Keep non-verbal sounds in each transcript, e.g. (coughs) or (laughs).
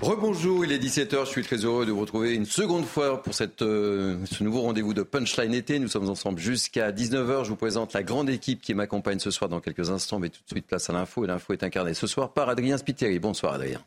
Rebonjour, il est 17h, je suis très heureux de vous retrouver une seconde fois pour cette, euh, ce nouveau rendez-vous de Punchline été. Nous sommes ensemble jusqu'à 19h. Je vous présente la grande équipe qui m'accompagne ce soir dans quelques instants, mais tout de suite place à l'info. L'info est incarnée ce soir par Adrien Spiteri. Bonsoir Adrien.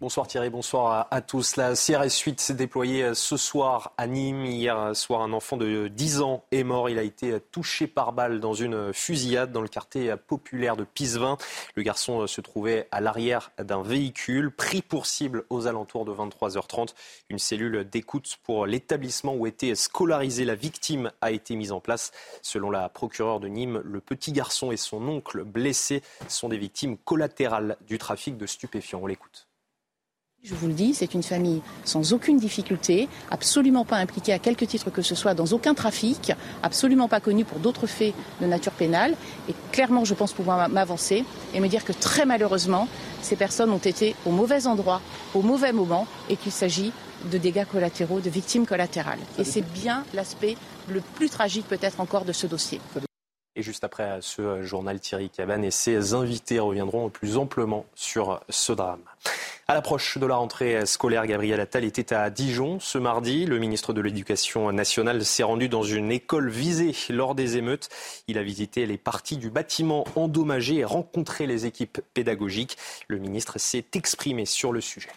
Bonsoir Thierry, bonsoir à, tous. La CRS 8 s'est déployée euh, ce soir à Nîmes. Hier soir, un enfant de 10 ans est mort. Il a été touché par balle dans une fusillade dans le quartier populaire de Pisevin. Le garçon euh, se trouvait à l'arrière d'un véhicule, pris pour cible aux alentours de 23h30. Une cellule d'écoute pour l'établissement où était scolarisée la victime a été mise en place. Selon la procureure de Nîmes, le petit garçon et son oncle blessés sont des victimes collatérales du trafic de stupéfiants. On l'écoute. Je vous le dis, c'est une famille sans aucune difficulté, absolument pas impliquée à quelque titre que ce soit dans aucun trafic, absolument pas connue pour d'autres faits de nature pénale. Et clairement, je pense pouvoir m'avancer et me dire que très malheureusement, ces personnes ont été au mauvais endroit, au mauvais moment, et qu'il s'agit de dégâts collatéraux, de victimes collatérales. Et c'est bien l'aspect le plus tragique peut-être encore de ce dossier. Et juste après ce journal, Thierry Cabane et ses invités reviendront plus amplement sur ce drame. À l'approche de la rentrée scolaire, Gabriel Attal était à Dijon ce mardi. Le ministre de l'Éducation nationale s'est rendu dans une école visée lors des émeutes. Il a visité les parties du bâtiment endommagées et rencontré les équipes pédagogiques. Le ministre s'est exprimé sur le sujet.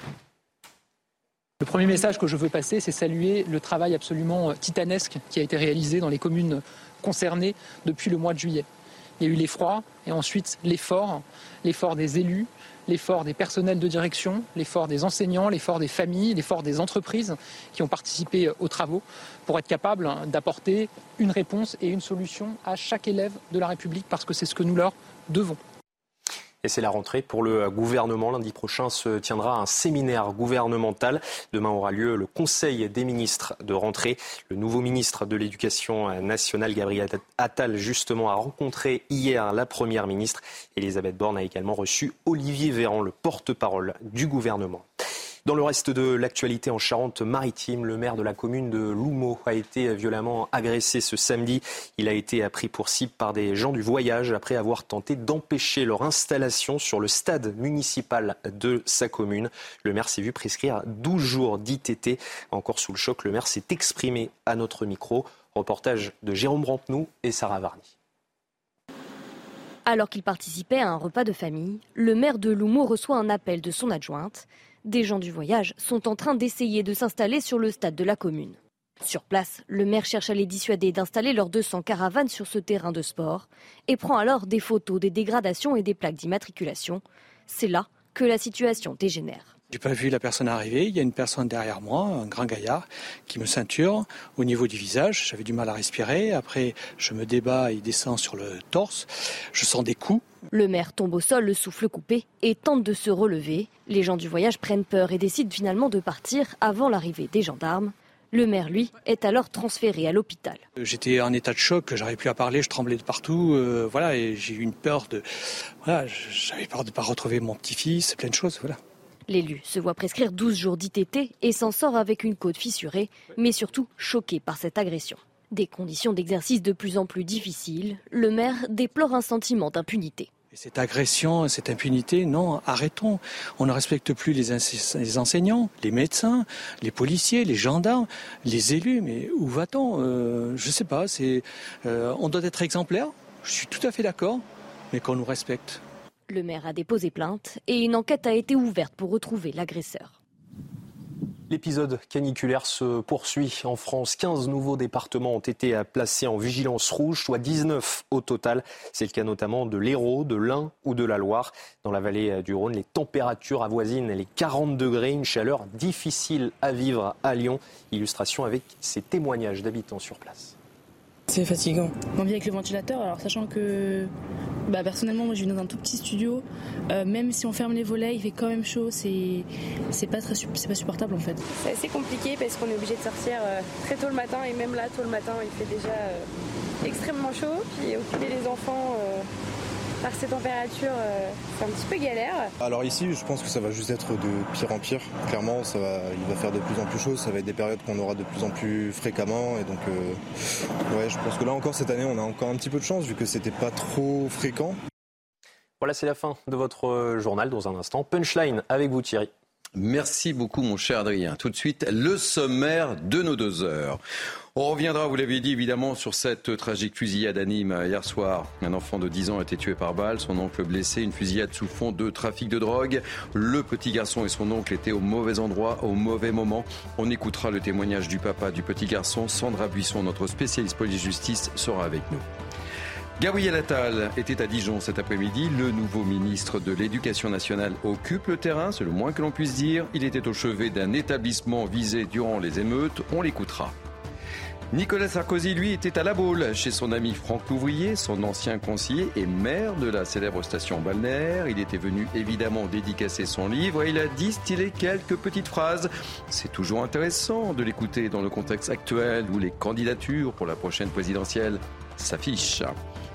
Le premier message que je veux passer, c'est saluer le travail absolument titanesque qui a été réalisé dans les communes concernées depuis le mois de juillet. Il y a eu l'effroi et ensuite l'effort, l'effort des élus, l'effort des personnels de direction, l'effort des enseignants, l'effort des familles, l'effort des entreprises qui ont participé aux travaux pour être capables d'apporter une réponse et une solution à chaque élève de la République parce que c'est ce que nous leur devons. Et c'est la rentrée pour le gouvernement. Lundi prochain se tiendra un séminaire gouvernemental. Demain aura lieu le Conseil des ministres de rentrée. Le nouveau ministre de l'Éducation nationale, Gabriel Attal, justement, a rencontré hier la Première ministre. Elisabeth Borne a également reçu Olivier Véran, le porte-parole du gouvernement. Dans le reste de l'actualité en Charente-Maritime, le maire de la commune de Loumeau a été violemment agressé ce samedi. Il a été pris pour cible par des gens du voyage après avoir tenté d'empêcher leur installation sur le stade municipal de sa commune. Le maire s'est vu prescrire 12 jours d'ITT. Encore sous le choc, le maire s'est exprimé à notre micro. Reportage de Jérôme Rampenou et Sarah Varny. Alors qu'il participait à un repas de famille, le maire de Loumeau reçoit un appel de son adjointe. Des gens du voyage sont en train d'essayer de s'installer sur le stade de la commune. Sur place, le maire cherche à les dissuader d'installer leurs 200 caravanes sur ce terrain de sport et prend alors des photos des dégradations et des plaques d'immatriculation. C'est là que la situation dégénère. J'ai pas vu la personne arriver. Il y a une personne derrière moi, un grand gaillard, qui me ceinture au niveau du visage. J'avais du mal à respirer. Après, je me débat, il descend sur le torse. Je sens des coups. Le maire tombe au sol, le souffle coupé, et tente de se relever. Les gens du voyage prennent peur et décident finalement de partir avant l'arrivée des gendarmes. Le maire, lui, est alors transféré à l'hôpital. J'étais en état de choc, j'arrivais plus à parler, je tremblais de partout, euh, voilà, et j'ai eu une peur de, voilà, j'avais peur de ne pas retrouver mon petit-fils, plein de choses, voilà. L'élu se voit prescrire 12 jours d'ITT et s'en sort avec une côte fissurée, mais surtout choqué par cette agression. Des conditions d'exercice de plus en plus difficiles, le maire déplore un sentiment d'impunité. Cette agression, cette impunité, non, arrêtons. On ne respecte plus les, enseignants, les médecins, les policiers, les gendarmes, les élus. Mais où va-t-on euh, Je ne sais pas. Euh, on doit être exemplaire. Je suis tout à fait d'accord, mais qu'on nous respecte. Le maire a déposé plainte et une enquête a été ouverte pour retrouver l'agresseur. L'épisode caniculaire se poursuit en France. 15 nouveaux départements ont été placés en vigilance rouge, soit 19 au total. C'est le cas notamment de l'Hérault, de l'Ain ou de la Loire. Dans la vallée du Rhône, les températures avoisinent les 40 degrés, une chaleur difficile à vivre à Lyon. Illustration avec ces témoignages d'habitants sur place. C'est fatigant. On vit avec le ventilateur, alors sachant que bah, personnellement, moi je vis dans un tout petit studio. Euh, même si on ferme les volets, il fait quand même chaud. C'est, c'est pas très, c'est pas supportable en fait. C'est assez compliqué parce qu'on est obligé de sortir euh, très tôt le matin et même là, tôt le matin, il fait déjà euh, extrêmement chaud. Puis occuper les enfants par ces températures, euh, c'est un petit peu galère. Alors ici, je pense que ça va juste être de pire en pire. Clairement, ça va, il va faire de plus en plus chaud. Ça va être des périodes qu'on aura de plus en plus fréquemment. Et donc, euh, ouais, je pense que là encore, cette année, on a encore un petit peu de chance vu que c'était pas trop fréquent. Voilà, c'est la fin de votre journal. Dans un instant, punchline avec vous, Thierry. Merci beaucoup, mon cher Adrien. Tout de suite, le sommaire de nos deux heures. On reviendra, vous l'avez dit évidemment, sur cette tragique fusillade à Nîmes hier soir. Un enfant de 10 ans a été tué par balle, son oncle blessé, une fusillade sous fond de trafic de drogue. Le petit garçon et son oncle étaient au mauvais endroit, au mauvais moment. On écoutera le témoignage du papa du petit garçon. Sandra Buisson, notre spécialiste police-justice, sera avec nous. Gabriel Attal était à Dijon cet après-midi. Le nouveau ministre de l'Éducation nationale occupe le terrain, c'est le moins que l'on puisse dire. Il était au chevet d'un établissement visé durant les émeutes. On l'écoutera. Nicolas Sarkozy, lui, était à la Baule chez son ami Franck Louvrier, son ancien conseiller et maire de la célèbre station balnéaire. Il était venu évidemment dédicacer son livre et il a distillé quelques petites phrases. C'est toujours intéressant de l'écouter dans le contexte actuel où les candidatures pour la prochaine présidentielle s'affichent.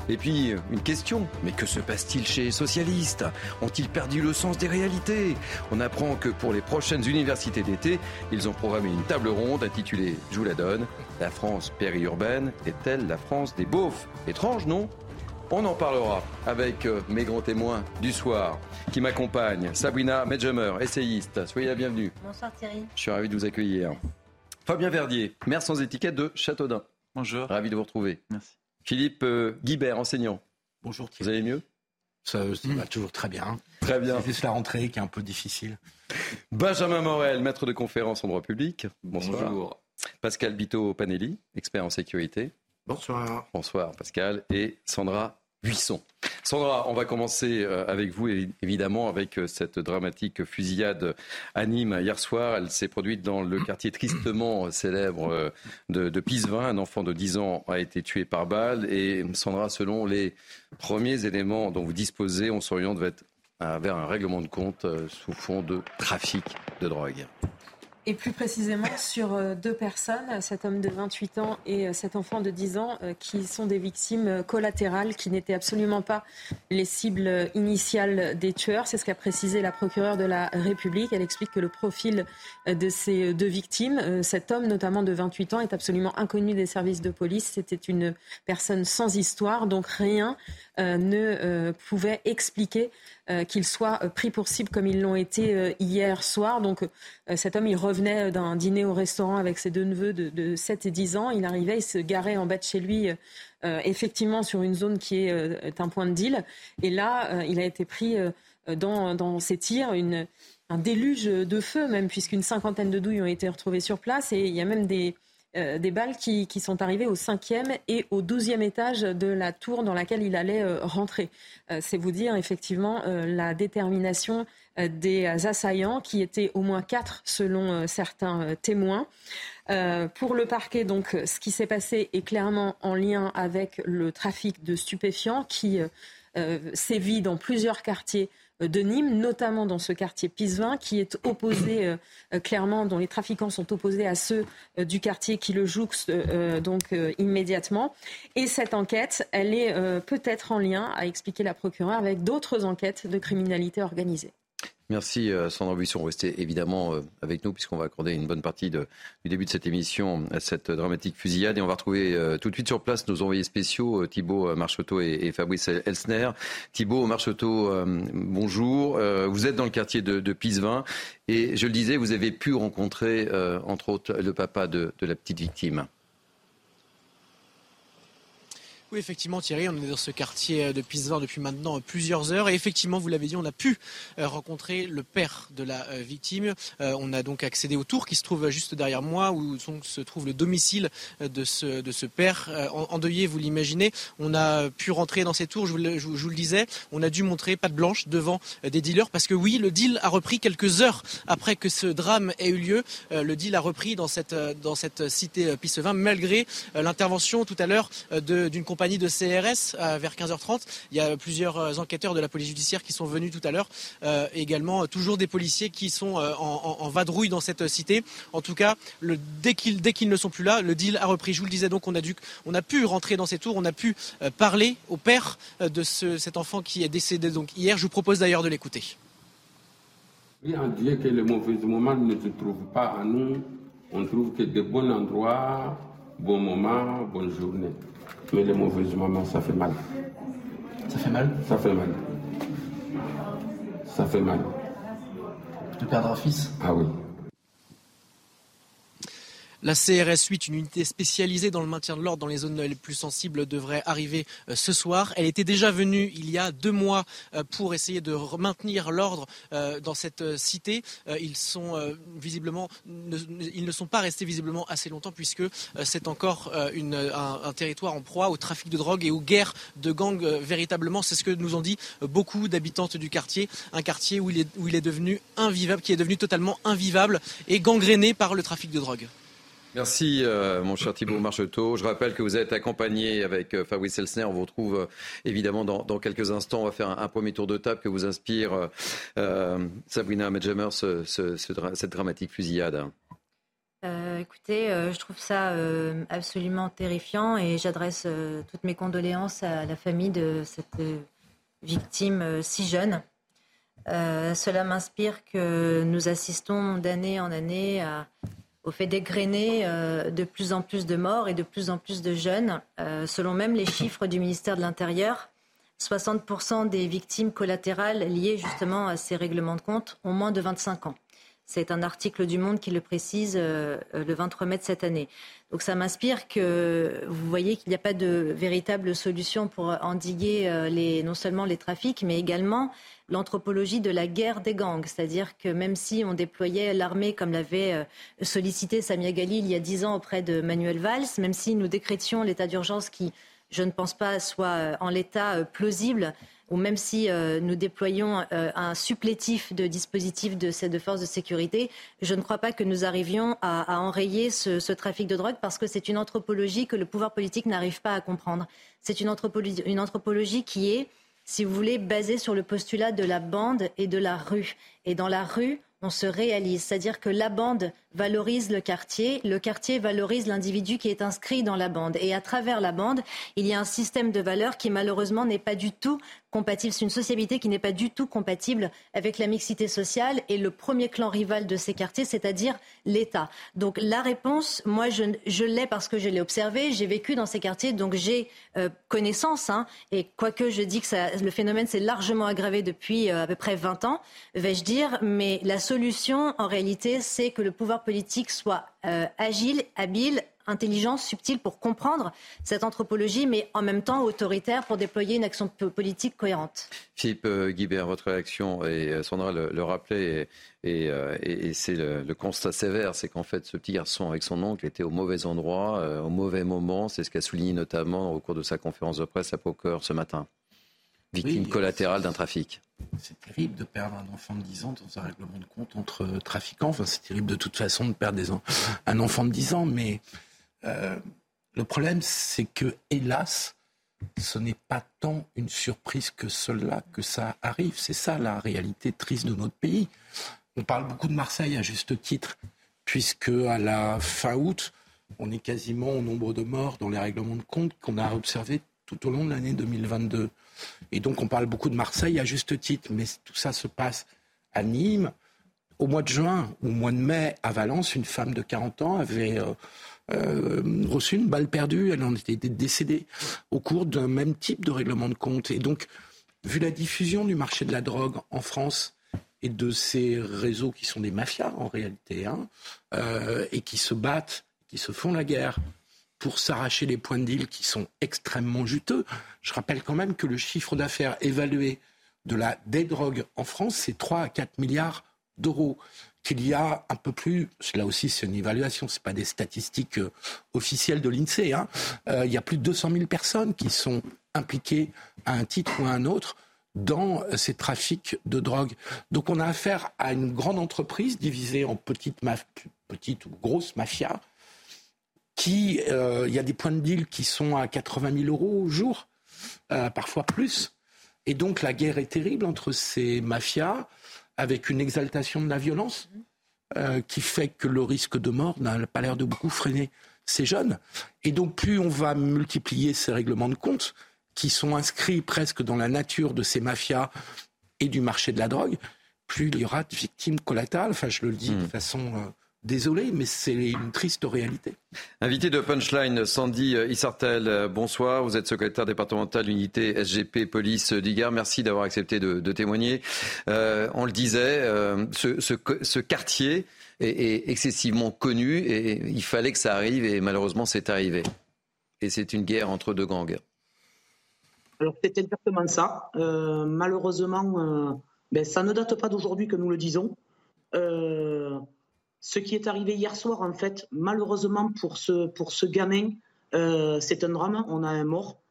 Et puis, une question, mais que se passe-t-il chez les socialistes? Ont-ils perdu le sens des réalités? On apprend que pour les prochaines universités d'été, ils ont programmé une table ronde intitulée Je vous la donne, la France périurbaine est-elle la France des beaufs? Étrange, non? On en parlera avec euh, mes grands témoins du soir qui m'accompagnent. Sabrina Medjemer, essayiste. Soyez la bienvenue. Bonsoir Thierry. Je suis ravi de vous accueillir. Fabien Verdier, maire sans étiquette de Châteaudun. Bonjour. Ravi de vous retrouver. Merci. Philippe euh, Guibert, enseignant. Bonjour Vous allez mieux? Ça, ça va toujours très bien. Très bien. C'est juste la rentrée qui est un peu difficile. Benjamin Morel, maître de conférence en droit public. Bonsoir. Bonjour. Pascal Bito Panelli, expert en sécurité. Bonsoir. Bonsoir Pascal. Et Sandra Buisson. Sandra, on va commencer euh, avec vous, évidemment, avec euh, cette dramatique fusillade à Nîmes hier soir. Elle s'est produite dans le quartier tristement célèbre euh, de, de Pisevin. Un enfant de 10 ans a été tué par balle. Et Sandra, selon les premiers éléments dont vous disposez, on s'oriente vers un règlement de compte sous fond de trafic de drogue et plus précisément sur euh, deux personnes, cet homme de 28 ans et euh, cet enfant de 10 ans, euh, qui sont des victimes collatérales, qui n'étaient absolument pas les cibles initiales des tueurs. C'est ce qu'a précisé la procureure de la République. Elle explique que le profil de ces deux victimes, cet homme notamment de 28 ans, est absolument inconnu des services de police. C'était une personne sans histoire, donc rien ne pouvait expliquer qu'il soit pris pour cible comme ils l'ont été hier soir. Donc cet homme, il revenait d'un dîner au restaurant avec ses deux neveux de, 7 et 10 ans. Il arrivait, il se garait en bas de chez lui, euh, effectivement sur une zone qui est, euh, un point de deal. Et là, euh, il a été pris dans, ses tirs, un déluge de feu même, puisqu'une cinquantaine de douilles ont été retrouvées sur place. Et il y a même des, des balles qui, sont arrivées au cinquième et au douzième étage de la tour dans laquelle il allait rentrer. C'est vous dire effectivement la détermination euh, des assaillants, qui étaient au moins quatre selon euh, certains euh, témoins. pour le parquet, donc, ce qui s'est passé est clairement en lien avec le trafic de stupéfiants qui sévit dans plusieurs quartiers de Nîmes, notamment dans ce quartier Pisevin, qui est opposé clairement, dont les trafiquants sont opposés à ceux du quartier qui le jouxte donc immédiatement. Et cette enquête, elle est peut-être en lien, a expliqué la procureure, avec d'autres enquêtes de criminalité organisée. Merci euh, Sandra Buisson. Restez évidemment euh, avec nous puisqu'on va accorder une bonne partie du début de cette émission à cette dramatique fusillade. Et on va retrouver euh, tout de suite sur place nos envoyés spéciaux, Thibault Marcheteau et, Fabrice Elsner. Thibault Marcheteau, bonjour. vous êtes dans le quartier de, de Pisevin et je le disais, vous avez pu rencontrer entre autres le papa de la petite victime. Oui, effectivement, Thierry, on est dans ce quartier euh, de Pisevin depuis maintenant euh, plusieurs heures. Et effectivement, vous l'avez dit, on a pu euh, rencontrer le père de la victime. On a donc accédé au tour qui se trouve juste derrière moi, où se trouve le domicile de ce, de ce père endeuillé, vous l'imaginez. On a pu rentrer dans ces tours, je vous, le, je vous le disais. On a dû montrer patte blanche devant des dealers parce que oui, le deal a repris quelques heures après que ce drame ait eu lieu. Le deal a repris dans cette, dans cette cité Pisevin, malgré l'intervention tout à l'heure d'une compagnie compagnie de CRS euh, vers 15h30. Il y a plusieurs euh, enquêteurs de la police judiciaire qui sont venus tout à l'heure. Euh, également, toujours des policiers qui sont en, vadrouille dans cette cité. En tout cas, dès qu'ils ne sont plus là, le deal a repris. Je vous le disais donc, on a, pu rentrer dans ces tours, on a pu parler au père de ce, cet enfant qui est décédé donc hier. Je vous propose d'ailleurs de l'écouter. Oui, on dit que le mauvais moment ne se trouve pas à nous. On trouve que de bons endroits, bons moments, bonnes journées. Mais les mauvais moments, ça fait mal. Ça fait mal Ça fait mal. Ça fait mal. perdre un fils. Ah oui. La CRS 8, une unité spécialisée dans le maintien de l'ordre dans les zones les plus sensibles, devrait arriver euh, ce soir. Elle était déjà venue il y a deux mois euh, pour essayer de maintenir l'ordre euh, dans cette cité. Ils sont visiblement, ne sont pas restés visiblement assez longtemps puisque c'est encore un, territoire en proie au trafic de drogue et aux guerres de gangs véritablement. C'est ce que nous ont dit beaucoup d'habitantes du quartier, un quartier où il est devenu invivable, qui est devenu totalement invivable et gangréné par le trafic de drogue. Merci, euh, mon cher Thibault Marcheteau. Je rappelle que vous êtes accompagné avec euh, Fabrice Elsner. On vous retrouve euh, évidemment dans, quelques instants. On va faire un, premier tour de table que vous inspire Sabrina ce, cette dramatique fusillade. Écoutez, je trouve ça absolument terrifiant et j'adresse toutes mes condoléances à la famille de cette victime si jeune. cela m'inspire que nous assistons d'année en année à au fait d'égrener euh, de plus en plus de morts et de plus en plus de jeunes. Euh, selon même les chiffres du ministère de l'Intérieur, 60% des victimes collatérales liées justement à ces règlements de compte ont moins de 25 ans. C'est un article du Monde qui le précise euh, le 23 mai de cette année. Donc ça m'inspire que vous voyez qu'il n'y a pas de véritable solution pour endiguer les, non seulement les trafics, mais également l'anthropologie de la guerre des gangs. C'est-à-dire que même si on déployait l'armée comme l'avait euh, sollicité Samia Ghali il y a dix ans auprès de Manuel Valls, même si nous décrétions l'état d'urgence qui, je ne pense pas, soit euh, en l'état euh, plausible, ou même si nous déployons un supplétif de dispositifs de deux forces de sécurité, je ne crois pas que nous arrivions à, à enrayer ce, ce, trafic de drogue parce que c'est une anthropologie que le pouvoir politique n'arrive pas à comprendre. C'est une anthropologie, une anthropologie qui est si vous voulez, basé sur le postulat de la bande et de la rue. Et dans la rue, on se réalise. C'est-à-dire que la bande valorise le quartier, le quartier valorise l'individu qui est inscrit dans la bande. Et à travers la bande, il y a un système de valeurs qui malheureusement n'est pas du tout compatible. C'est une sociabilité qui n'est pas du tout compatible avec la mixité sociale et le premier clan rival de ces quartiers, c'est-à-dire l'État. Donc la réponse, moi je, je l'ai parce que je l'ai observé, j'ai vécu dans ces quartiers, donc j'ai euh, connaissance. Hein, et quoique je dis que le phénomène s'est largement aggravé depuis euh, à peu près 20 ans, vais-je dire, mais la solution en réalité, c'est que le pouvoir politique soit euh, agile, habile, intelligent, subtil pour comprendre cette anthropologie, mais en même temps autoritaire pour déployer une action politique cohérente. Philippe euh, Guibert, votre réaction, et euh, Sandra le, le rappelait, euh, et c'est le, constat sévère, c'est qu'en fait ce petit garçon avec son oncle était au mauvais endroit, euh, au mauvais moment, c'est ce qu'a souligné notamment au cours de sa conférence de presse à Poker ce matin. Victime oui, collatérale d'un trafic. C'est terrible de perdre un enfant de 10 ans dans un règlement de compte entre trafiquants. Enfin, c'est terrible de toute façon de perdre des en... un enfant de 10 ans, mais euh, le problème, c'est que, hélas, ce n'est pas tant une surprise que cela que ça arrive. C'est ça la réalité triste de notre pays. On parle beaucoup de Marseille à juste titre, puisque à la fin août, on est quasiment au nombre de morts dans les règlements de compte qu'on a observé tout au long de l'année 2022. Et donc on parle beaucoup de Marseille à juste titre, mais tout ça se passe à Nîmes. Au mois de juin, au mois de mai, à Valence, une femme de 40 ans avait euh, euh, reçu une balle perdue, elle en était décédée au cours d'un même type de règlement de compte. Et donc, vu la diffusion du marché de la drogue en France et de ces réseaux qui sont des mafias en réalité, hein, euh, et qui se battent, qui se font la guerre pour s'arracher les points de deal qui sont extrêmement juteux. Je rappelle quand même que le chiffre d'affaires évalué de la drogue en France, c'est 3 à 4 milliards d'euros qu'il y a un peu plus, là aussi c'est une évaluation, ce pas des statistiques euh, officielles de l'INSEE, hein, euh, il y a plus de 200 000 personnes qui sont impliquées à un titre ou à un autre dans ces trafics de drogue. Donc on a affaire à une grande entreprise divisée en petites, petites ou grosses mafias, qui, euh, il y a des points de deal qui sont à 80 000 euros au jour, euh, parfois plus. Et donc la guerre est terrible entre ces mafias avec une exaltation de la violence euh, qui fait que le risque de mort n'a pas l'air de beaucoup freiner ces jeunes. Et donc plus on va multiplier ces règlements de compte qui sont inscrits presque dans la nature de ces mafias et du marché de la drogue, plus il y aura de victimes collatérales. Enfin, je le dis mmh. de façon euh, désolé, mais c'est une triste réalité. Invité de Punchline, Sandy Isartel, bonsoir. Vous êtes secrétaire départemental unité SGP Police d'Igar. Merci d'avoir accepté de, témoigner. Euh, on le disait, euh, ce, quartier est, excessivement connu et il fallait que ça arrive et malheureusement c'est arrivé. Et c'est une guerre entre deux gangs. Alors c'est exactement ça. Euh, malheureusement, ben, ça ne date pas d'aujourd'hui que nous le disons. Ce qui est arrivé hier soir, en fait, malheureusement pour ce, pour ce gamin, c'est un drame. On a un mort.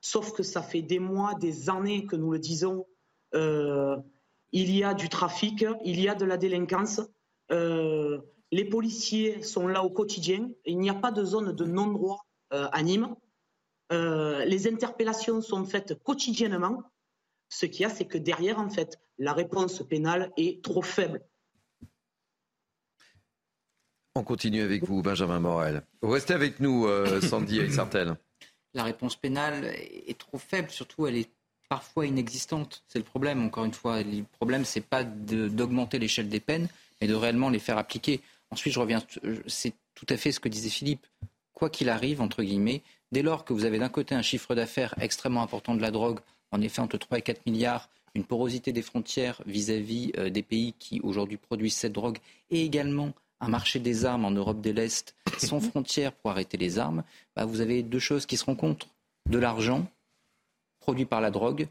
Sauf que ça fait des mois, des années que nous le disons. il y a du trafic, il y a de la délinquance. Euh, les policiers sont là au quotidien. Il n'y a pas de zone de non-droit euh, à Nîmes. Euh, les interpellations sont faites quotidiennement. Ce qu'il y a, c'est que derrière, en fait, la réponse pénale est trop faible. On continue avec vous, Benjamin Morel. Vous restez avec nous, (coughs) Sandy et Sartel. La réponse pénale est trop faible, surtout elle est parfois inexistante. C'est le problème, encore une fois. Le problème, c'est pas d'augmenter l'échelle des peines, mais de réellement les faire appliquer. Ensuite, je reviens, c'est tout à fait ce que disait Philippe. Quoi qu'il arrive, entre guillemets, dès lors que vous avez d'un côté un chiffre d'affaires extrêmement important de la drogue, en effet entre 3 et 4 milliards, une porosité des frontières vis-à-vis euh, des pays qui aujourd'hui produisent cette drogue, et également un marché des armes en Europe de l'Est sans (laughs) frontières pour arrêter les armes, bah, vous avez deux choses qui se rencontrent. De l'argent produit par la drogue,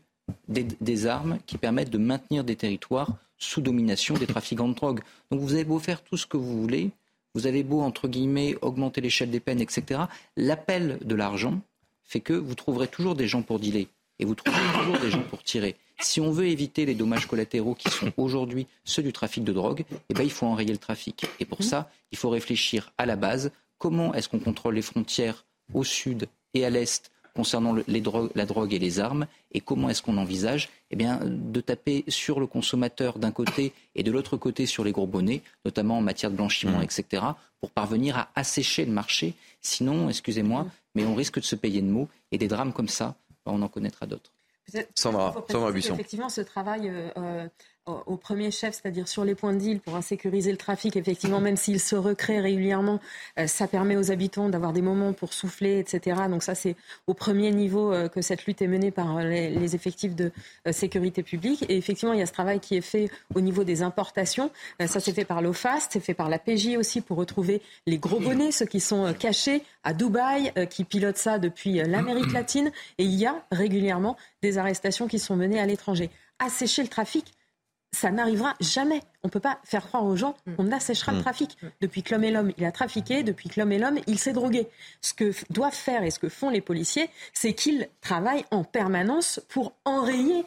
des armes qui permettent de maintenir des territoires sous domination des trafiquants de drogue. Donc vous avez beau faire tout ce que vous voulez, vous avez beau, entre guillemets, augmenter l'échelle des peines, etc. L'appel de l'argent fait que vous trouverez toujours des gens pour dealer et vous trouverez toujours des gens pour tirer. Si on veut éviter les dommages collatéraux qui sont aujourd'hui ceux du trafic de drogue, eh ben, il faut enrayer le trafic. Et pour ça, il faut réfléchir à la base comment est-ce qu'on contrôle les frontières au sud et à l'est concernant les drogues, la drogue et les armes? Et comment est-ce qu'on envisage eh bien, de taper sur le consommateur d'un côté et de l'autre côté sur les gros bonnets, notamment en matière de blanchiment, mmh. etc., pour parvenir à assécher le marché? Sinon, excusez-moi, mais on risque de se payer de mots et des drames comme ça, on en connaîtra d'autres. Sandra, Sandra Buisson. Effectivement, ce travail euh, euh, au premier chef, c'est-à-dire sur les points de deal pour insécuriser le trafic, effectivement, même s'il se recrée régulièrement, euh, ça permet aux habitants d'avoir des moments pour souffler, etc. Donc ça, c'est au premier niveau euh, que cette lutte est menée par euh, les, effectifs de sécurité publique. Et effectivement, il y a ce travail qui est fait au niveau des importations. ça, c'est fait par l'OFAST, c'est fait par la PJ aussi pour retrouver les gros bonnets, ceux qui sont cachés à Dubaï, qui pilotent ça depuis l'Amérique latine. Et il y a régulièrement des arrestations qui sont menées à l'étranger. Assécher le trafic, ça n'arrivera jamais. On ne peut pas faire croire aux gens qu'on asséchera le mm. trafic. Depuis que l'homme est l'homme, il a trafiqué. Depuis que l'homme est l'homme, il s'est drogué. Ce que doivent faire et ce que font les policiers, c'est qu'ils travaillent en permanence pour enrayer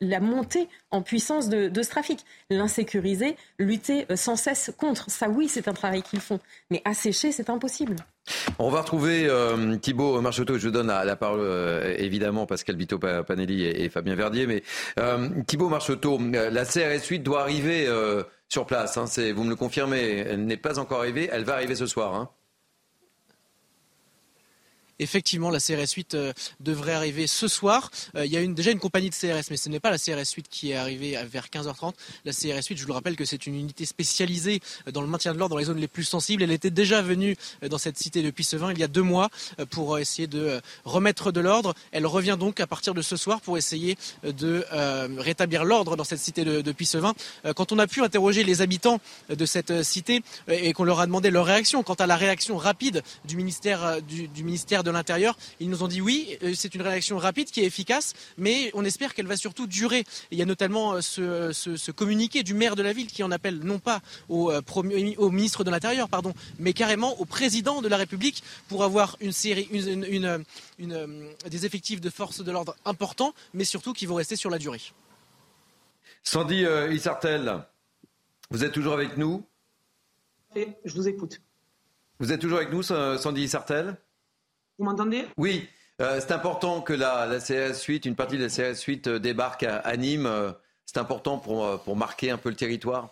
la montée en puissance de, ce trafic. L'insécuriser, lutter euh, sans cesse contre. Ça, oui, c'est un travail qu'ils font. Mais assécher, c'est impossible. On va retrouver euh, Thibault Marcheteau. Je donne la, parole euh, évidemment Pascal Bito Panelli et, Fabien Verdier. Mais euh, Thibault Marcheteau, la CRS 8 doit arriver sur place. Hein, vous me le confirmez. Elle n'est pas encore arrivée. Elle va arriver ce soir. Hein. Effectivement, la CRS 8 euh, devrait arriver ce soir. Euh, il y a déjà une compagnie de CRS, mais ce n'est pas la CRS 8 qui est arrivée vers 15h30. La CRS 8, je vous le rappelle que c'est une unité spécialisée dans le maintien de l'ordre dans les zones les plus sensibles. Elle était déjà venue euh, dans cette cité depuis ce 20 il y a deux mois pour essayer de remettre de l'ordre. Elle revient donc à partir de ce soir pour essayer de rétablir l'ordre dans cette cité de, de Pissevin. Quand on a pu interroger les habitants de cette cité et qu'on leur a demandé leur réaction quant à la réaction rapide du ministère du ministère de l'Intérieur. Ils nous ont dit oui, euh, c'est une réaction rapide qui est efficace, mais on espère qu'elle va surtout durer. Il y a notamment euh, ce, communiqué du maire de la ville qui en appelle non pas au, euh, au ministre de l'Intérieur, pardon, mais carrément au président de la République pour avoir une série, une, des effectifs de force de l'ordre importants, mais surtout qui vont rester sur la durée. Sandy Isartel, vous êtes toujours avec nous? Je vous écoute. Vous êtes toujours avec nous, Sandy Isartel? Vous m'entendez? Oui. Euh, c'est important que la, la, CRS 8, une partie de la CRS 8 euh, débarque à, Nîmes. Euh, c'est important pour, pour marquer un peu le territoire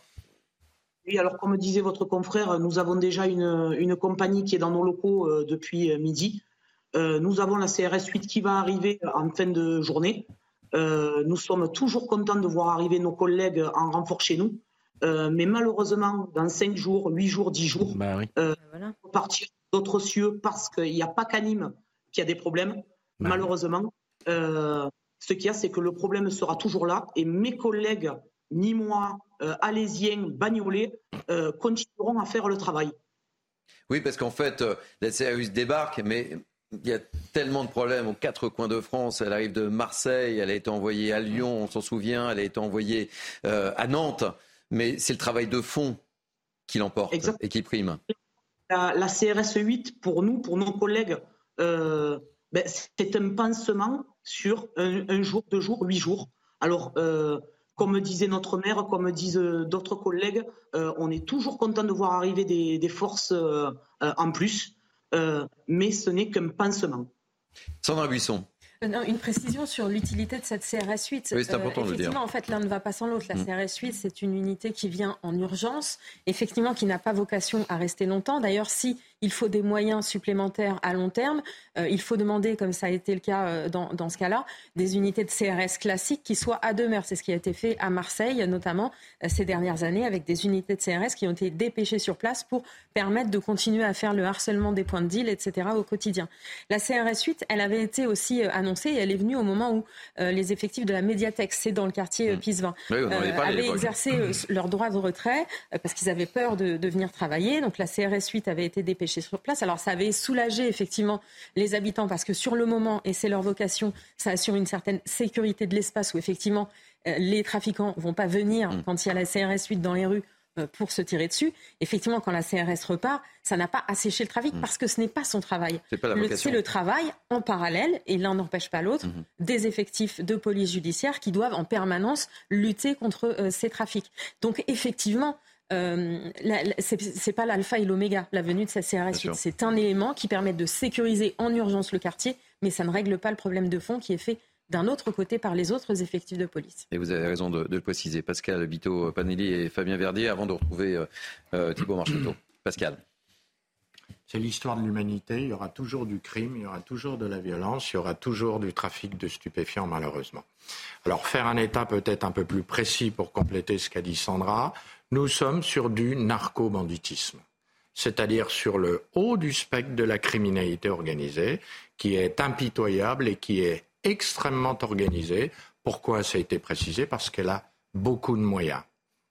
oui, alors comme disait votre confrère, nous avons déjà une, une compagnie qui est dans nos locaux depuis midi. nous avons la CRS 8 qui va arriver en fin de journée. nous sommes toujours contents de voir arriver nos collègues en renfort chez nous. mais malheureusement, dans 5 jours, 8 jours, 10 jours, bah oui. voilà. partir d'autres cieux parce qu'il n'y a pas qu'à Nîmes qui a des problèmes, bah malheureusement. ce qu'il y a, c'est que le problème sera toujours là et mes collègues nîmois, alésiens, bagnolais continueront à faire le travail. Oui, parce qu'en fait, la CRUS débarque, mais il y a tellement de problèmes aux quatre coins de France. Elle arrive de Marseille, elle a été envoyée à Lyon, on s'en souvient, elle a été envoyée euh, à Nantes. Mais c'est le travail de fond qui l'emporte et qui prime. La, CRS 8, pour nous, pour nos collègues, euh, ben, c'est un pansement sur un, jour, deux jours, huit jours. Alors, euh, comme disait notre maire, comme disent d'autres collègues, on est toujours content de voir arriver des forces en plus. Euh, mais ce n'est qu'un pansement. Sandra Buisson. Euh, une précision sur l'utilité de cette CRS 8. Oui, c'est important de le dire. en fait, l'un ne va pas sans l'autre. La mm. CRS 8, c'est une unité qui vient en urgence, effectivement, qui n'a pas vocation à rester longtemps. D'ailleurs, si il faut des moyens supplémentaires à long terme. Euh, il faut demander, comme ça a été le cas euh, dans, ce cas-là, des unités de CRS classiques qui soient à demeure. C'est ce qui a été fait à Marseille, notamment euh, ces dernières années, avec des unités de CRS qui ont été dépêchées sur place pour permettre de continuer à faire le harcèlement des points de deal, etc. au quotidien. La CRS 8, elle avait été aussi annoncée et elle est venue au moment où les effectifs de la médiathèque, c'est dans le quartier mmh. Pisevin, avaient exercé leur droit de retrait parce qu'ils avaient peur de, de venir travailler. Donc la CRS 8 avait été dépêchée sur place. Alors ça avait soulagé effectivement les habitants parce que sur le moment, et c'est leur vocation, ça assure une certaine sécurité de l'espace où effectivement euh, les trafiquants vont pas venir mm. quand il y a la CRS 8 dans les rues euh, pour se tirer dessus. Effectivement, quand la CRS repart, ça n'a pas asséché le trafic mm. parce que ce n'est pas son travail. C'est le, travail en parallèle, et l'un n'empêche pas l'autre, mm-hmm. des effectifs de police judiciaire qui doivent en permanence lutter contre euh, ces trafics. Donc effectivement, euh, c'est pas l'alpha et l'oméga, la venue de cette CRS 8. C'est un élément qui permet de sécuriser en urgence le quartier, mais ça ne règle pas le problème de fond qui est fait d'un autre côté par les autres effectifs de police. Et vous avez raison de, le préciser. Pascal Bito Panelli et Fabien Verdier, avant de retrouver euh, euh, Thibault Marcheteau. (clears throat) Pascal. C'est l'histoire de l'humanité. Il y aura toujours du crime, il y aura toujours de la violence, il y aura toujours du trafic de stupéfiants, malheureusement. Alors, faire un état peut-être un peu plus précis pour compléter ce qu'a dit Sandra. Nous sommes sur du narco-banditisme, c'est-à-dire sur le haut du spectre de la criminalité organisée, qui est impitoyable et qui est extrêmement organisée. Pourquoi ça a été précisé? Parce qu'elle a beaucoup de moyens.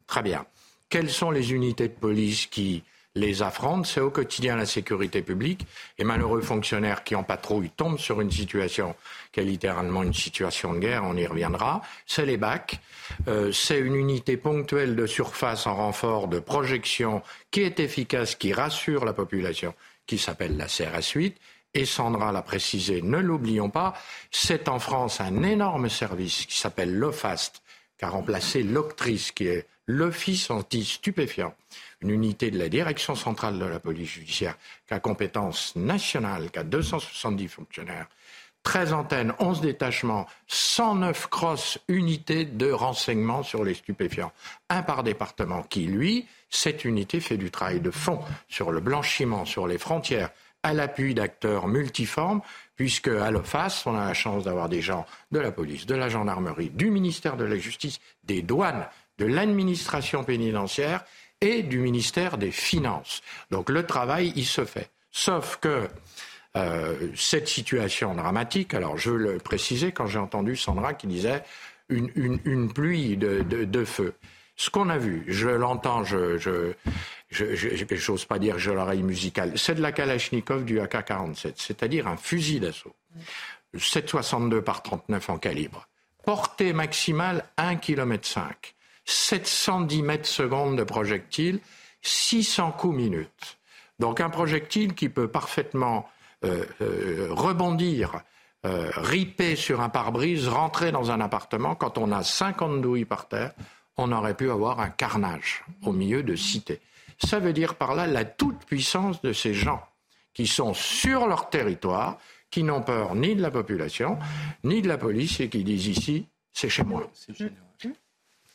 Très bien. Quelles sont les unités de police qui les affrontent, c'est au quotidien la sécurité publique. Et malheureux fonctionnaires qui en patrouille tombent sur une situation qui est littéralement une situation de guerre, on y reviendra. C'est les BAC. Euh, c'est une unité ponctuelle de surface en renfort de projection qui est efficace, qui rassure la population, qui s'appelle la CRS 8. Et Sandra l'a précisé, ne l'oublions pas, c'est en France un énorme service qui s'appelle l'OFAST, qui a remplacé l'Octrice, qui est l'Office anti-stupéfiant une unité de la direction centrale de la police judiciaire qui a compétence nationale, qui a 270 fonctionnaires, 13 antennes, 11 détachements, 109 cross unités de renseignement sur les stupéfiants. Un par département qui, lui, cette unité fait du travail de fond sur le blanchiment, sur les frontières, à l'appui d'acteurs multiformes, puisque à l'OFAS, on a la chance d'avoir des gens de la police, de la gendarmerie, du ministère de la Justice, des douanes, de l'administration pénitentiaire et du ministère des Finances. Donc le travail, il se fait. Sauf que euh, cette situation dramatique, alors je le précisais quand j'ai entendu Sandra qui disait une, pluie de, feu. Ce qu'on a vu, je l'entends, je, je, je, j'ose pas dire j'ai l'oreille musicale, c'est de la Kalachnikov du AK-47, c'est-à-dire un fusil d'assaut. 7,62 par 39 en calibre. Portée maximale 1,5 km. 710 mètres secondes de projectile, 600 coups minutes. Donc un projectile qui peut parfaitement euh, euh, rebondir, euh, riper sur un pare-brise, rentrer dans un appartement. Quand on a 50 douilles par terre, on aurait pu avoir un carnage au milieu de cités. Ça veut dire par là la toute-puissance de ces gens qui sont sur leur territoire, qui n'ont peur ni de la population, ni de la police et qui disent ici, c'est chez moi.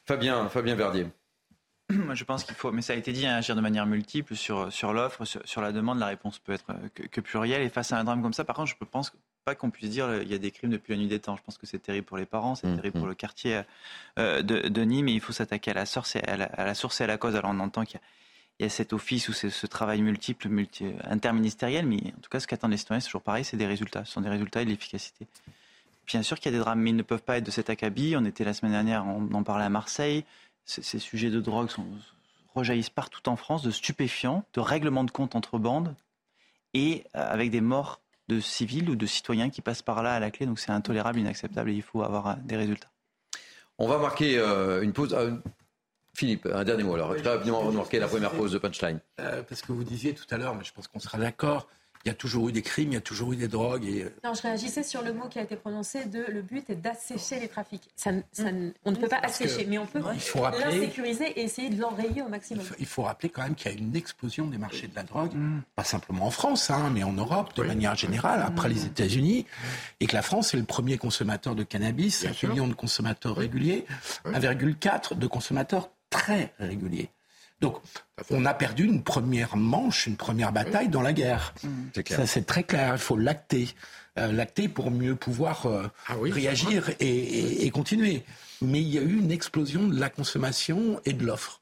Fabien, Fabien Verdier. Moi, je pense qu'il faut, mais ça a été dit, hein, agir de manière multiple sur, sur l'offre, sur, la demande. La réponse peut être que, plurielle. Et face à un drame comme ça, par contre, je pense pas qu'on puisse dire il y a des crimes depuis la nuit des temps. Je pense que c'est terrible pour les parents, c'est mmh, terrible pour mmh. le quartier de, de, Nîmes, et il faut s'attaquer à la source et à la, source et à la cause. Alors on entend qu'il y a cet office ou ce travail multiple, multi, interministériel, mais en tout cas, ce qu'attendent les citoyens, c'est toujours pareil, c'est des résultats. Ce sont des résultats et de l'efficacité. Bien sûr qu'il y a des drames, mais ils ne peuvent pas être de cet acabit. On était la semaine dernière, on en parlait à Marseille. Ces sujets de drogue sont, rejaillissent partout en France, de stupéfiants, de règlements de compte entre bandes, et euh, avec des morts de civils ou de citoyens qui passent par là à la clé. Donc c'est intolérable, inacceptable, et il faut avoir euh, des résultats. On va marquer euh, une pause. Philippe, un dernier mot alors. Très rapidement, on va marquer la première pause de punchline. parce que vous disiez tout à l'heure, mais je pense qu'on sera d'accord, il y a toujours eu des crimes, il y a toujours eu des drogues. Et... Euh, non, je réagissais sur le mot qui a été prononcé de le but est d'assécher les trafics. Ça, on ne peut pas assécher, mais on peut l'insécuriser et essayer de l'enrayer au maximum. Il faut, rappeler quand même qu'il y a une explosion des marchés de la drogue, mm. pas simplement en France, hein, mais en Europe de manière générale, après les États-Unis, et que la France est le premier consommateur de cannabis, 5 millions de consommateurs réguliers, 1,4 de consommateurs très réguliers. Donc, on a perdu une première manche, une première bataille dans la guerre. Ça, c'est très clair. Il faut l'acter. Euh, l'acter pour mieux pouvoir euh, ah réagir et, continuer. Mais il y a eu une explosion de la consommation et de l'offre.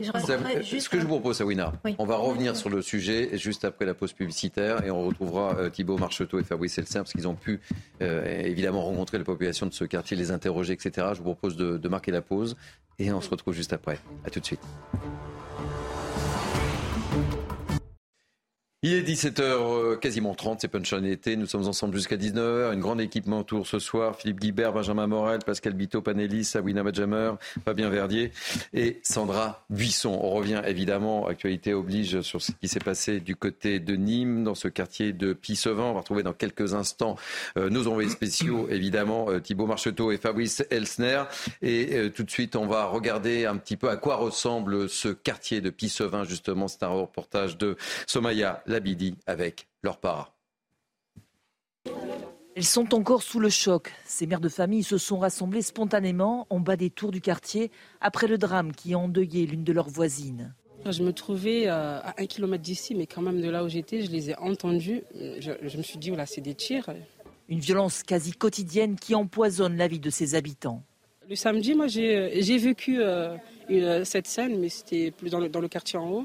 Ce que je vous propose, Sawina, on va revenir sur le sujet juste après la pause publicitaire et on retrouvera euh, Thibault Marcheteau et Fabrice Elser parce qu'ils ont pu évidemment rencontrer la population de ce quartier, les interroger, etc. Je vous propose de, de marquer la pause et on se retrouve juste après. A tout de suite. Il est 17h, euh, quasiment 30, c'est Punchline été. Nous sommes ensemble jusqu'à 19h. Une grande équipe tour ce soir. Philippe Guibert, Benjamin Morel, Pascal Bito, Panelis, Sawina Madjamer, Fabien Verdier et Sandra Buisson. On revient évidemment, actualité oblige, sur ce qui s'est passé du côté de Nîmes, dans ce quartier de Pissevin. On va retrouver dans quelques instants euh, nos envoyés spéciaux, évidemment, euh, Thibaut Marcheteau et Fabrice Elsner. Et tout de suite, on va regarder un petit peu à quoi ressemble ce quartier de Pissevin, justement. C'est un reportage de Somaya Labidi avec leur para. Elles sont encore sous le choc. Ces mères de famille se sont rassemblées spontanément en bas des tours du quartier après le drame qui a endeuillé l'une de leurs voisines. Je me trouvais euh, à un kilomètre d'ici, mais quand même de là où j'étais, je les ai entendus. Je, me suis dit, voilà, c'est des tirs. Une violence quasi quotidienne qui empoisonne la vie de ses habitants. Le samedi, moi, j'ai vécu euh, cette scène, mais c'était plus dans le quartier en haut.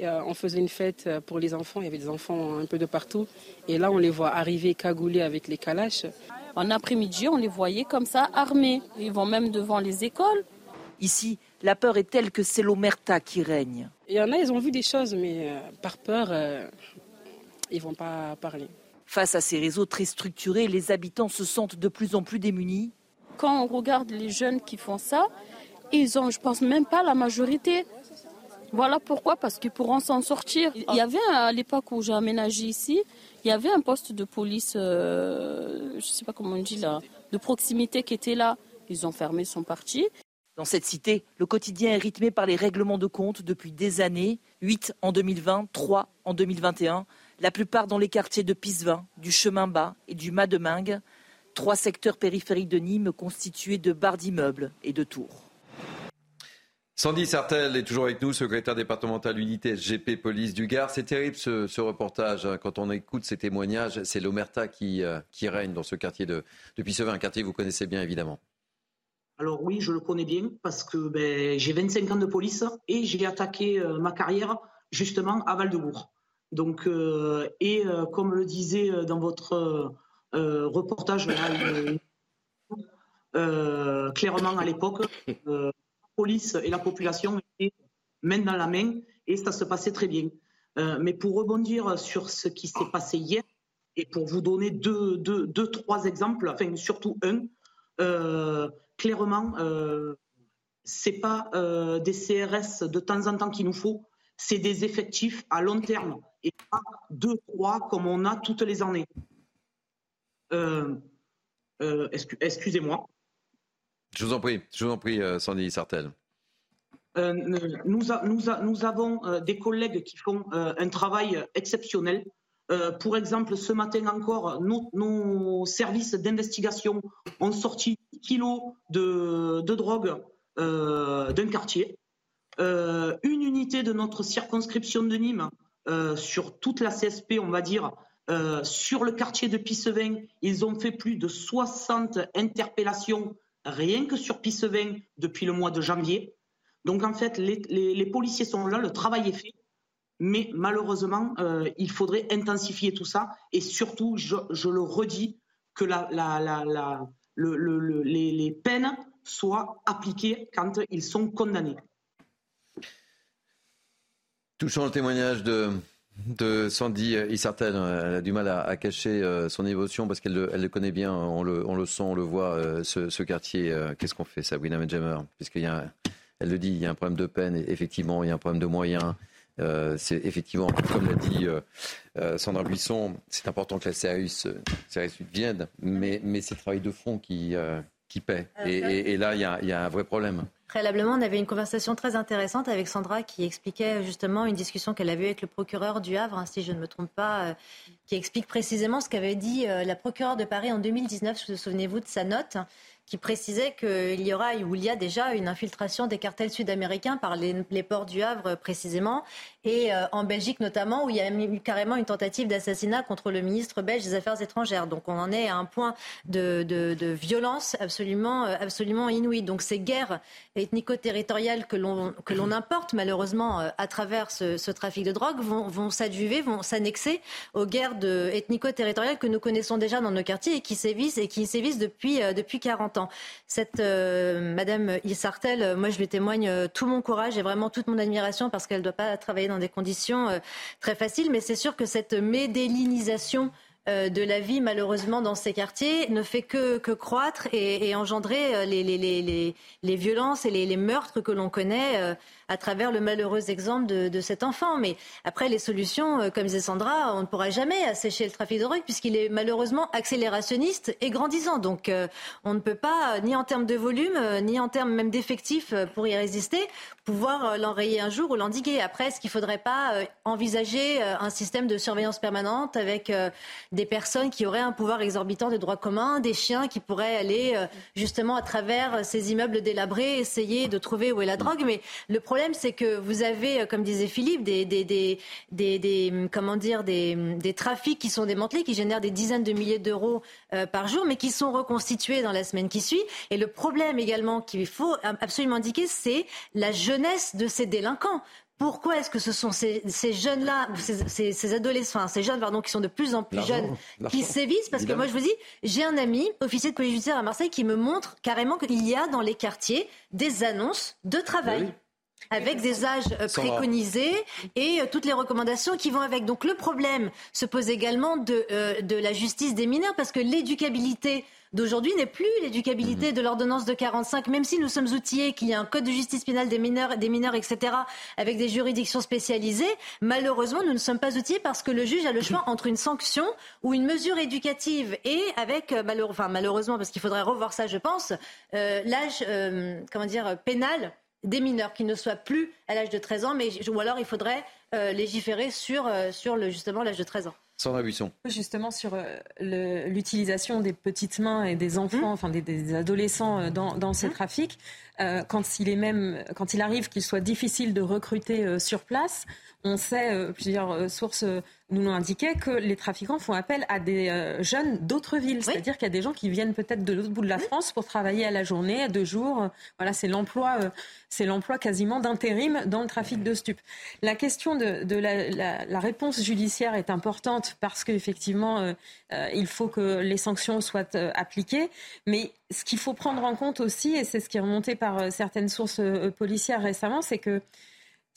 Euh, on faisait une fête euh, pour les enfants, il y avait des enfants un peu de partout. Et là, on les voit arriver cagoulés avec les calaches. En après-midi, on les voyait comme ça, armés. Ils vont même devant les écoles. Ici, la peur est telle que c'est l'omerta qui règne. Il y en a, ils ont vu des choses, mais euh, par peur, ils ne vont pas parler. Face à ces réseaux très structurés, les habitants se sentent de plus en plus démunis. Quand on regarde les jeunes qui font ça, ils ont, je pense même pas la majorité. Voilà pourquoi, parce qu'ils pourront s'en sortir. Il y avait à l'époque où j'ai aménagé ici, il y avait un poste de police, euh, je ne sais pas comment on dit là, de proximité qui était là. Ils ont fermé, son parti. Dans cette cité, le quotidien est rythmé par les règlements de compte depuis des années, 8 en 2020, 3 en 2021, la plupart dans les quartiers de Pisevin, du Chemin Bas et du Mademingue, trois secteurs périphériques de Nîmes constitués de barres d'immeubles et de tours. Sandy Sartel est toujours avec nous, secrétaire départemental unité SGP Police du Gard. C'est terrible ce, reportage. Hein. Quand on écoute ces témoignages, c'est l'omerta qui, euh, règne dans ce quartier de, de Pissevin, un quartier que vous connaissez bien évidemment. Alors oui, je le connais bien parce que ben, j'ai 25 ans de police et j'ai attaqué euh, ma carrière justement à Val-de-Bourg. Donc, euh, et comme le disait dans votre reportage, clairement à l'époque, police et la population étaient main dans la main et ça se passait très bien. Euh, mais pour rebondir sur ce qui s'est passé hier et pour vous donner deux, deux, deux trois exemples, enfin surtout un, euh, clairement, euh, c'est pas euh, des CRS de temps en temps qu'il nous faut, c'est des effectifs à long terme et pas deux, trois comme on a toutes les années. Excusez-moi. Je vous en prie, je vous en prie, euh, Sandy Sartel. Euh, nous, nous, avons euh, des collègues qui font un travail exceptionnel. pour exemple, ce matin encore, nos, services d'investigation ont sorti kilos de, de drogue d'un quartier. une unité de notre circonscription de Nîmes sur toute la CSP, on va dire, Euh, sur le quartier de Pissevin, ils ont fait plus de 60 interpellations rien que sur Pissevin depuis le mois de janvier. Donc en fait, les, policiers sont là, le travail est fait, mais malheureusement, euh, il faudrait intensifier tout ça et surtout, je, le redis, que les, peines soient appliquées quand ils sont condamnés. Touchant le témoignage de, de Sandy Isartel. Elle a du mal à, cacher euh, son émotion parce qu'elle le, connaît bien. On le, on le, sent, on le voit, euh, ce, quartier. Euh, qu'est-ce qu'on fait, Sabrina Medjamer Puisqu'il y a, elle le dit, il y a un problème de peine. Et effectivement, il y a un problème de moyens. c'est effectivement, comme l'a dit Sandra Buisson, c'est important que la CRS, vienne, mais, mais c'est le travail de fond qui, qui paie. Et, là, il y, a, un vrai problème. Préalablement, on avait une conversation très intéressante avec Sandra qui expliquait justement une discussion qu'elle avait eue avec le procureur du Havre, hein, si je ne me trompe pas, euh, qui explique précisément ce qu'avait dit euh, la procureure de Paris en 2019. Vous souvenez-vous de sa note qui précisait qu'il y aura ou il y a déjà une infiltration des cartels sud-américains par les, ports du Havre précisément et euh, en Belgique notamment où il y a eu carrément une tentative d'assassinat contre le ministre belge des Affaires étrangères. Donc on en est à un point de, violence absolument, euh, absolument inouïe. Donc ces guerres ethnico-territoriales que l'on, importe malheureusement euh, à travers ce, trafic de drogue vont, vont s'adjuver, vont s'annexer aux guerres ethnico-territoriales que nous connaissons déjà dans nos quartiers et qui sévissent et qui sévissent depuis, depuis 40 ans. Euh, Madame Isartel, euh, moi je lui témoigne euh, tout mon courage et vraiment toute mon admiration parce qu'elle ne doit pas travailler dans des conditions très faciles. Mais c'est sûr que cette médélinisation de la vie, malheureusement, dans ces quartiers ne fait que, croître et, engendrer les, violences et les, meurtres que l'on connaît à travers le malheureux exemple de, cet enfant. Mais après, les solutions, euh, comme disait Sandra, on ne pourra jamais assécher le trafic de drogue puisqu'il est malheureusement accélérationniste et grandissant. Donc euh, on ne peut pas, ni en termes de volume, euh, ni en termes même d'effectifs pour y résister, pouvoir l'enrayer un jour ou l'endiguer. Après, est-ce qu'il ne faudrait pas envisager un système de surveillance permanente avec des personnes qui auraient un pouvoir exorbitant de droits communs, des chiens qui pourraient aller justement à travers ces immeubles délabrés, essayer de trouver où est la drogue? Mais le problème problème, c'est que vous avez, euh, comme disait Philippe, des, des, des, des comment dire, des, des, trafics qui sont démantelés, qui génèrent des dizaines de milliers d'euros euh, par jour, mais qui sont reconstitués dans la semaine qui suit. Et le problème également qu'il faut absolument indiquer, c'est la jeunesse de ces délinquants pourquoi est-ce que ce sont ces, ces jeunes-là, ces, ces, adolescents, ces jeunes pardon, qui sont de plus en plus jeunes, qui sévissent? Parce que moi, je vous dis, j'ai un ami, officier de police judiciaire à Marseille, qui me montre carrément qu'il y a dans les quartiers des annonces de travail. Ben avec des âges euh, préconisés et euh, toutes les recommandations qui vont avec. Donc le problème se pose également de, euh, de la justice des mineurs parce que l'éducabilité d'aujourd'hui n'est plus l'éducabilité mhm. de l'ordonnance de 45, même si nous sommes outillés, qu'il y a un code de justice pénale des mineurs, des mineurs, etc., avec des juridictions spécialisées. Malheureusement, nous ne sommes pas outillés parce que le juge a le choix entre une sanction ou une mesure éducative et avec, enfin, malheureusement, parce qu'il faudrait revoir ça, je pense, l'âge, comment dire, pénal des mineurs qui ne soient plus à l'âge de 13 ans, mais, ou alors il faudrait euh, légiférer sur, euh, sur le, justement l'âge de 13 ans. Sandra Buisson. Justement sur euh, l'utilisation des petites mains et des enfants, mmh. enfin des, adolescents dans, dans ces mmh. trafics, quand il est même, quand il arrive qu'il soit difficile de recruter sur place, on sait, plusieurs sources nous l'ont indiqué que les trafiquants font appel à des euh, jeunes d'autres villes. C'est-à-dire qu'il y a des gens qui viennent peut-être de l'autre bout de la France pour travailler à la journée, à deux jours. Voilà, c'est l'emploi, euh, c'est l'emploi quasiment d'intérim dans le trafic de stupes. La question de, la, réponse judiciaire est importante parce qu'effectivement, euh, il faut que les sanctions soient appliquées. Mais ce qu'il faut prendre en compte aussi, et c'est ce qui est remonté par certaines sources policières récemment, c'est que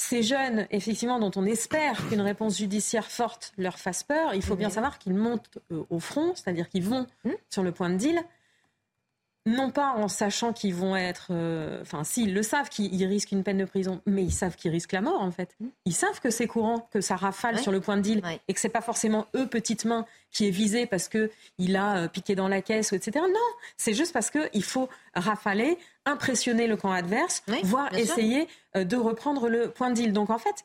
ces jeunes, effectivement, dont on espère qu'une réponse judiciaire forte leur fasse peur, il faut bien savoir qu'ils montent euh, au front, c'est-à-dire qu'ils vont mmh. sur le point de deal non pas en sachant qu'ils vont être, euh, enfin, s'ils le savent, qu'ils risquent une peine de prison, mais ils savent qu'ils risquent la mort en fait. Mm. Ils savent que c'est courant, que ça rafale sur le point de deal et que c'est pas forcément eux, petites mains, qui est visé parce que il a euh, piqué dans la caisse, etc. Non, c'est juste parce qu'il faut rafaler, impressionner le camp adverse, voire essayer euh, de reprendre le point de deal. Donc en fait,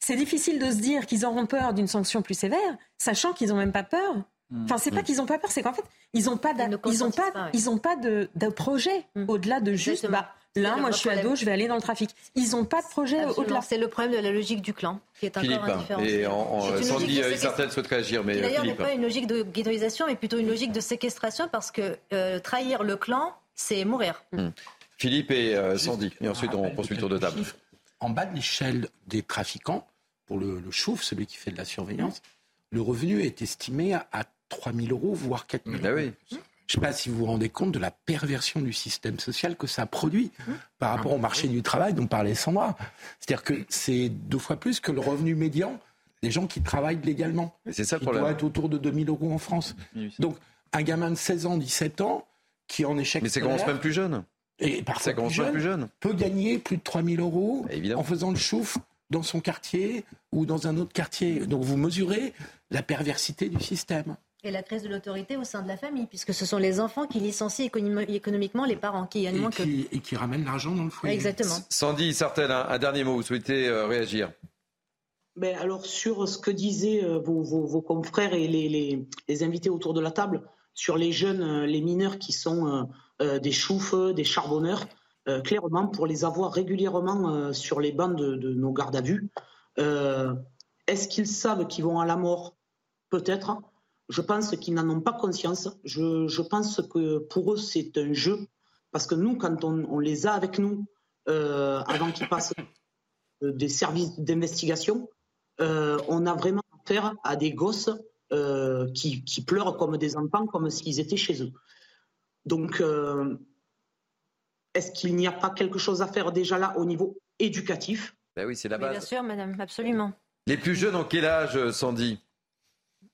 c'est difficile de se dire qu'ils auront peur d'une sanction plus sévère, sachant qu'ils n'ont même pas peur. Enfin, c'est pas mm. qu'ils n'ont pas peur, c'est qu'en fait, ils n'ont pas, ils ont pas, ils ont pas de, projet mm. au-delà de juste, bah, Là, moi, je suis ado, je vais aller dans le trafic. Ils n'ont pas de projet au-delà. C'est le problème de la logique du clan, qui est Philippe, encore indifférent. et en, en, Sandy, certaines souhaiteraient agir, mais D'ailleurs, n'est Philippe. pas une logique de ghettoisation, mais plutôt une logique de séquestration, parce que euh, trahir le clan, c'est mourir. Philippe et euh, Sandy. Et ensuite, on poursuit le tour de table. En bas de l'échelle des trafiquants, pour le, le chouf, celui qui fait de la surveillance, le revenu est estimé à 3 000 euros, voire 4 000 Ah euros. oui. Je ne sais pas si vous vous rendez compte de la perversion du système social que ça produit par rapport au marché du travail dont parlait Sandra. C'est-à-dire que c'est deux fois plus que le revenu médian des gens qui travaillent légalement. C'est ça le qui problème. doit être autour de 2000 euros en France. Donc, un gamin de 16 ans, 17 ans, qui est en échec Mais ça commence même plus jeune. et parfois Ça commence plus même jeune, plus jeune. peut gagner plus de 3000 euros Évidemment. en faisant le chouf dans son quartier ou dans un autre quartier. Donc vous mesurez la perversité du système. Et la crise de l'autorité au sein de la famille, puisque ce sont les enfants qui licencient économi- économiquement les parents, qui Et gagnent moins que... qui, et qui ramènent l'argent dans le foyer. Exactement. Sandy, Sartel, un, un dernier mot. Vous souhaitez euh, réagir Ben, alors sur ce que disaient euh, vos, vos- vos confrères et les, les- les invités autour de la table, sur les jeunes, euh, les mineurs qui sont euh, euh, des choufs, des charbonneurs, euh, clairement, pour les avoir régulièrement euh, sur les bancs de, de nos gardes à vue, euh, est-ce qu'ils savent qu'ils vont à la mort? Peut-être. Je pense qu'ils n'en ont pas conscience. Je, je pense que pour eux, c'est un jeu. Parce que nous, quand on, on les a avec nous, euh, avant qu'ils passent des services d'investigation, euh, on a vraiment affaire à des gosses euh, qui, qui pleurent comme des enfants, comme s'ils étaient chez eux. Donc, euh, est-ce qu'il n'y a pas quelque chose à faire déjà là au niveau éducatif? Ben oui, c'est la Mais bien base. sûr, madame, absolument. Les plus jeunes, en quel âge, Sandy?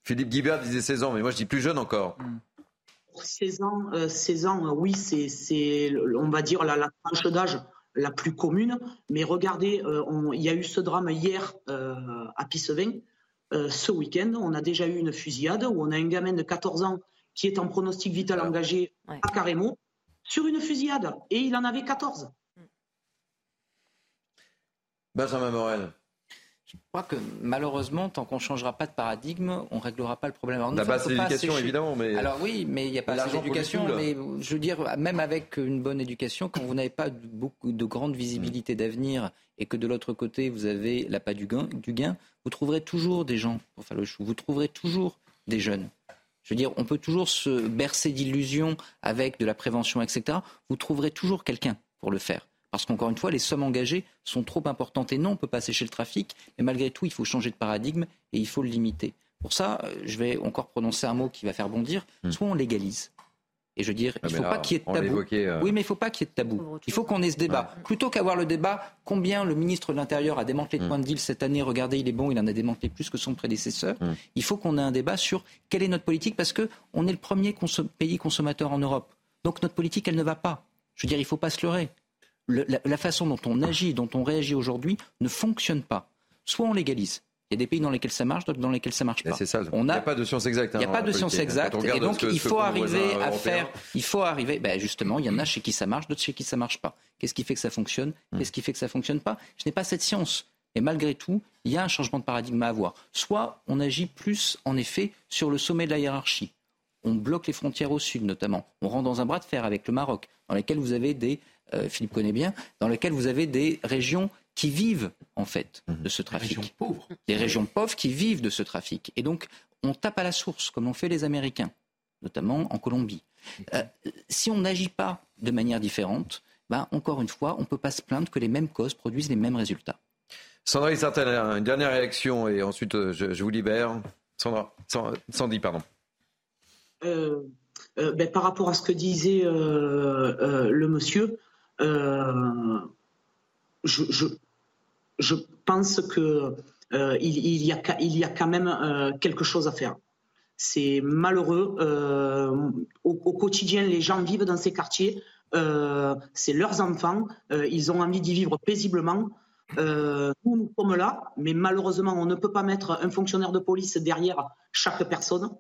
Philippe Guibert disait 16 ans, mais moi je dis plus jeune encore. Pour 16 ans, euh, 16 ans, euh, oui, c'est, on va dire, la, la tranche d'âge la plus commune. Mais regardez, euh, on- il y a eu ce drame hier euh, à Pissevin. Euh, ce week-end, on a déjà eu une fusillade où on a un gamin de 14 ans qui est en pronostic vital engagé à Carremo sur une fusillade. Et il en avait 14. Benjamin Morel. Je crois que malheureusement, tant qu'on ne changera pas de paradigme, on ne réglera pas le problème. Alors, La base, sécher- évidemment, mais- Alors oui, mais il n'y a pas assez d'éducation. Mais je veux dire, même avec une bonne éducation, quand vous n'avez pas de- beaucoup de grande Mm. visibilité d'avenir et que de l'autre côté, vous avez la pas du gain, du gain, vous trouverez toujours des gens pour faire le chou. Vous trouverez toujours des jeunes. Je veux dire, on peut toujours se bercer d'illusions avec de la prévention, etc. Vous trouverez toujours quelqu'un pour le faire. Parce qu'encore une fois, les sommes engagées sont trop importantes. Et non, on ne peut pas sécher le trafic, mais malgré tout, il faut changer de paradigme et il faut le limiter. Pour ça, euh, je vais encore prononcer un mot qui va faire bondir. Soit on légalise. Et je veux dire, Ah, il ne mais faut là, pas qu'il y ait de tabou. euh. Oui, mais il ne faut pas qu'il y ait de tabou. Il faut qu'on ait ce débat. Plutôt qu'avoir le débat, combien le ministre de l'Intérieur a démantelé Mm. de points de deal cette année, regardez, il est bon, il en a démantelé plus que son prédécesseur. Mm. Il faut qu'on ait un débat sur quelle est notre politique, parce qu'on est le premier consom- pays consommateur en Europe. Donc notre politique, elle ne va pas. Je veux dire, il ne faut pas se leurrer. Le- la, la façon dont on agit, dont on réagit aujourd'hui, ne fonctionne pas. Soit on légalise. Il y a des pays dans lesquels ça marche, d'autres dans lesquels ça marche pas. C'est ça. On Il n'y a a pas de science exacte. il n'y a hein, pas de science exacte. Et donc, ce il faut arriver à faire. Il faut arriver. Ben justement, il y en a chez qui ça marche, d'autres chez qui ça marche pas. Qu'est-ce qui fait que ça fonctionne Hmm. Qu'est-ce qui fait que ça fonctionne pas? Je n'ai pas cette science. Et malgré tout, il y a un changement de paradigme à avoir. Soit on agit plus, en effet, sur le sommet de la hiérarchie. On bloque les frontières au sud, notamment. On rentre dans un bras de fer avec le Maroc, dans lesquels vous avez des, euh, Philippe connaît bien, dans lesquels vous avez des régions qui vivent, en fait, de ce trafic. régions pauvres. Des régions pauvres qui vivent de ce trafic. Et donc, on tape à la source, comme l'ont fait les Américains, notamment en Colombie. Euh, si on n'agit pas de manière différente, ben, encore une fois, on ne peut pas se plaindre que les mêmes causes produisent les mêmes résultats. Sandra une dernière réaction et ensuite euh, je, je vous libère. Sandra, San- Sandy, pardon. Euh, euh, ben, par rapport à ce que disait euh, euh, le monsieur, euh, je, je, pense que euh, il, y a, quand même euh, quelque chose à faire. C'est malheureux. euh, au, quotidien, les gens vivent dans ces quartiers. euh, c'est leurs enfants. euh, ils ont envie d'y vivre paisiblement. Euh, nous, nous sommes là, mais malheureusement, on ne peut pas mettre un fonctionnaire de police derrière chaque personne.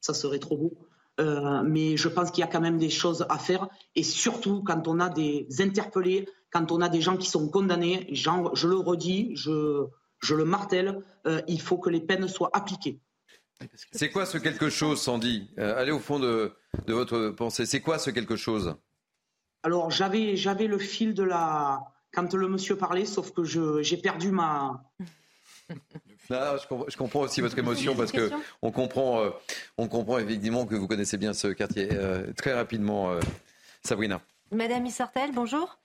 Ça serait trop beau. Euh, mais je pense qu'il y a quand même des choses à faire. Et surtout, quand on a des interpellés, quand on a des gens qui sont condamnés, genre, je le redis, je, je le martèle, euh, il faut que les peines soient appliquées. C'est quoi ce quelque chose, Sandy? Euh, Allez au fond de, de votre pensée. C'est quoi ce quelque chose? Alors j'avais j'avais le fil de la quand le monsieur parlait, sauf que j'ai perdu ma. (laughs) je, comprends, aussi votre émotion parce que on comprend, euh, on comprend effectivement que vous connaissez bien ce quartier. Euh, très rapidement, euh, Sabrina. Madame Issortel, bonjour.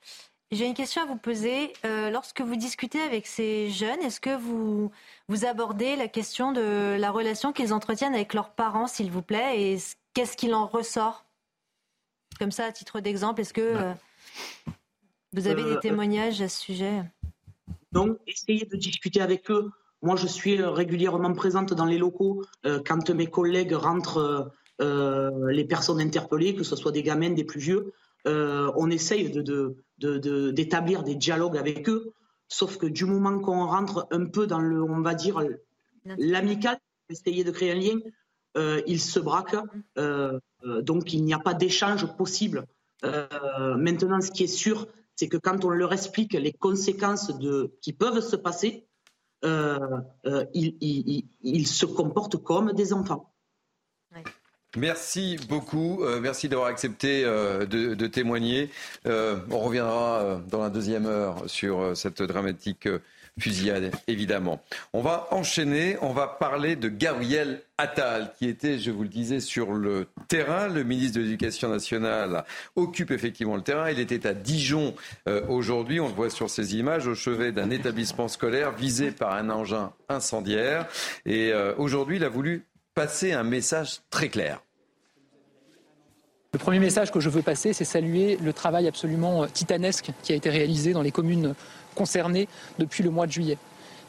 J'ai une question à vous poser. lorsque vous discutez avec ces jeunes, est-ce que vous, vous abordez la question de la relation qu'ils entretiennent avec leurs parents, s'il vous plaît, et qu'est-ce qu'il en ressort? Comme ça, à titre d'exemple, est-ce que vous avez des témoignages à ce sujet? Donc, essayez de discuter avec eux moi, je suis euh, régulièrement présente dans les locaux euh, quand mes collègues rentrent euh, les personnes interpellées, que ce soit des gamins, des plus vieux. on essaye d'établir des dialogues avec eux, sauf que du moment qu'on rentre un peu dans le, on va dire, l'amical, essayer de créer un lien, ils se braquent. donc, il n'y a pas d'échange possible. maintenant, ce qui est sûr, c'est que quand on leur explique les conséquences qui peuvent se passer, euh, euh, ils, se comportent comme des enfants. Merci beaucoup. Euh, merci d'avoir accepté de, témoigner. on reviendra dans la deuxième heure sur cette dramatique fusillade, évidemment. On va enchaîner, on va parler de Gabriel Attal, qui était, je vous le disais, sur le terrain. Le ministre de l'Éducation nationale occupe effectivement le terrain. Il était à Dijon euh, aujourd'hui, on le voit sur ces images, au chevet d'un établissement scolaire visé par un engin incendiaire. Et euh, aujourd'hui, il a voulu passer un message très clair. Le premier message que je veux passer, c'est saluer le travail absolument titanesque qui a été réalisé dans les communes concernés depuis le mois de juillet.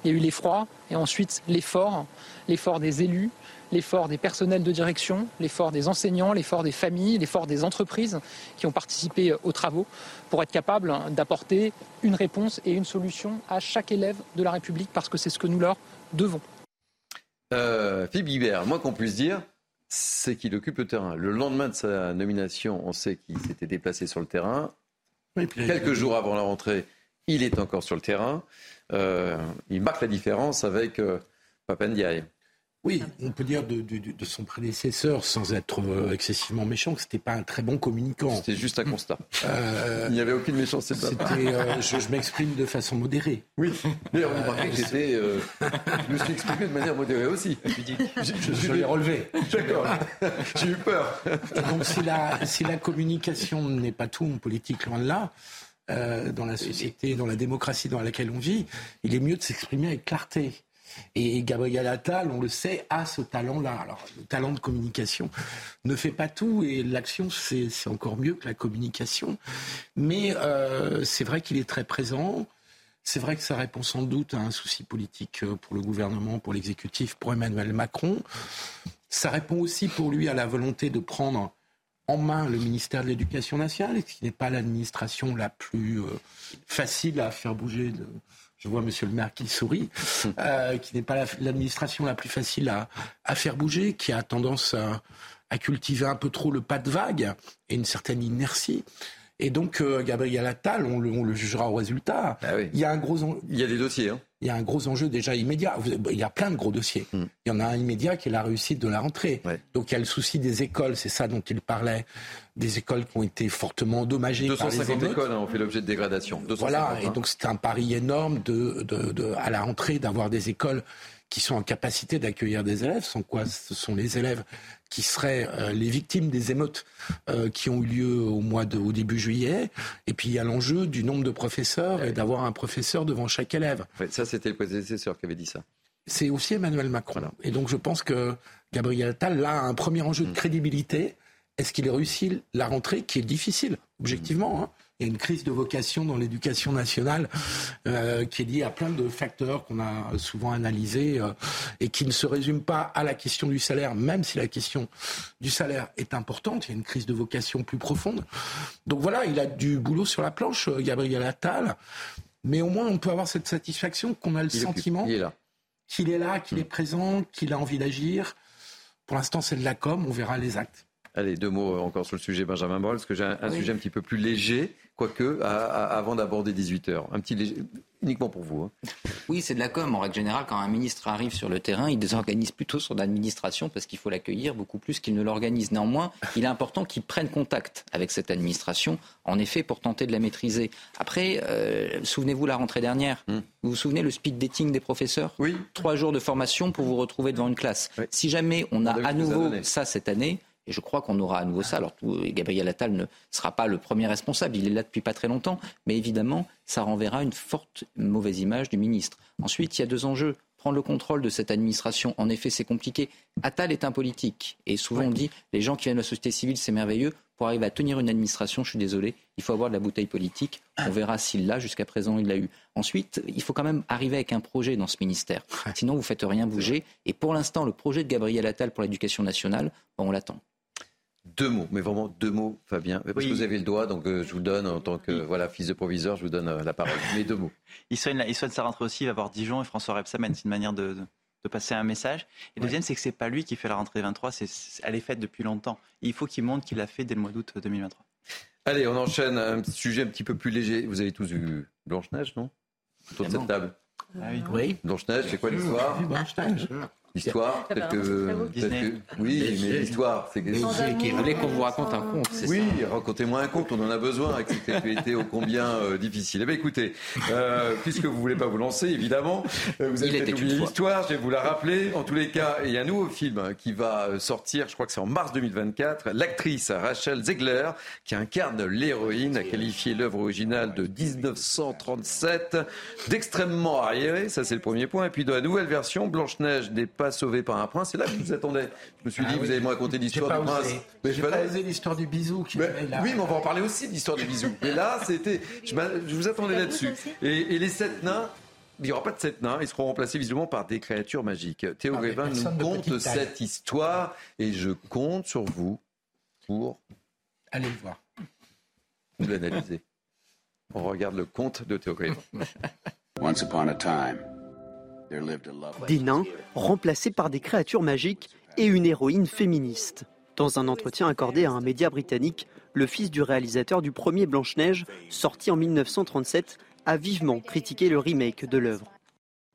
Il y a eu l'effroi et ensuite l'effort, l'effort des élus, l'effort des personnels de direction, l'effort des enseignants, l'effort des familles, l'effort des entreprises qui ont participé aux travaux pour être capables d'apporter une réponse et une solution à chaque élève de la République parce que c'est ce que nous leur devons. Euh, Philippe moi qu'on puisse dire, c'est qu'il occupe le terrain. Le lendemain de sa nomination, on sait qu'il s'était déplacé sur le terrain. Quelques jours avant la rentrée, il est encore sur le terrain. Euh, il marque la différence avec euh, Papendiaï. Oui, on peut dire de, son prédécesseur, sans être euh, excessivement méchant, que c'était pas un très bon communicant. C'était juste un constat. il n'y avait aucune méchanceté. C'était, je, m'exprime de façon modérée. Oui. Mais on que j'étais. je me suis exprimé de manière modérée aussi. Je, je, l'ai relevé. D'accord. J'ai eu peur. donc si la, si la communication n'est pas tout en politique, loin de là. Euh, dans la société, dans la démocratie dans laquelle on vit, il est mieux de s'exprimer avec clarté. Et Gabriel Attal, on le sait, a ce talent-là. Alors, le talent de communication ne fait pas tout, et l'action, c'est encore mieux que la communication. Mais euh, c'est vrai qu'il est très présent. C'est vrai que ça répond sans doute à un souci politique euh, pour le gouvernement, pour l'exécutif, pour Emmanuel Macron. Ça répond aussi pour lui à la volonté de prendre en main le ministère de l'Éducation nationale, qui n'est pas l'administration la plus euh, facile à faire bouger. De... Je vois Monsieur le maire qui sourit, (laughs) euh, qui n'est pas l'administration la, plus facile à, à, faire bouger, qui a tendance à, à, cultiver un peu trop le pas de vague et une certaine inertie. Et donc, euh, Gabriel Attal, on le, on le, jugera au résultat. Ah il y a un gros. Il y a des dossiers. Hein il y a un gros enjeu déjà immédiat. Il y a plein de gros dossiers. Hmm. Il y en a un immédiat qui est la réussite de la rentrée. Donc il y a le souci des écoles, c'est ça dont il parlait, des écoles qui ont été fortement endommagées 250 par les écoles hein, ont fait l'objet de dégradation. voilà, et donc c'est un pari énorme de, de, de, à la rentrée d'avoir des écoles qui sont en capacité d'accueillir des élèves, sans quoi ce sont les élèves qui seraient euh, les victimes des émeutes euh, qui ont eu lieu au mois de, au début juillet. Et puis il y a l'enjeu du nombre de professeurs et d'avoir un professeur devant chaque élève. ça, c'était le prédécesseur qui avait dit ça. C'est aussi Emmanuel Macron. Et donc je pense que Gabriel Attal là a un premier enjeu de mm. crédibilité. Est-ce qu'il réussit la rentrée qui est difficile, objectivement hein? Il y a une crise de vocation dans l'éducation nationale euh, qui est liée à plein de facteurs qu'on a souvent analysés euh, et qui ne se résument pas à la question du salaire, même si la question du salaire est importante. Il y a une crise de vocation plus profonde. Donc voilà, il a du boulot sur la planche, euh, Gabriel Attal. Mais au moins, on peut avoir cette satisfaction qu'on a le sentiment qu'il est là, qu'il est présent, qu'il a envie d'agir. Pour l'instant, c'est de la com, on verra les actes. Allez, deux mots encore sur le sujet Benjamin Moll, parce que j'ai un, sujet un petit peu plus léger, quoique, avant d'aborder 18h. Un petit léger, uniquement pour vous. Hein. Oui, c'est de la com. En règle générale, quand un ministre arrive sur le terrain, il désorganise plutôt son administration parce qu'il faut l'accueillir beaucoup plus qu'il ne l'organise. Néanmoins, il est important qu'il prenne contact avec cette administration, en effet, pour tenter de la maîtriser. Après, euh, souvenez-vous la rentrée dernière. Hmm. Vous vous souvenez le speed dating des professeurs? Oui. Trois jours de formation pour vous retrouver devant une classe. Si jamais on a à nouveau ça cette année, et je crois qu'on aura à nouveau ça. Alors, Gabriel Attal ne sera pas le premier responsable. Il est là depuis pas très longtemps. Mais évidemment, ça renverra une forte mauvaise image du ministre. Ensuite, il y a deux enjeux. Prendre le contrôle de cette administration, en effet, c'est compliqué. Attal est un politique. Et souvent, on dit les gens qui viennent de la société civile, c'est merveilleux. Pour arriver à tenir une administration, je suis désolé, il faut avoir de la bouteille politique. On verra s'il l'a. Jusqu'à présent, il l'a eu. Ensuite, il faut quand même arriver avec un projet dans ce ministère. Sinon, vous ne faites rien bouger. Et pour l'instant, le projet de Gabriel Attal pour l'éducation nationale, on l'attend. Deux mots, mais vraiment deux mots, Fabien. Parce que vous avez le doigt, donc euh, je vous donne en tant que voilà fils de proviseur, je vous donne euh, la parole. Mais deux mots. (laughs) Il soigne, il sa rentrée aussi, il va voir Dijon et François Rebsamen. C'est une manière de, de, passer un message. Et deuxième, c'est que c'est pas lui qui fait la rentrée 23, c'est, elle est faite depuis longtemps. il faut qu'il montre qu'il l'a fait dès le mois d'août 2023. Allez, on enchaîne un sujet un petit peu plus léger. Vous avez tous vu Blanche-Neige, non? Autour de cette table. Ah oui. Blanche-Neige, c'est quoi l'histoire? Blanche-Neige. L'histoire, peut-être que, oui, mais l'histoire, c'est que qui voulait qu'on vous raconte un conte. Oui, racontez-moi un conte, on en a besoin avec cette actualité ô combien euh, difficile. Eh bien, écoutez, euh, puisque vous voulez pas vous lancer, évidemment, euh, vous avez peut-être oublié l'histoire, je vais vous la rappeler. En tous les cas, il y a un nouveau film hein, qui va sortir, je crois que c'est en mars 2024. L'actrice Rachel Zegler, qui incarne l'héroïne, a qualifié l'œuvre originale de 1937 d'extrêmement arriérée, ça c'est le premier point. Et puis dans la nouvelle version, Blanche-Neige n'est pas sauvé par un prince. C'est là que je vous attendais. Je me suis dit, ah vous allez me raconter l'histoire du prince. Mais je vais pas osé l'histoire du bisou. Qui Oui, mais on va en parler aussi de l'histoire du bisou. Mais là, c'était, je, vous attendais là-dessus. Et, les sept nains, il n'y aura pas de sept nains, ils seront remplacés visiblement par des créatures magiques. Théo Grévin nous conte cette histoire et je compte sur vous pour. Allez le voir. Vous l'analyser. On regarde le conte de Théo Grévin. Once upon a time. Des nains remplacés par des créatures magiques et une héroïne féministe. Dans un entretien accordé à un média britannique, le fils du réalisateur du premier Blanche-Neige, sorti en 1937, a vivement critiqué le remake de l'œuvre.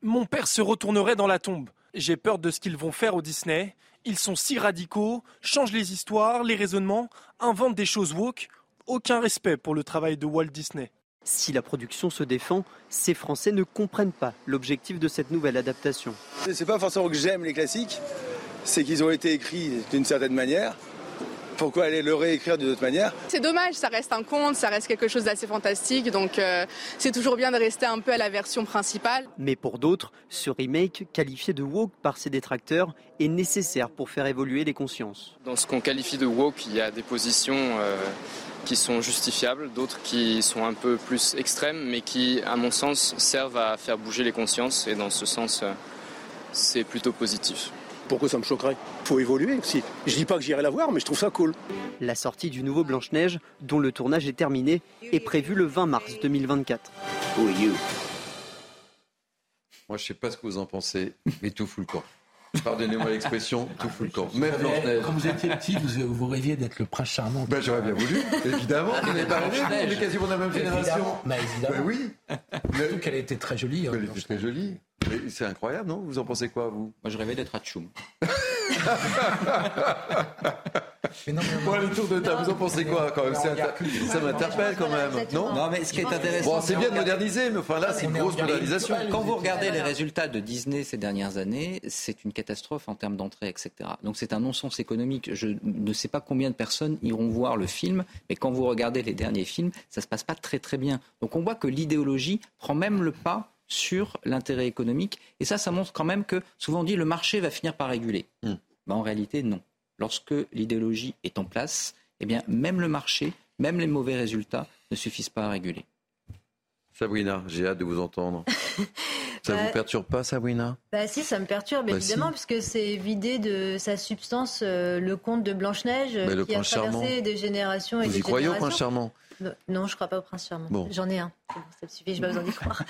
Mon père se retournerait dans la tombe. J'ai peur de ce qu'ils vont faire au Disney. Ils sont si radicaux, changent les histoires, les raisonnements, inventent des choses woke. Aucun respect pour le travail de Walt Disney. Si la production se défend, ces Français ne comprennent pas l'objectif de cette nouvelle adaptation. C'est pas forcément que j'aime les classiques, c'est qu'ils ont été écrits d'une certaine manière. Pourquoi aller le réécrire d'une autre manière? C'est dommage, ça reste un conte, ça reste quelque chose d'assez fantastique, donc euh, c'est toujours bien de rester un peu à la version principale. Mais pour d'autres, ce remake, qualifié de woke par ses détracteurs, est nécessaire pour faire évoluer les consciences. Dans ce qu'on qualifie de woke, il y a des positions euh, qui sont justifiables, d'autres qui sont un peu plus extrêmes, mais qui, à mon sens, servent à faire bouger les consciences. Et dans ce sens, euh, c'est plutôt positif. Pourquoi ça me choquerait? Faut évoluer aussi. Je dis pas que j'irai la voir, mais je trouve ça cool. La sortie du nouveau Blanche-Neige, dont le tournage est terminé, est prévue le 20 mars 2024. Moi, je sais pas ce que vous en pensez, mais tout fout le camp. Pardonnez-moi l'expression, tout fout le camp. Mais Quand vous étiez petit, vous, vous rêviez d'être le prince charmant. Ben, J'aurais bien voulu, évidemment. Vous n'avez pas rêvé, on est quasiment de la même génération. Mais évidemment. Ben oui. Surtout qu'elle était très jolie. Hein, elle était très jolie. C'est incroyable, non? Vous en pensez quoi, vous? Moi, je rêvais d'être Hatchoum. (laughs) mais non, mais bon, le tour de table, vous en pensez quoi quand même? Ça m'interpelle quand même, non Non, mais ce qui est intéressant. Bon, c'est bien de moderniser, mais enfin là, c'est une grosse modernisation. Quand vous regardez les résultats de Disney ces dernières années, c'est une catastrophe en termes d'entrée, etc. Donc c'est un non-sens économique. Je ne sais pas combien de personnes iront voir le film, mais quand vous regardez les derniers films, ça se passe pas très très bien. Donc on voit que l'idéologie prend même le pas sur l'intérêt économique. Et ça, ça montre quand même que souvent on dit le marché va finir par réguler. Ben, en réalité, non. Lorsque l'idéologie est en place, eh bien, même le marché, même les mauvais résultats ne suffisent pas à réguler. Sabrina, j'ai hâte de vous entendre. (laughs) ça ne vous bah, perturbe pas, Sabrina? bah Si, ça me perturbe bah, évidemment, puisque c'est vidé de sa substance euh, le conte de Blanche-Neige qui a traversé des générations et vous y croyez au charmant? Non, je ne crois pas au prince charmant. J'en ai un. ça me suffit, je n'ai pas besoin d'y croire.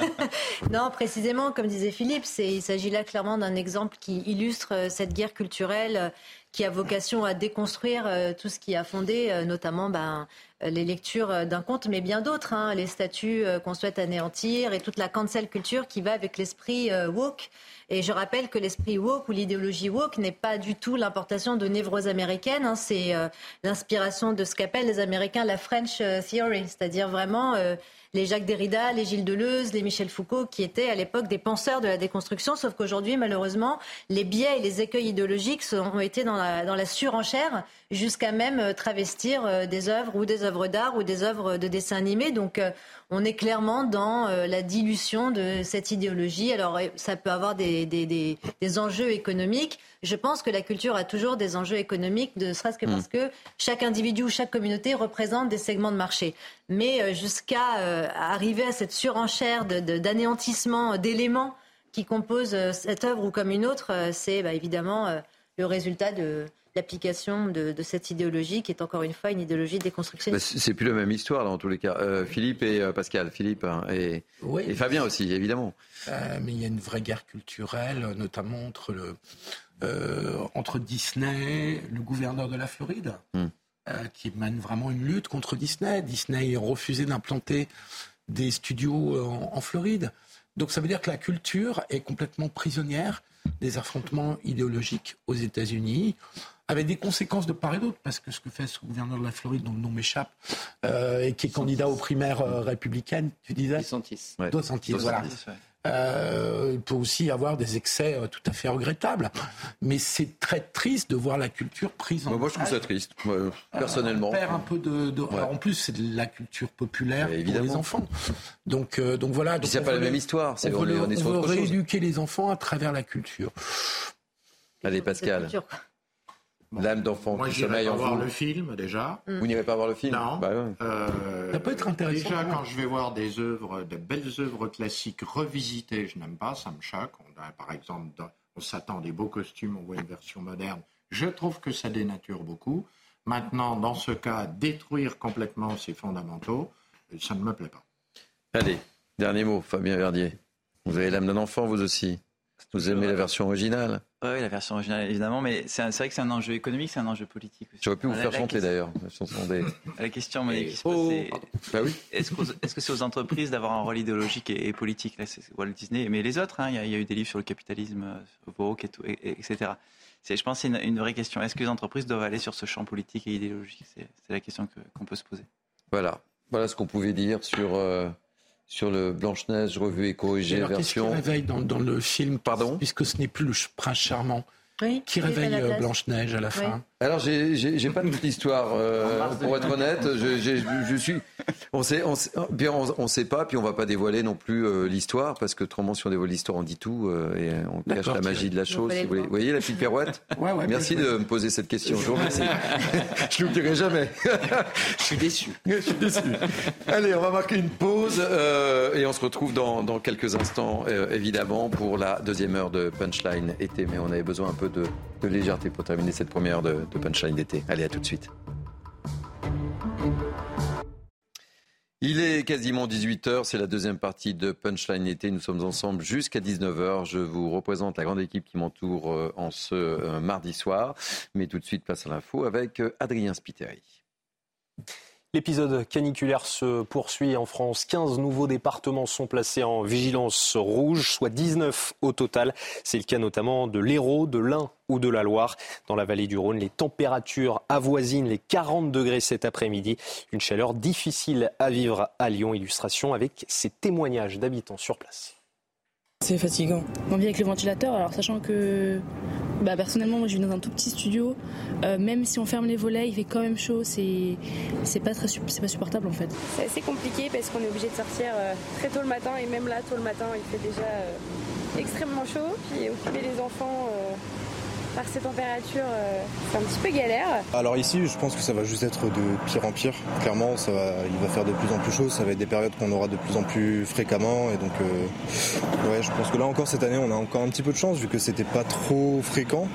(laughs) non, précisément, comme disait Philippe, il s'agit là clairement d'un exemple qui illustre euh, cette guerre culturelle qui a vocation à déconstruire tout ce qui a fondé, notamment ben, les lectures d'un conte, mais bien d'autres, hein, les statuts qu'on souhaite anéantir et toute la cancel culture qui va avec l'esprit woke. Et je rappelle que l'esprit woke ou l'idéologie woke n'est pas du tout l'importation de névroses américaines. Hein. c'est euh, l'inspiration de ce qu'appellent les Américains la French euh, Theory, c'est-à-dire vraiment euh, les Jacques Derrida, les Gilles Deleuze, les Michel Foucault, qui étaient à l'époque des penseurs de la déconstruction, sauf qu'aujourd'hui, malheureusement, les biais et les écueils idéologiques ont été dans la, dans la surenchère jusqu'à même euh, travestir euh, des œuvres ou des œuvres d'art ou des œuvres de dessin animé. Donc, euh, on est clairement dans la dilution de cette idéologie. Alors, ça peut avoir des, des, des, des enjeux économiques. Je pense que la culture a toujours des enjeux économiques, ne serait-ce que parce mm. que chaque individu ou chaque communauté représente des segments de marché. Mais euh, jusqu'à euh, arriver à cette surenchère d'anéantissement d'éléments qui composent euh, cette œuvre ou comme une autre, c'est bah, évidemment le résultat de l'application de, cette idéologie qui est encore une fois une idéologie déconstructionniste. Bah, c'est plus la même histoire là en tous les cas. Philippe et Pascal, Philippe hein, et, et, Fabien aussi évidemment. mais il y a une vraie guerre culturelle, notamment entre le, euh, entre Disney, le gouverneur de la Floride, hmm. euh, qui mène vraiment une lutte contre Disney. Disney a refusé d'implanter des studios euh, en, Floride. Donc ça veut dire que la culture est complètement prisonnière des affrontements idéologiques aux États-Unis, avec des conséquences de part et d'autre, parce que ce que fait ce gouverneur de la Floride, dont le nom m'échappe, et qui est candidat aux primaires républicaines, tu disais? Ouais. voilà. Euh, il peut aussi y avoir des excès euh, tout à fait regrettables. Mais c'est très triste de voir la culture prise en. Moi, je trouve ça triste, personnellement. On perd un peu de. En plus, c'est de la culture populaire pour les enfants. Donc, euh, donc voilà. Donc, c'est pas la même histoire. C'est on, on, on veut rééduquer les enfants à travers la culture. Allez, Pascal. L'âme d'enfant qui sommeille en voir le film déjà. Vous n'irez pas voir le film Non. Bah euh, ça peut être intéressant. Déjà, quand je vais voir des œuvres, de belles œuvres classiques revisitées, je n'aime pas, ça me choque. On a, par exemple, on s'attend à des beaux costumes, on voit une version moderne. Je trouve que ça dénature beaucoup. Maintenant, dans ce cas, détruire complètement ces fondamentaux, ça ne me plaît pas. Allez, dernier mot, Fabien Verdier. Vous avez l'âme d'un enfant, vous aussi. Vous aimez la version originale? Oui, la version originale, évidemment, mais c'est vrai que c'est un enjeu économique, c'est un enjeu politique aussi. J'aurais pu vous faire chanter d'ailleurs, la chanson des... (laughs) La question mais, qui se pose, c'est bah oui. est-ce que c'est aux entreprises d'avoir un rôle idéologique et, politique? Là, c'est Walt Disney, mais les autres, hein, il y, a eu des livres sur le capitalisme, euh, woke, et tout, etc. Je pense que c'est une, vraie question. Est-ce que les entreprises doivent aller sur ce champ politique et idéologique? C'est la question qu'on peut se poser. Voilà, voilà ce qu'on pouvait dire sur... Euh, sur le Blanche-Neige revue et corrigée alors, version. Qu'est-ce qui réveille dans, dans, le film Pardon Puisque ce n'est plus le prince charmant. qui réveille euh, Blanche-Neige à la fin alors, j'ai pas toute l'histoire, euh, pour être honnête. Je, je, suis. On sait, on, bien, on, sait pas, puis on va pas dévoiler non plus euh, l'histoire, parce que autrement, si on dévoile l'histoire, on dit tout euh, et on cache la magie de la chose. Vous, voyez la petite pirouette (laughs) ouais, ouais, Merci de me poser cette question. Je vous (laughs) remercie. je l'oublierai jamais. je suis déçu. (laughs) je suis déçu. Allez, on va marquer une pause et on se retrouve dans, dans quelques instants, évidemment, pour la deuxième heure de Punchline été. Mais on avait besoin un peu de, de légèreté pour terminer cette première heure de de Punchline d'été. Allez, à tout de suite. Il est quasiment 18h, c'est la deuxième partie de Punchline été. Nous sommes ensemble jusqu'à 19h. Je vous représente la grande équipe qui m'entoure euh, en ce euh, mardi soir. Mais tout de suite, place à l'info avec euh, Adrien Spiteri. L'épisode caniculaire se poursuit en France. 15 nouveaux départements sont placés en vigilance rouge, soit 19 au total. C'est le cas notamment de l'Hérault, de l'Ain ou de la Loire. Dans la vallée du Rhône, les températures avoisinent les 40 degrés cet après-midi. Une chaleur difficile à vivre à Lyon. Illustration avec ces témoignages d'habitants sur place. C'est fatigant. On vit avec le ventilateur, alors sachant que bah, personnellement, moi je vis dans un tout petit studio. Euh, même si on ferme les volets, il fait quand même chaud. C'est, c'est pas très, c'est pas supportable en fait. C'est assez compliqué parce qu'on est obligé de sortir euh, très tôt le matin et même là, tôt le matin, il fait déjà euh, extrêmement chaud. Puis occuper les enfants par ces températures, euh, c'est un petit peu galère. Alors ici, je pense que ça va juste être de pire en pire. Clairement, ça va, il va faire de plus en plus chaud. Ça va être des périodes qu'on aura de plus en plus fréquemment. Et donc, euh, ouais, je pense que là encore cette année, on a encore un petit peu de chance vu que c'était pas trop fréquent.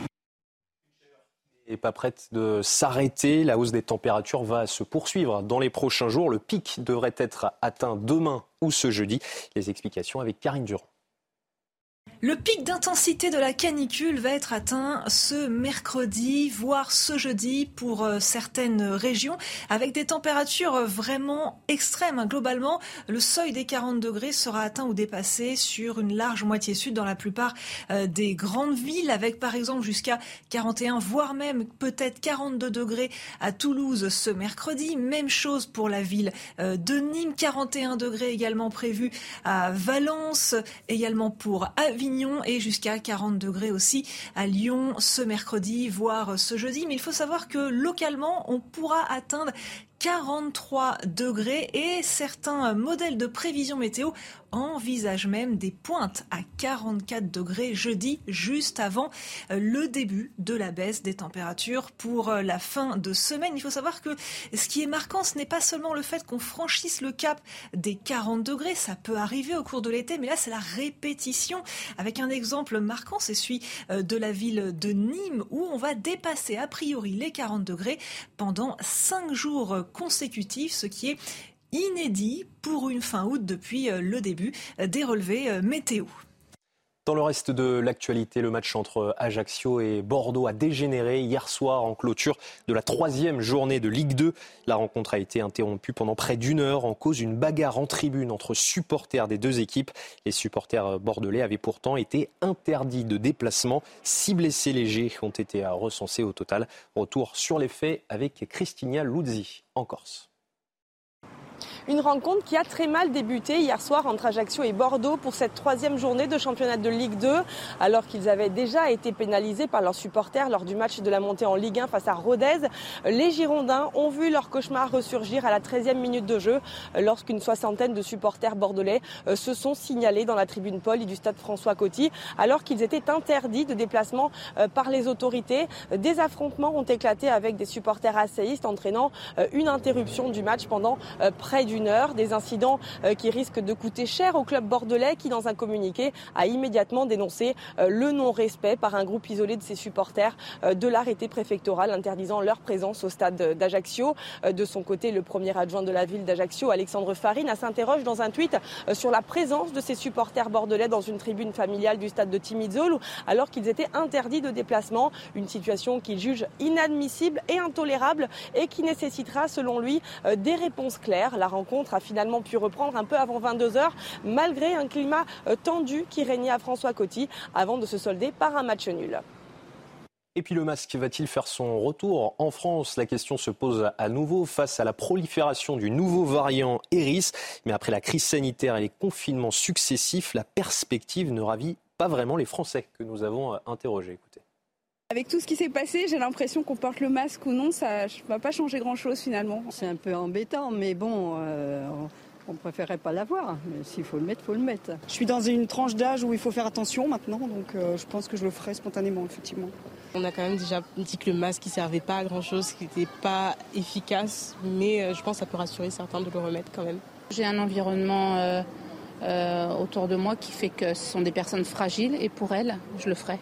Et pas prête de s'arrêter. La hausse des températures va se poursuivre dans les prochains jours. Le pic devrait être atteint demain ou ce jeudi. Les explications avec Karine Durand. Le pic d'intensité de la canicule va être atteint ce mercredi, voire ce jeudi pour euh, certaines régions, avec des températures vraiment extrêmes. Globalement, le seuil des 40 degrés sera atteint ou dépassé sur une large moitié sud dans la plupart euh, des grandes villes, avec par exemple jusqu'à 41, voire même peut-être 42 degrés à Toulouse ce mercredi. Même chose pour la ville euh, de Nîmes, 41 degrés également prévus à Valence, également pour Avignon et jusqu'à 40 degrés aussi à Lyon ce mercredi, voire ce jeudi. Mais il faut savoir que localement, on pourra atteindre 43 degrés et certains modèles de prévision météo envisagent même des pointes à 44 degrés jeudi, juste avant euh, le début de la baisse des températures pour euh, la fin de semaine. Il faut savoir que ce qui est marquant, ce n'est pas seulement le fait qu'on franchisse le cap des 40 degrés, ça peut arriver au cours de l'été, mais là c'est la répétition. Avec un exemple marquant, c'est celui euh, de la ville de Nîmes où on va dépasser a priori les 40 degrés pendant 5 jours consécutif, ce qui est inédit pour une fin août depuis euh, le début des relevés euh, météo. Dans le reste de l'actualité, le match entre Ajaccio et Bordeaux a dégénéré hier soir en clôture de la troisième journée de Ligue 2. La rencontre a été interrompue pendant près d'une heure en cause d'une bagarre en tribune entre supporters des deux équipes. Les supporters bordelais avaient pourtant été interdits de déplacement. Six blessés légers ont été recensés au total. Retour sur les faits avec Christina Luzzi en Corse. Une rencontre qui a très mal débuté hier soir entre Ajaccio et Bordeaux pour cette troisième journée de championnat de Ligue 2, alors qu'ils avaient déjà été pénalisés par leurs supporters lors du match de la montée en Ligue 1 face à Rodez. Les Girondins ont vu leur cauchemar ressurgir à la 13e minute de jeu, lorsqu'une soixantaine de supporters bordelais euh, se sont signalés dans la tribune Paul et du stade François Coty, alors qu'ils étaient interdits de déplacement euh, par les autorités. Des affrontements ont éclaté avec des supporters asséistes, entraînant euh, une interruption du match pendant près d'une heure. Des incidents euh, qui risquent de coûter cher au club bordelais qui, dans un communiqué, a immédiatement dénoncé euh, le non-respect par un groupe isolé de ses supporters euh, de l'arrêté préfectoral interdisant leur présence au stade d'Ajaccio. De son côté, le premier adjoint de la ville d'Ajaccio, Alexandre Farine, s'interroge dans un tweet sur la présence de ses supporters bordelais dans une tribune familiale du stade de Timizol alors qu'ils étaient interdits de déplacement. Une situation qu'il juge inadmissible et intolérable et qui nécessitera, selon lui, des réponses claires. La rencontre a finalement pu reprendre un peu avant 22 heures, malgré un climat euh, tendu qui régnait à François Coty, avant de se solder par un match nul. Et puis le masque va-t-il faire son retour en France? La question se pose à nouveau face à la prolifération du nouveau variant Eris. Mais après la crise sanitaire et les confinements successifs, la perspective ne ravit pas vraiment les Français que nous avons euh, interrogés. Écoutez. Avec tout ce qui s'est passé, j'ai l'impression qu'on porte le masque ou non, ça ne va pas changer grand-chose finalement. C'est un peu embêtant, mais bon, euh, on préférerait pas l'avoir. Mais s'il faut le mettre, faut le mettre. Je suis dans une tranche d'âge où il faut faire attention maintenant, donc euh, je pense que je le ferai spontanément, effectivement. On a quand même déjà dit que le masque ne servait pas à grand-chose, qu'il n'était pas efficace, mais euh, je pense que ça peut rassurer certains de le remettre quand même. J'ai un environnement autour de moi qui fait que ce sont des personnes fragiles et pour elles, je le ferai.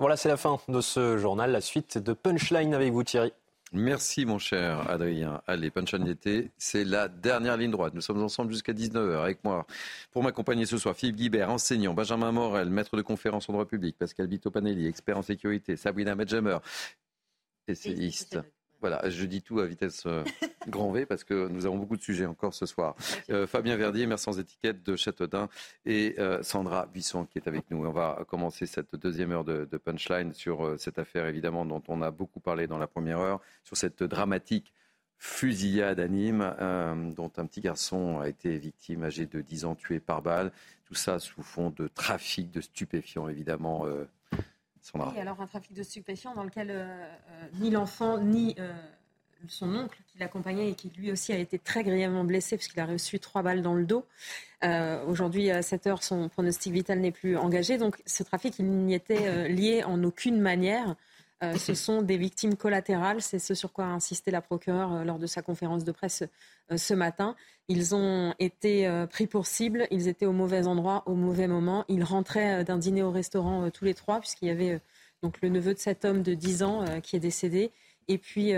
Voilà, c'est la fin de ce journal. La suite de Punchline avec vous, Thierry. Merci mon cher Adrien. Allez, Punchline d'été, c'est la dernière ligne droite. Nous sommes ensemble jusqu'à 19h avec moi. Pour m'accompagner ce soir, Philippe Guibert, enseignant, Benjamin Morel, maître de conférence en droit public, Pascal Vito Panelli, expert en sécurité, Sabrina Medjemer, essayiste. Voilà, je dis tout à vitesse euh, (laughs) grand V parce que nous avons beaucoup de sujets encore ce soir. Euh, Fabien Verdier, maire sans étiquette de Châteaudun et euh, Sandra Buisson qui est avec nous. On va commencer cette deuxième heure de, punchline sur cette affaire évidemment dont on a beaucoup parlé dans la première heure, sur cette dramatique fusillade à Nîmes dont un petit garçon a été victime âgé de 10 ans tué par balle. Tout ça sous fond de trafic de stupéfiants évidemment oui, alors un trafic de stupéfiants dans lequel euh, euh, ni l'enfant ni euh, son oncle qui l'accompagnait et qui lui aussi a été très grièvement blessé puisqu'il a reçu trois balles dans le dos. Aujourd'hui, à 7 heures, son pronostic vital n'est plus engagé. Donc ce trafic, il n'y était lié en aucune manière. ce (laughs) sont des victimes collatérales, c'est ce sur quoi a insisté la procureure lors de sa conférence de presse ce matin. Ils ont été pris pour cible, ils étaient au mauvais endroit, au mauvais moment. Ils rentraient d'un dîner au restaurant tous les trois, puisqu'il y avait donc le neveu de cet homme de 10 ans qui est décédé, et puis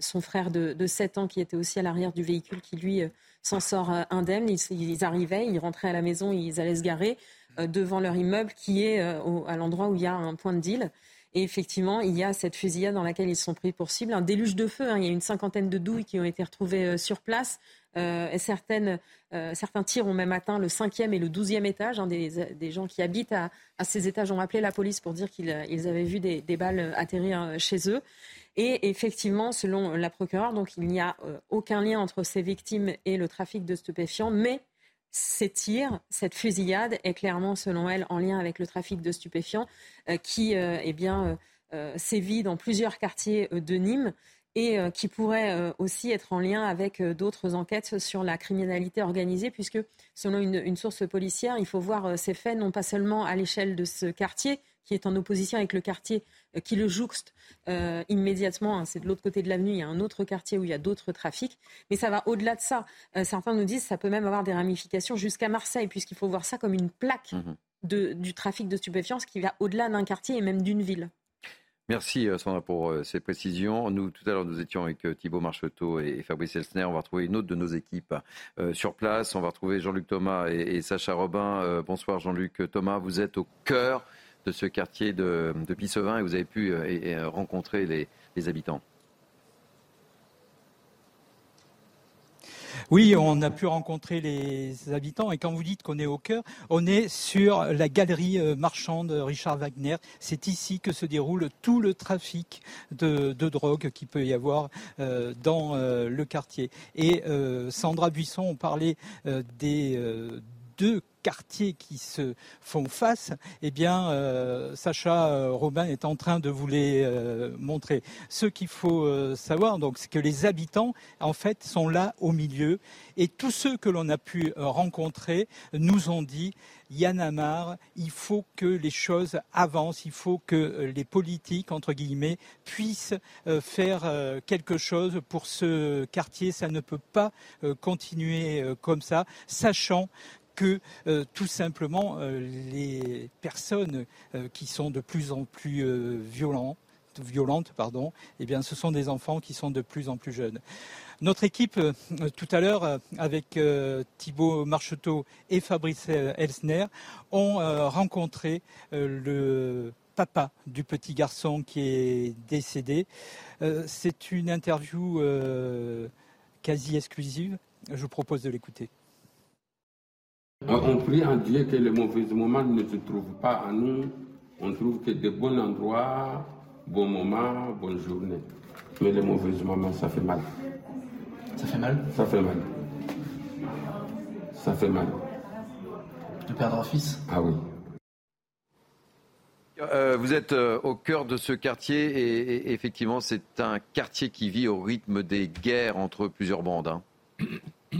son frère de, de, 7 ans qui était aussi à l'arrière du véhicule, qui lui s'en sort indemne. Ils, arrivaient, ils rentraient à la maison, ils allaient se garer devant leur immeuble qui est à l'endroit où il y a un point de deal. Et effectivement, il y a cette fusillade dans laquelle ils sont pris pour cible, un déluge de feu. Hein. Il y a une cinquantaine de douilles qui ont été retrouvées euh, sur place. Euh, euh, certains tirs ont même atteint le cinquième et le douzième étage. Des, gens qui habitent à, ces étages ont appelé la police pour dire qu'ils avaient vu des, balles atterrir chez eux. Et effectivement, selon la procureure, donc il n'y a aucun lien entre ces victimes et le trafic de stupéfiants, mais ces tirs, cette fusillade est clairement, selon elle, en lien avec le trafic de stupéfiants euh, qui euh, eh bien, euh, sévit dans plusieurs quartiers de Nîmes et qui pourrait aussi être en lien avec d'autres enquêtes sur la criminalité organisée, puisque selon une, source policière, il faut voir ces faits non pas seulement à l'échelle de ce quartier, qui est en opposition avec le quartier euh, qui le jouxte euh, immédiatement. Hein, c'est de l'autre côté de l'avenue, il y a un autre quartier où il y a d'autres trafics. Mais ça va au-delà de ça. Euh, certains nous disent que ça peut même avoir des ramifications jusqu'à Marseille, puisqu'il faut voir ça comme une plaque mhm. de, du trafic de stupéfiants qui va au-delà d'un quartier et même d'une ville. Merci Sandra pour ces précisions. Nous, tout à l'heure, nous étions avec Thibault Marcheteau et Fabrice Elsner. On va retrouver une autre de nos équipes sur place. On va retrouver Jean-Luc Thomas et, Sacha Robin. bonsoir Jean-Luc Thomas. Vous êtes au cœur de ce quartier de, de et vous avez pu euh, euh, rencontrer les, habitants. Oui, on a pu rencontrer les habitants et quand vous dites qu'on est au cœur, on est sur la galerie euh, marchande Richard Wagner. C'est ici que se déroule tout le trafic de, drogue qu'il peut y avoir dans le quartier. Et Sandra Buisson, on parlait des deux quartiers qui se font face, eh bien, euh, Sacha euh, Robin est en train de vous les euh, montrer. Ce qu'il faut savoir, donc, c'est que les habitants, en fait, sont là au milieu, et tous ceux que l'on a pu rencontrer nous ont dit Yann Amar, il faut que les choses avancent, il faut que les politiques, entre guillemets, puissent faire quelque chose pour ce quartier. Ça ne peut pas continuer comme ça, sachant que euh, tout simplement euh, les personnes euh, qui sont de plus en plus violentes, pardon, eh bien, ce sont des enfants qui sont de plus en plus jeunes. Notre équipe, tout à l'heure, avec Thibault Marcheteau et Fabrice Elsner, ont rencontré le papa du petit garçon qui est décédé. C'est une interview quasi exclusive. Je vous propose de l'écouter. Euh, on prie en Dieu que les mauvais moments ne se trouvent pas à nous. On trouve que de bons endroits, bons moments, bonnes journées. Mais les mauvais moments, ça fait mal. Ça fait mal Ça fait mal. Ça fait mal. De perdre un fils? Ah oui. Euh, vous êtes euh, au cœur de ce quartier et, effectivement c'est un quartier qui vit au rythme des guerres entre plusieurs bandes. Hein. (clears throat)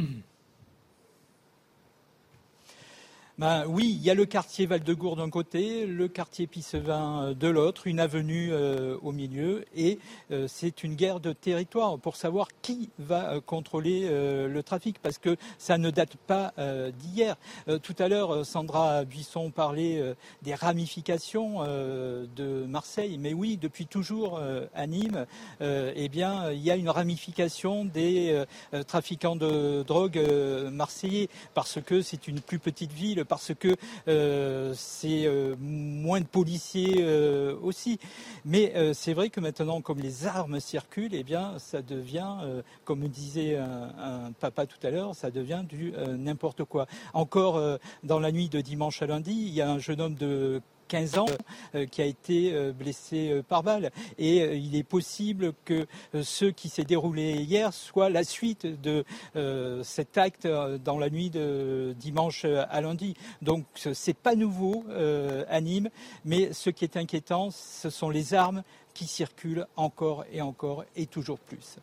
Ben oui, il y a le quartier Val-de-Gour d'un côté, le quartier Pissevin euh, de l'autre, une avenue euh, au milieu, et euh, c'est une guerre de territoire pour savoir qui va contrôler le trafic, parce que ça ne date pas d'hier. tout à l'heure, Sandra Buisson parlait des ramifications de Marseille, mais oui, depuis toujours à Nîmes, eh bien, il y a une ramification des trafiquants de drogue marseillais, parce que c'est une plus petite ville parce que euh, c'est euh, moins de policiers euh, aussi. Mais c'est vrai que maintenant, comme les armes circulent, eh bien, ça devient, comme disait un, papa tout à l'heure, ça devient du n'importe quoi. Encore dans la nuit de dimanche à lundi, il y a un jeune homme de 15 ans euh, qui a été euh, blessé euh, par balle. Et il est possible que ce qui s'est déroulé hier soit la suite de cet acte dans la nuit de dimanche à lundi. Donc c'est pas nouveau à Nîmes, mais ce qui est inquiétant, ce sont les armes qui circulent encore et encore et toujours plus.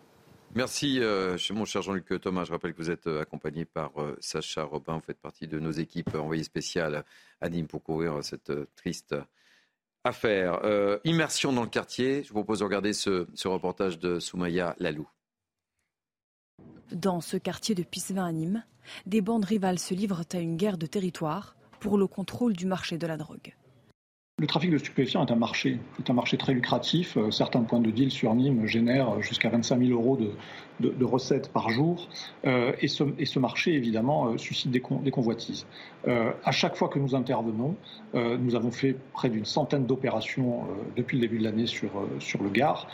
Merci, euh, mon cher Jean-Luc Thomas. Je rappelle que vous êtes euh, accompagné par euh, Sacha Robin. Vous faites partie de nos équipes envoyées spéciales à Nîmes pour couvrir cette triste affaire. immersion dans le quartier. Je vous propose de regarder ce, reportage de Soumaya Lalou. Dans ce quartier de Pissevin à Nîmes, des bandes rivales se livrent à une guerre de territoire pour le contrôle du marché de la drogue. Le trafic de stupéfiants est un marché, est un marché très lucratif. Euh, certains points de deal sur Nîmes génèrent jusqu'à 25 000 euros de, recettes par jour. Euh, et, ce, marché, évidemment, euh, suscite des, convoitises. à chaque fois que nous intervenons, nous avons fait près d'une centaine d'opérations depuis le début de l'année sur, le Gard.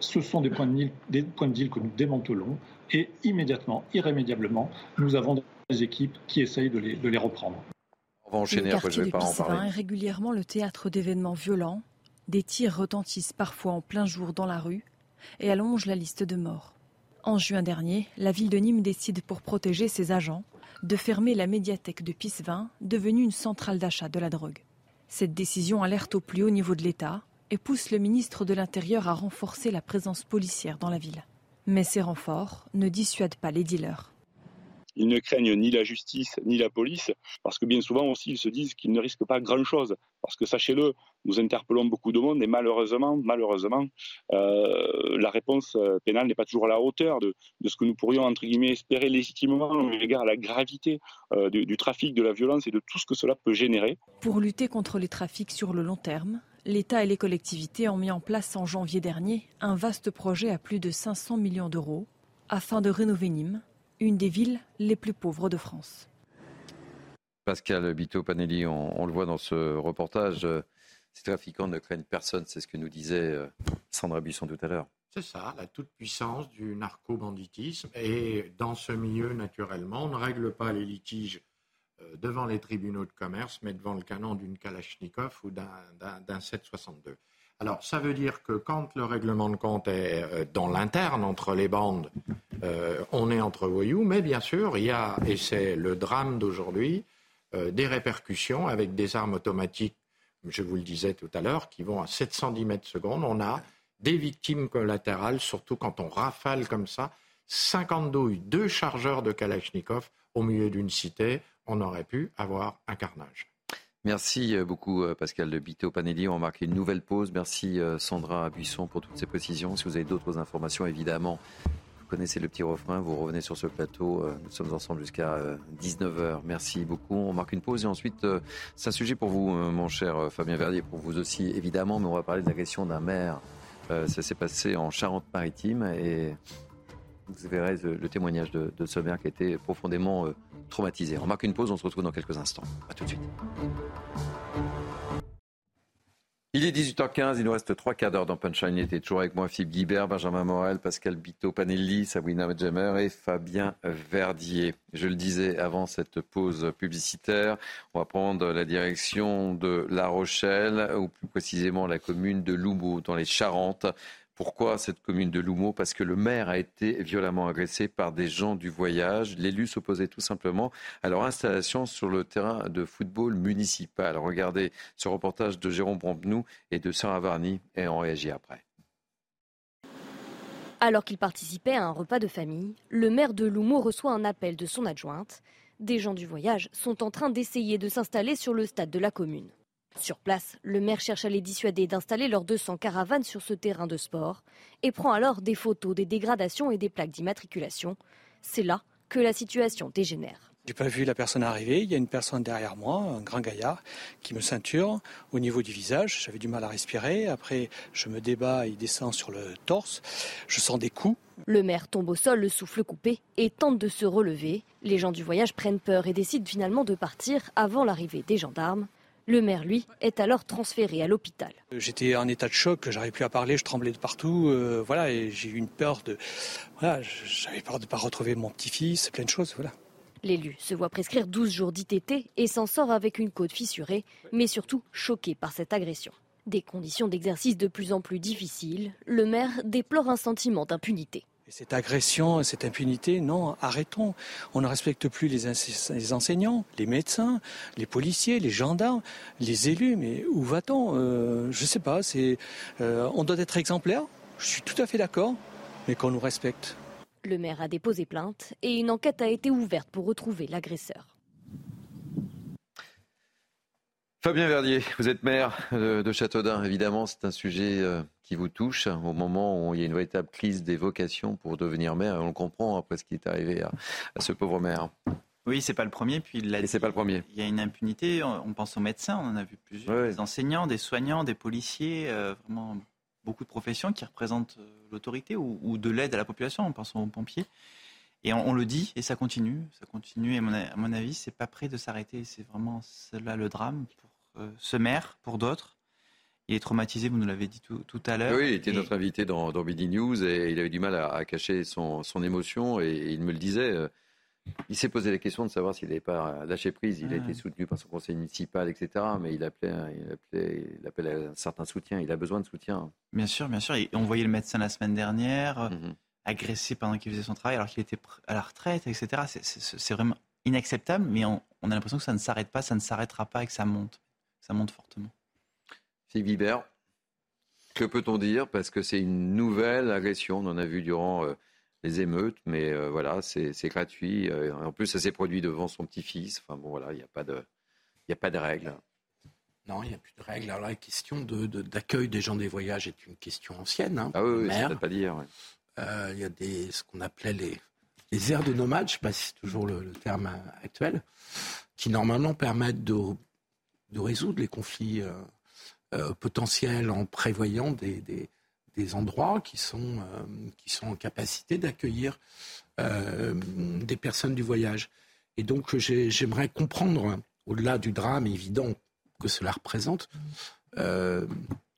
ce sont des points, de deal, que nous démantelons et immédiatement, irrémédiablement, nous avons des équipes qui essayent de les reprendre le quartier de Pissevin est régulièrement le théâtre d'événements violents. Des tirs retentissent parfois en plein jour dans la rue et allongent la liste de morts. En juin dernier, la ville de Nîmes décide pour protéger ses agents de fermer la médiathèque de Pissevin, devenue une centrale d'achat de la drogue. Cette décision alerte au plus haut niveau de l'État et pousse le ministre de l'Intérieur à renforcer la présence policière dans la ville. Mais ces renforts ne dissuadent pas les dealers. Ils ne craignent ni la justice ni la police, parce que bien souvent aussi ils se disent qu'ils ne risquent pas grand-chose. Parce que sachez-le, nous interpellons beaucoup de monde et malheureusement, malheureusement, euh, la réponse euh, pénale n'est pas toujours à la hauteur de, ce que nous pourrions entre guillemets espérer légitimement au regard à la gravité euh, du, du trafic, de la violence et de tout ce que cela peut générer. Pour lutter contre les trafics sur le long terme, l'État et les collectivités ont mis en place en janvier dernier un vaste projet à plus de 500 millions d'euros afin de rénover Nîmes une des villes les plus pauvres de France. Pascal Bito-Panelli, on, le voit dans ce reportage, euh, ces trafiquants ne craignent personne, c'est ce que nous disait euh, Sandra Buisson tout à l'heure. C'est ça, la toute-puissance du narco-banditisme. Et dans ce milieu, naturellement, on ne règle pas les litiges euh, devant les tribunaux de commerce, mais devant le canon d'une Kalachnikov ou d'un 762. Alors, ça veut dire que quand le règlement de compte est euh, dans l'interne entre les bandes, euh, on est entre voyous, mais bien sûr, il y a, et c'est le drame d'aujourd'hui, euh, des répercussions avec des armes automatiques, je vous le disais tout à l'heure, qui vont à 710 mètres secondes. On a des victimes collatérales, surtout quand on rafale comme ça. 50 douilles, deux chargeurs de Kalachnikov au milieu d'une cité, on aurait pu avoir un carnage. Merci euh, beaucoup euh, Pascal de Bito. On va marquer une nouvelle pause. Merci euh, Sandra Buisson pour toutes ces précisions. Si vous avez d'autres informations, évidemment, vous connaissez le petit refrain, vous revenez sur ce plateau. Nous sommes ensemble jusqu'à 19h. Merci beaucoup. On marque une pause et ensuite, c'est un sujet pour vous, mon cher Fabien Verdier, pour vous aussi évidemment, mais on va parler de l'agression d'un maire. Ça s'est passé en Charente-Maritime et vous verrez le témoignage de, ce maire qui a été profondément traumatisé. On marque une pause, on se retrouve dans quelques instants. A tout de suite. Il est 18h15, il nous reste trois quarts d'heure dans Punchline. Il était toujours avec moi Philippe Guibert, Benjamin Morel, Pascal Bito Panelli, Sabrina Medjemer et Fabien Verdier. Je le disais avant cette pause publicitaire, on va prendre la direction de La Rochelle, ou plus précisément la commune de Loubeau, dans les Charentes. Pourquoi cette commune de Loumeau? Parce que le maire a été violemment agressé par des gens du voyage. L'élu s'opposait tout simplement à leur installation sur le terrain de football municipal. Regardez ce reportage de Jérôme Brompenou et de Sarah Varny et on réagit après. Alors qu'il participait à un repas de famille, le maire de Loumeau reçoit un appel de son adjointe. Des gens du voyage sont en train d'essayer de s'installer sur le stade de la commune. Sur place, le maire cherche à les dissuader d'installer leurs 200 caravanes sur ce terrain de sport et prend alors des photos des dégradations et des plaques d'immatriculation. C'est là que la situation dégénère. J'ai pas vu la personne arriver. Il y a une personne derrière moi, un grand gaillard, qui me ceinture au niveau du visage. J'avais du mal à respirer. Après, je me débat, il descend sur le torse. Je sens des coups. Le maire tombe au sol, le souffle coupé, et tente de se relever. Les gens du voyage prennent peur et décident finalement de partir avant l'arrivée des gendarmes. Le maire, lui, est alors transféré à l'hôpital. J'étais en état de choc, j'arrivais plus à parler, je tremblais de partout, euh, voilà, et j'ai eu une peur de, voilà, j'avais peur de ne pas retrouver mon petit-fils, plein de choses, voilà. L'élu se voit prescrire 12 jours d'ITT et s'en sort avec une côte fissurée, mais surtout choqué par cette agression. Des conditions d'exercice de plus en plus difficiles, le maire déplore un sentiment d'impunité cette agression, cette impunité, non, arrêtons. On ne respecte plus les, enseignants, les médecins, les policiers, les gendarmes, les élus. Mais où va-t-on euh, Je ne sais pas. euh, on doit être exemplaire. Je suis tout à fait d'accord, mais qu'on nous respecte. Le maire a déposé plainte et une enquête a été ouverte pour retrouver l'agresseur. Fabien Verdier, vous êtes maire de Châteaudun. Évidemment, c'est un sujet euh, qui vous touche au moment où il y a une véritable crise des vocations pour devenir maire. on le comprend après ce qui est arrivé à, ce pauvre maire. Oui, c'est pas le premier. Puis il Et c'est pas le premier. Il y a une impunité. On pense aux médecins, on en a vu plusieurs, des enseignants, des soignants, des policiers, euh, vraiment beaucoup de professions qui représentent euh, l'autorité ou, de l'aide à la population. On pense aux pompiers. Et on, le dit, et ça continue, ça continue. Et à mon, avis, c'est pas prêt de s'arrêter. C'est vraiment cela le drame pour euh, ce maire, pour d'autres. Il est traumatisé, vous nous l'avez dit tout, à l'heure. Oui, il était notre invité dans, dans BD News et il avait du mal à, cacher son, son, émotion et il me le disait. Il s'est posé la question de savoir s'il n'avait pas lâché prise. Il a été soutenu par son conseil municipal, etc. Mais il appelait, il appelait, il appelait à un certain soutien. Il a besoin de soutien. Bien sûr, bien sûr. Et on voyait le médecin la semaine dernière, mhm. agressé pendant qu'il faisait son travail, alors qu'il était à la retraite, etc. C'est vraiment inacceptable, mais on, a l'impression que ça ne s'arrête pas, ça ne s'arrêtera pas et que ça monte. Ça monte fortement. Vibert, que peut-on dire? Parce que c'est une nouvelle agression. On en a vu durant. Euh, les émeutes, mais euh, voilà, c'est gratuit. Euh, en plus, ça s'est produit devant son petit-fils. Enfin bon, voilà, il n'y a pas de, a pas de règles. Non, il n'y a plus de règles. Alors la question d'accueil de, des gens des voyages est une question ancienne. Hein, ah oui, oui pas dire. Euh, il y a des, ce qu'on appelait les, les aires de nomades, je ne sais pas si c'est toujours le, terme actuel, qui normalement permettent de, de résoudre les conflits potentiels en prévoyant des, des endroits qui sont, euh, qui sont en capacité d'accueillir euh, des personnes du voyage. Et donc j'aimerais comprendre, au-delà du drame évident que cela représente, euh,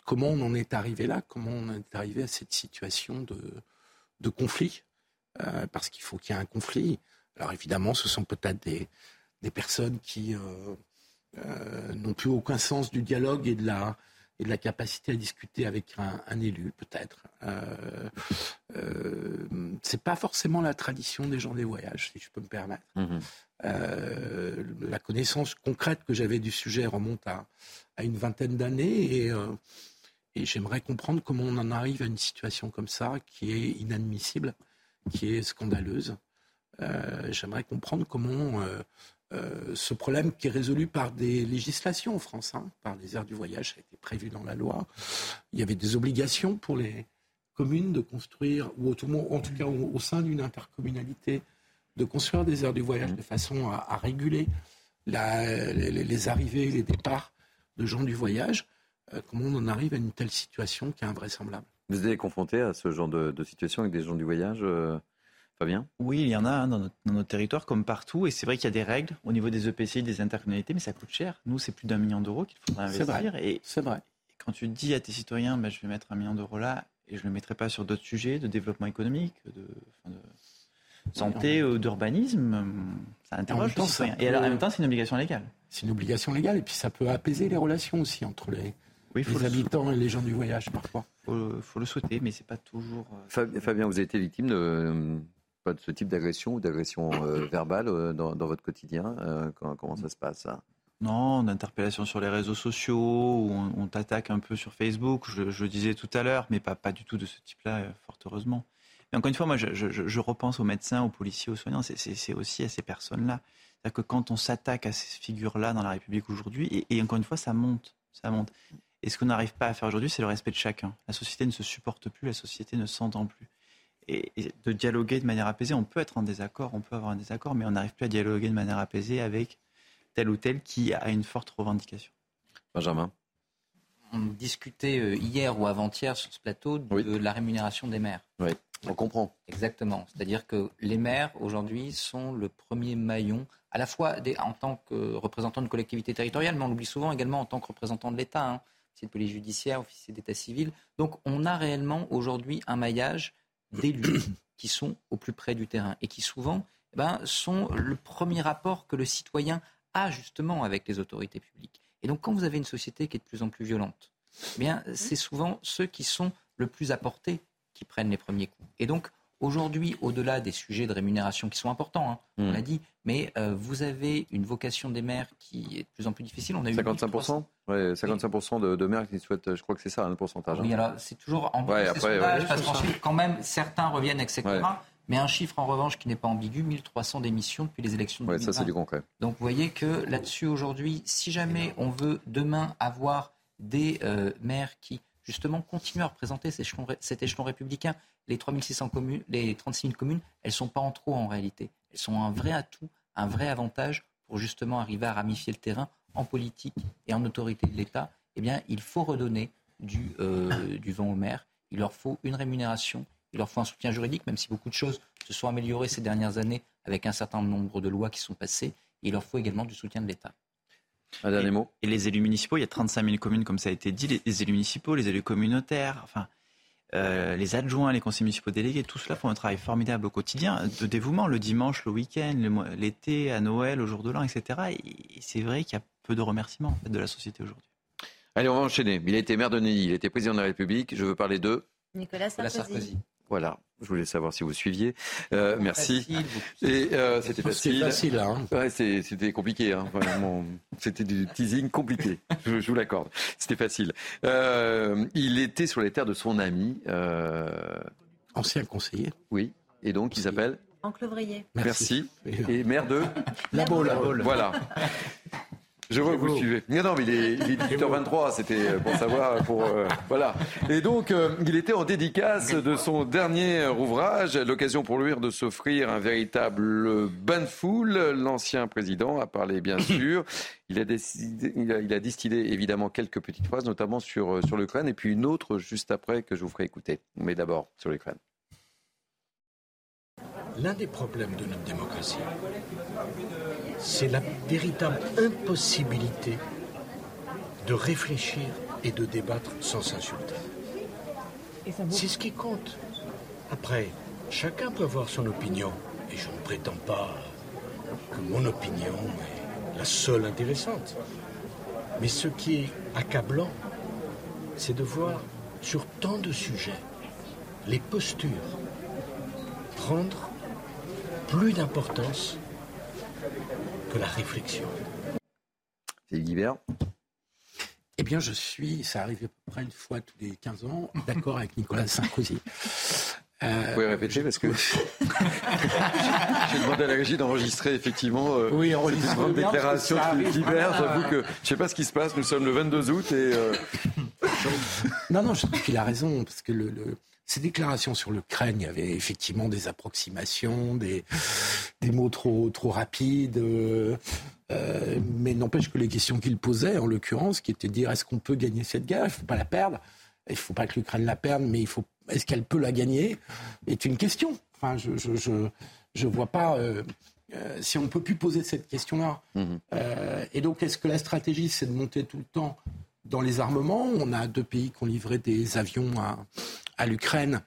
comment on en est arrivé là, comment on est arrivé à cette situation de, de conflit, parce qu'il faut qu'il y ait un conflit. Alors évidemment, ce sont peut-être des, des personnes qui n'ont plus aucun sens du dialogue et de la, et de la capacité à discuter avec un, élu, peut-être. Euh, euh, c'est pas forcément la tradition des gens des voyages, si je peux me permettre. Mhm. Euh, la connaissance concrète que j'avais du sujet remonte à, à une vingtaine d'années et, euh, et j'aimerais comprendre comment on en arrive à une situation comme ça qui est inadmissible, qui est scandaleuse. j'aimerais comprendre comment euh, ce problème qui est résolu par des législations en France, hein, par les aires du voyage, ça a été prévu dans la loi. Il y avait des obligations pour les communes de construire, ou en tout cas au, sein d'une intercommunalité, de construire des aires du voyage de façon à, réguler les, arrivées et les départs de gens du voyage. Euh, comment on en arrive à une telle situation qui est invraisemblable? Vous êtes confronté à ce genre de, situation avec des gens du voyage euh, Fabien Oui, il y en a hein, dans, notre, territoire comme partout. Et c'est vrai qu'il y a des règles au niveau des EPCI, des intercommunalités, mais ça coûte cher. Nous, c'est plus d'un million d'euros qu'il faudra investir. C'est vrai. Et, quand tu dis à tes citoyens, ben, je vais mettre un million d'euros là et je ne le mettrai pas sur d'autres sujets de développement économique, de, santé ou d'urbanisme, ça interroge les citoyens. Et alors, en même temps, c'est une obligation légale. C'est une obligation légale. Et puis, ça peut apaiser les relations aussi entre les, les habitants et les gens du voyage, parfois. Il faut, le souhaiter, mais c'est pas toujours. Euh, Fabien, vous avez été victime de de ce type d'agression ou d'agression euh, (coughs) verbale euh, dans, votre quotidien euh, comment, ça se passe Non, d'interpellation sur les réseaux sociaux, où on, t'attaque un peu sur Facebook, je, le disais tout à l'heure, mais pas, pas du tout de ce type-là, fort heureusement. Mais encore une fois, moi, je, repense aux médecins, aux policiers, aux soignants, c'est aussi à ces personnes-là. C'est-à-dire que quand on s'attaque à ces figures-là dans la République aujourd'hui, et, et, encore une fois, ça monte, ça monte. Et ce qu'on n'arrive pas à faire aujourd'hui, c'est le respect de chacun. La société ne se supporte plus, la société ne s'entend plus et, de dialoguer de manière apaisée. On peut être en désaccord, on peut avoir un désaccord, mais on n'arrive plus à dialoguer de manière apaisée avec tel ou tel qui a une forte revendication. Benjamin On discutait euh, hier ou avant-hier sur ce plateau de la rémunération des maires. Oui, on comprend. Exactement. C'est-à-dire que les maires, aujourd'hui, sont le premier maillon, à la fois en tant que représentants de collectivité territoriale, mais on l'oublie souvent également en tant que représentant de l'État, hein, officier de police judiciaire, officier d'état civil. Donc on a réellement aujourd'hui un maillage d'élus qui sont au plus près du terrain et qui souvent eh ben, sont le premier rapport que le citoyen a justement avec les autorités publiques. Et donc quand vous avez une société qui est de plus en plus violente, eh bien c'est souvent ceux qui sont le plus apportés qui prennent les premiers coups. Et donc Aujourd'hui, au-delà des sujets de rémunération qui sont importants, hein, on hmm. l'a dit, mais euh, vous avez une vocation des maires qui est de plus en plus difficile. On a 55%, ouais, 55 de, de, maires qui souhaitent, je crois que c'est ça, le pourcentage. Oui, hein. alors c'est toujours en ouais, après, parce qu'ensuite, quand même, certains reviennent, etc. Mais un chiffre en revanche qui n'est pas ambigu, 1300 démissions depuis les élections de 2020. ça c'est du concret. Donc vous voyez que là-dessus aujourd'hui, si jamais on veut demain avoir des euh, maires qui justement continuent à représenter cet échelon républicain les 3600 communes, les 36 000 communes, elles sont pas en trop en réalité. Elles sont un vrai atout, un vrai avantage pour justement arriver à ramifier le terrain en politique et en autorité de l'État, eh bien, il faut redonner du, euh, du vent aux maires. Il leur faut une rémunération, il leur faut un soutien juridique, même si beaucoup de choses se sont améliorées ces dernières années avec un certain nombre de lois qui sont passées. Il leur faut également du soutien de l'État. Un dernier mot. Et les élus municipaux, il y a 35 000 communes, comme ça a été dit, les, élus municipaux, les élus communautaires, enfin, euh, les adjoints, les conseils municipaux délégués, tout cela font un travail formidable au quotidien, de dévouement, le dimanche, le week-end, l'été, à Noël, au jour de l'an, etc. Et c'est vrai qu'il y a peu de remerciements de la société aujourd'hui. Allez, on va enchaîner. Il a été maire de Neuilly, il était président de la République. Je veux parler de Nicolas Sarkozy. Voilà, je voulais savoir si vous suiviez. Euh, merci. Et euh, c'était facile. facile, hein. c'était compliqué. Hein. c'était du teasing compliqué. Je, vous l'accorde. C'était facile. Euh, il était sur les terres de son ami. Ancien conseiller. Oui. Et donc, il s'appelle Franck Levrier. Merci. Et maire de La Baule. Voilà. Je vois que vous suivez. Non, mais il est, 18h23, c'était pour savoir, pour euh, (laughs) voilà. Et donc, euh, il était en dédicace de son dernier ouvrage, l'occasion pour lui de s'offrir un véritable bain de foule. L'ancien président a parlé, bien (coughs) sûr. Il a, décidé, il a, il a, distillé évidemment quelques petites phrases, notamment sur, euh, sur l'Ukraine, et puis une autre juste après que je vous ferai écouter. Mais d'abord sur l'Ukraine. L'un des problèmes de notre démocratie, c'est la véritable impossibilité de réfléchir et de débattre sans s'insulter. C'est ce qui compte. Après, chacun peut avoir son opinion, et je ne prétends pas que mon opinion est la seule intéressante. Mais ce qui est accablant, c'est de voir sur tant de sujets les postures prendre plus d'importance que la réflexion. C'est Guibert eh bien, je suis, ça arrive à peu près une fois tous les 15 ans, d'accord avec Nicolas Sarkozy. Euh, Vous pouvez répéter parce que (laughs) j'ai demandé à la régie d'enregistrer effectivement euh, oui, une déclaration d'hiver. J'avoue que je ne sais pas ce qui se passe. Nous sommes le 22 août et euh... non, non, je trouve qu'il a raison parce que le, le, ces déclarations sur l'Ukraine, il y avait effectivement des approximations, des, des mots trop, trop rapides. Euh, euh mais n'empêche que les questions qu'il posait, en l'occurrence, qui étaient de dire est-ce qu'on peut gagner cette guerre? Il ne faut pas la perdre. Il ne faut pas que l'Ukraine la perde, mais il faut est-ce qu'elle peut la gagner? Est une question. Enfin, je je, je, je vois pas. Euh, euh, si on ne peut plus poser cette question-là. Mmh. Euh, et donc, est-ce que la stratégie, c'est de monter tout le temps dans les armements? On a deux pays qui ont livré des avions à, à l'Ukraine.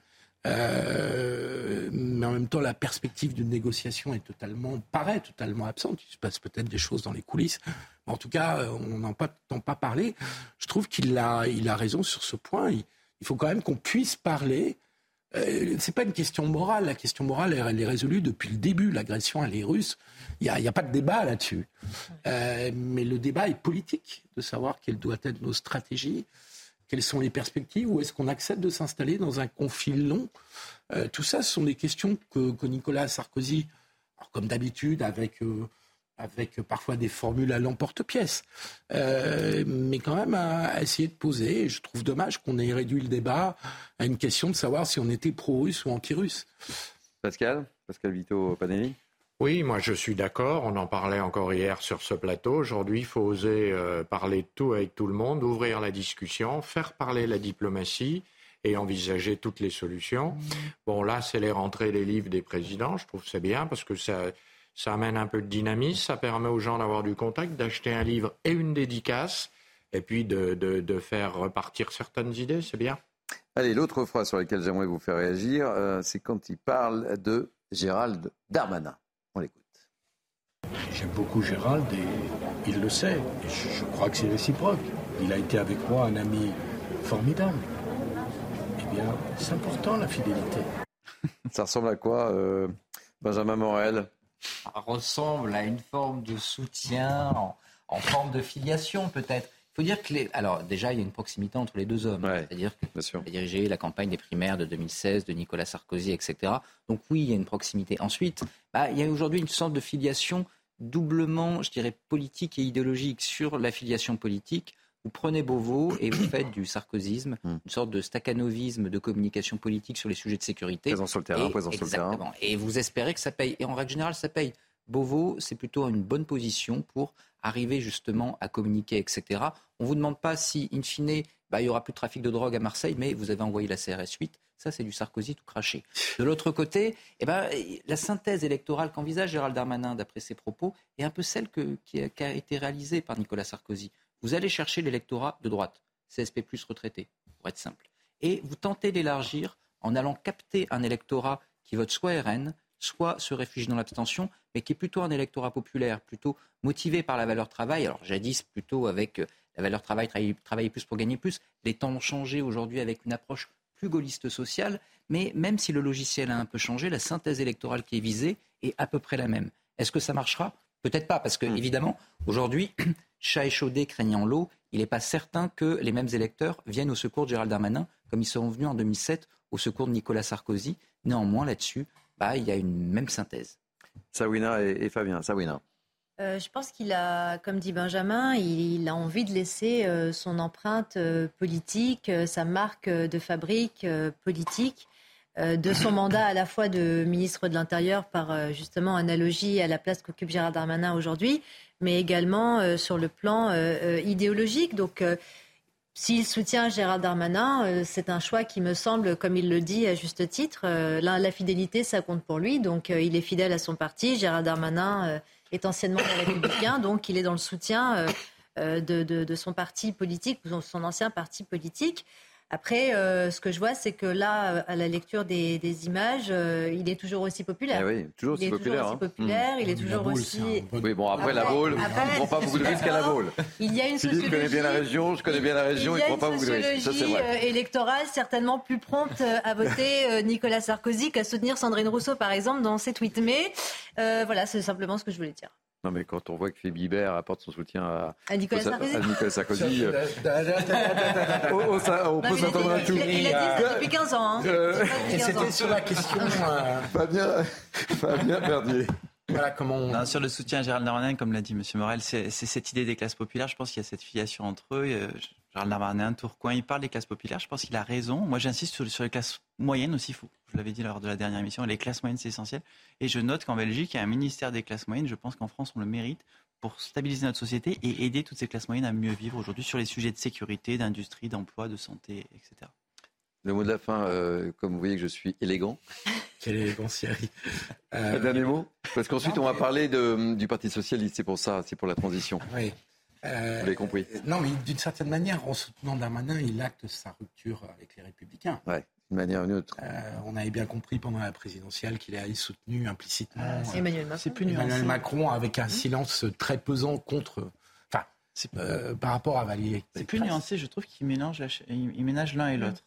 Euh, mais en même temps, la perspective d'une négociation est totalement, paraît totalement absente. Il se passe peut-être des choses dans les coulisses. En tout cas, on n'en entend pas parler. Je trouve qu'il a, il a raison sur ce point. Il, faut quand même qu'on puisse parler. Euh, c'est pas une question morale. La question morale, elle, est résolue depuis le début. L'agression, elle est russe. Il n'y a, a, pas de débat là-dessus. Euh, mais le débat est politique, de savoir quelles doivent être nos stratégies. Quelles sont les perspectives Ou est-ce qu'on accepte de s'installer dans un conflit long euh, Tout ça, ce sont des questions que, Nicolas Sarkozy, comme d'habitude, avec, euh, avec parfois des formules à l'emporte-pièce, euh, mais quand même à, essayer de poser. Je trouve dommage qu'on ait réduit le débat à une question de savoir si on était pro-russe ou anti-russe. Pascal Pascal Vito Panelli oui, moi je suis d'accord. On en parlait encore hier sur ce plateau. Aujourd'hui, il faut oser euh, parler de tout avec tout le monde, ouvrir la discussion, faire parler la diplomatie et envisager toutes les solutions. Mmh. Bon, là, c'est les rentrées des livres des présidents. Je trouve c'est bien parce que ça, ça amène un peu de dynamisme. Ça permet aux gens d'avoir du contact, d'acheter un livre et une dédicace et puis de, de, faire repartir certaines idées. C'est bien. Allez, l'autre phrase sur laquelle j'aimerais vous faire réagir, euh, c'est quand il parle de Gérald Darmanin. On l'écoute. J'aime beaucoup Gérald et il le sait. Et je, crois que c'est réciproque. Il a été avec moi un ami formidable. Eh bien, c'est important la fidélité. (laughs) Ça ressemble à quoi, euh, Benjamin Morel? Ça ressemble à une forme de soutien, en forme de filiation peut-être. Il faut dire que les... Alors déjà, il y a une proximité entre les deux hommes. C'est-à-dire qu'il a dirigé la campagne des primaires de 2016 de Nicolas Sarkozy, etc. Donc oui, il y a une proximité. Ensuite, bah, il y a aujourd'hui une sorte de filiation doublement, je dirais, politique et idéologique sur la filiation politique. Vous prenez Beauvau et vous faites du sarkozysme, hmm. une sorte de staccanovisme de communication politique sur les sujets de sécurité. Présent sur le terrain, présent sur le terrain. Et vous espérez que ça paye. Et en règle générale, ça paye. Beauvau, c'est plutôt une bonne position pour arriver justement à communiquer, etc. On ne vous demande pas si, in fine, bah, il y aura plus de trafic de drogue à Marseille, mais vous avez envoyé la CRS 8. Ça, c'est du Sarkozy tout craché. De l'autre côté, eh ben, la synthèse électorale qu'envisage Gérald Darmanin, d'après ses propos, est un peu celle qui, a, été réalisée par Nicolas Sarkozy. Vous allez chercher l'électorat de droite, CSP plus retraité, pour être simple. Et vous tentez d'élargir en allant capter un électorat qui vote soit RN, soit se réfugie dans l'abstention, mais qui est plutôt un électorat populaire, plutôt motivé par la valeur travail. Alors jadis plutôt avec euh, la valeur travail, travailler, plus pour gagner plus. Les temps ont changé aujourd'hui avec une approche plus gaulliste sociale, mais même si le logiciel a un peu changé, la synthèse électorale qui est visée est à peu près la même. Est-ce que ça marchera? Peut-être pas, parce que hmm. évidemment, aujourd'hui, (clears throat) chat échaudé craignant l'eau, il n'est pas certain que les mêmes électeurs viennent au secours de Gérald Darmanin, comme ils sont venus en 2007 au secours de Nicolas Sarkozy. Néanmoins, là-dessus, il y a une même synthèse. Sawina et, Fabien. Sawina. Euh, je pense qu'il a, comme dit Benjamin, il, a envie de laisser euh, son empreinte euh, politique, sa marque de fabrique politique, de son mandat à la fois de ministre de l'Intérieur par justement analogie à la place qu'occupe Gérard Darmanin aujourd'hui, mais également sur le plan idéologique. Donc s'il soutient Gérald Darmanin, euh, c'est un choix qui me semble, comme il le dit à juste titre, euh, la, fidélité, ça compte pour lui. Donc euh, il est fidèle à son parti. Gérald Darmanin est anciennement républicain, (coughs) donc il est dans le soutien de, son parti politique, son ancien parti politique. Après, euh, ce que je vois, c'est que là, à la lecture des, images, euh, il est toujours aussi populaire. Eh oui, toujours aussi il est populaire. Toujours aussi populaire Il est toujours aussi. Oui, bon, après, la Baule, il ne prend pas beaucoup de risques à la Baule. (laughs) Il y a une sociologie. Je connais bien la région, je connais bien la région, il ne prend pas beaucoup de risques. Ça, c'est vrai. Euh, électorale certainement plus prompte à voter Nicolas Sarkozy qu'à soutenir Sandrine Rousseau, par exemple, dans ses tweets. Mais voilà, c'est simplement ce que je voulais dire. Non, mais quand on voit que Philippe Guibert apporte son soutien à, Nicolas Sarkozy, euh, on, peut s'attendre à tout. Il, a dit ça depuis 15 ans. Hein. Euh, et c'était sur la question. (laughs) Euh... Fabien, Fabien Verdier. Voilà comment sur le soutien à Gérald Darmanin, comme l'a dit M. Morel, c'est cette idée des classes populaires. Je pense qu'il y a cette filiation entre eux. Euh, Gérald Darmanin, Tourcoing, il parle des classes populaires. Je pense qu'il a raison. Moi, j'insiste sur, les classes moyennes aussi. Fou. Je l'avais dit lors de la dernière émission. Les classes moyennes, c'est essentiel. Et je note qu'en Belgique, il y a un ministère des classes moyennes. Je pense qu'en France, on le mérite pour stabiliser notre société et aider toutes ces classes moyennes à mieux vivre aujourd'hui sur les sujets de sécurité, d'industrie, d'emploi, de santé, etc. Le mot de la fin, euh, comme vous voyez que je suis élégant. (laughs) Quelle élégance, Thierry. Euh... Dernier mot Parce qu'ensuite, on va parler de, du Parti Socialiste, c'est pour ça, c'est pour la transition. Oui. Euh, vous l'avez compris. Non, mais d'une certaine manière, en soutenant Darmanin, il acte sa rupture avec les Républicains. Oui, d'une manière neutre. Euh, on avait bien compris pendant la présidentielle qu'il a soutenu implicitement ah, Emmanuel Macron. Plus Emmanuel Macron avec un silence très pesant contre. Enfin, euh, par rapport à Valérie. C'est plus nuancé, je trouve qu'il mélange, il ménage l'un et l'autre.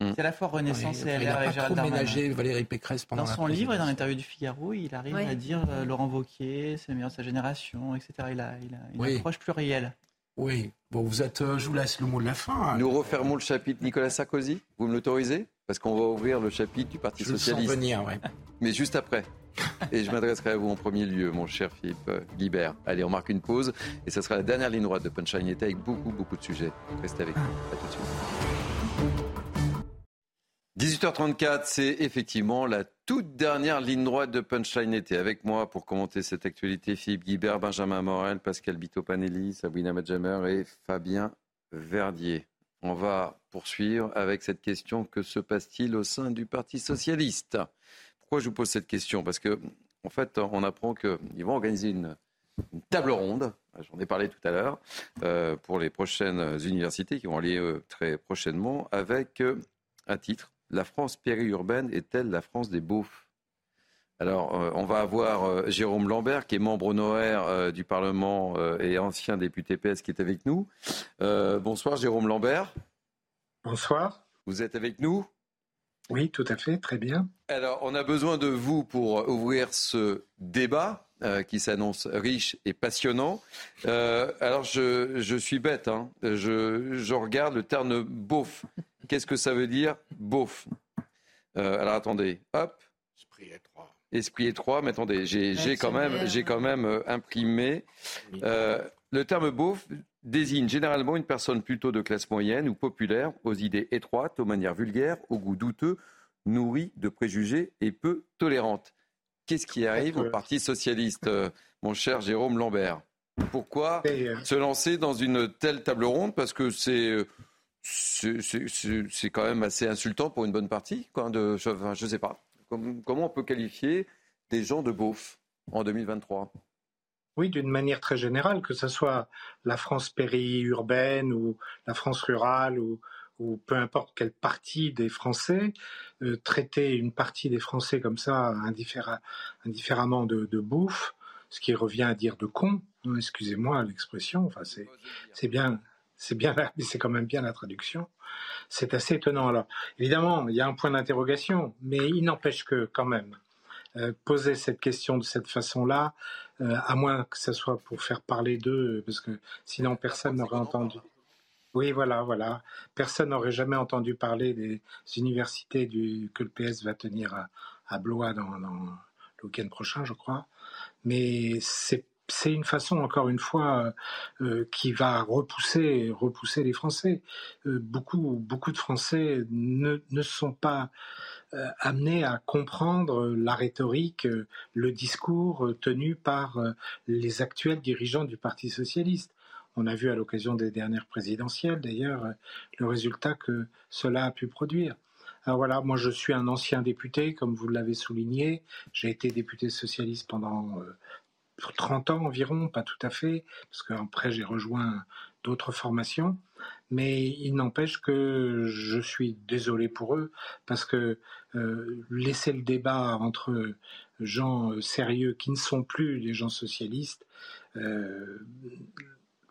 Mm. C'est à la fois Renaissance et LR et Gérald Darmanin. Valérie Pécresse pendant Dans son livre et dans l'interview du Figaro, il arrive à dire euh, Laurent Wauquiez, c'est le meilleur de sa génération, etc. Il a, il a une approche plurielle. Oui, bon, vous êtes, euh, je vous laisse le mot de la fin. Nous refermons le chapitre Nicolas Sarkozy. Vous me l'autorisez? Parce qu'on va ouvrir le chapitre du Parti je Socialiste. venir, ouais. (laughs) Mais juste après. Et je m'adresserai à vous en premier lieu, mon cher Philippe Guibert. Allez, on marque une pause. Et ce sera la dernière ligne droite de Punchline avec beaucoup, beaucoup de sujets. Restez avec nous. À tout de suite. 18h34, c'est effectivement la toute dernière ligne droite de Punchline été. Avec moi pour commenter cette actualité, Philippe Guibert, Benjamin Morel, Pascal Bito-Panelli, Sabrina Madjamer et Fabien Verdier. On va poursuivre avec cette question que se passe-t-il au sein du Parti socialiste? Pourquoi je vous pose cette question? Parce que, en fait, on apprend qu'ils vont organiser une, table ronde, j'en ai parlé tout à l'heure, euh, pour les prochaines universités qui vont aller euh, très prochainement, avec euh, un titre la France périurbaine est-elle la France des beaufs? Alors, euh, on va avoir euh, Jérôme Lambert, qui est membre honoraire euh, du Parlement et ancien député PS, qui est avec nous. bonsoir, Jérôme Lambert. Bonsoir. Vous êtes avec nous? Oui, tout à fait, très bien. Alors, on a besoin de vous pour ouvrir ce débat. Qui s'annonce riche et passionnant. alors, je, suis bête, hein. je, je, regarde le terme beauf. Qu'est-ce que ça veut dire beauf? Euh, Alors attendez, hop. Esprit étroit. Esprit étroit, mais attendez, j'ai quand même, j'ai quand même euh, imprimé. Euh, le terme beauf désigne généralement une personne plutôt de classe moyenne ou populaire, aux idées étroites, aux manières vulgaires, aux goûts douteux, nourrie de préjugés et peu tolérante. Qu'est-ce qui arrive au Parti socialiste, mon cher Jérôme Lambert? Pourquoi se lancer dans une telle table ronde? Parce que c'est c'est quand même assez insultant pour une bonne partie. Quoi, de, je ne sais pas. Comment on peut qualifier des gens de beauf en 2023 oui, d'une manière très générale, que ce soit la France périurbaine ou la France rurale ou, ou peu importe quelle partie des Français, euh, traiter une partie des Français comme ça indifféremment de, bouffe, ce qui revient à dire de con, hein, excusez-moi l'expression, enfin c'est bien, c'est bien, c'est quand même bien la traduction. C'est assez étonnant. Alors évidemment, il y a un point d'interrogation, mais il n'empêche que quand même euh, poser cette question de cette façon-là, euh, à moins que ce soit pour faire parler d'eux, parce que sinon personne n'aurait entendu. Oui, voilà, voilà. Personne n'aurait jamais entendu parler des universités que le PS va tenir à, Blois dans, le week-end prochain, je crois. Mais c'est une façon, encore une fois, euh, qui va repousser, repousser les Français. beaucoup, beaucoup de Français ne, sont pas euh, amené à comprendre la rhétorique, euh, le discours euh, tenu par les actuels dirigeants du Parti socialiste. On a vu à l'occasion des dernières présidentielles, d'ailleurs, le résultat que cela a pu produire. Alors voilà, moi je suis un ancien député, comme vous l'avez souligné. J'ai été député socialiste pendant 30 ans environ, pas tout à fait, parce qu'après j'ai rejoint d'autres formations. Mais il n'empêche que je suis désolé pour eux, parce que euh, laisser le débat entre gens euh, sérieux qui ne sont plus des gens socialistes, euh,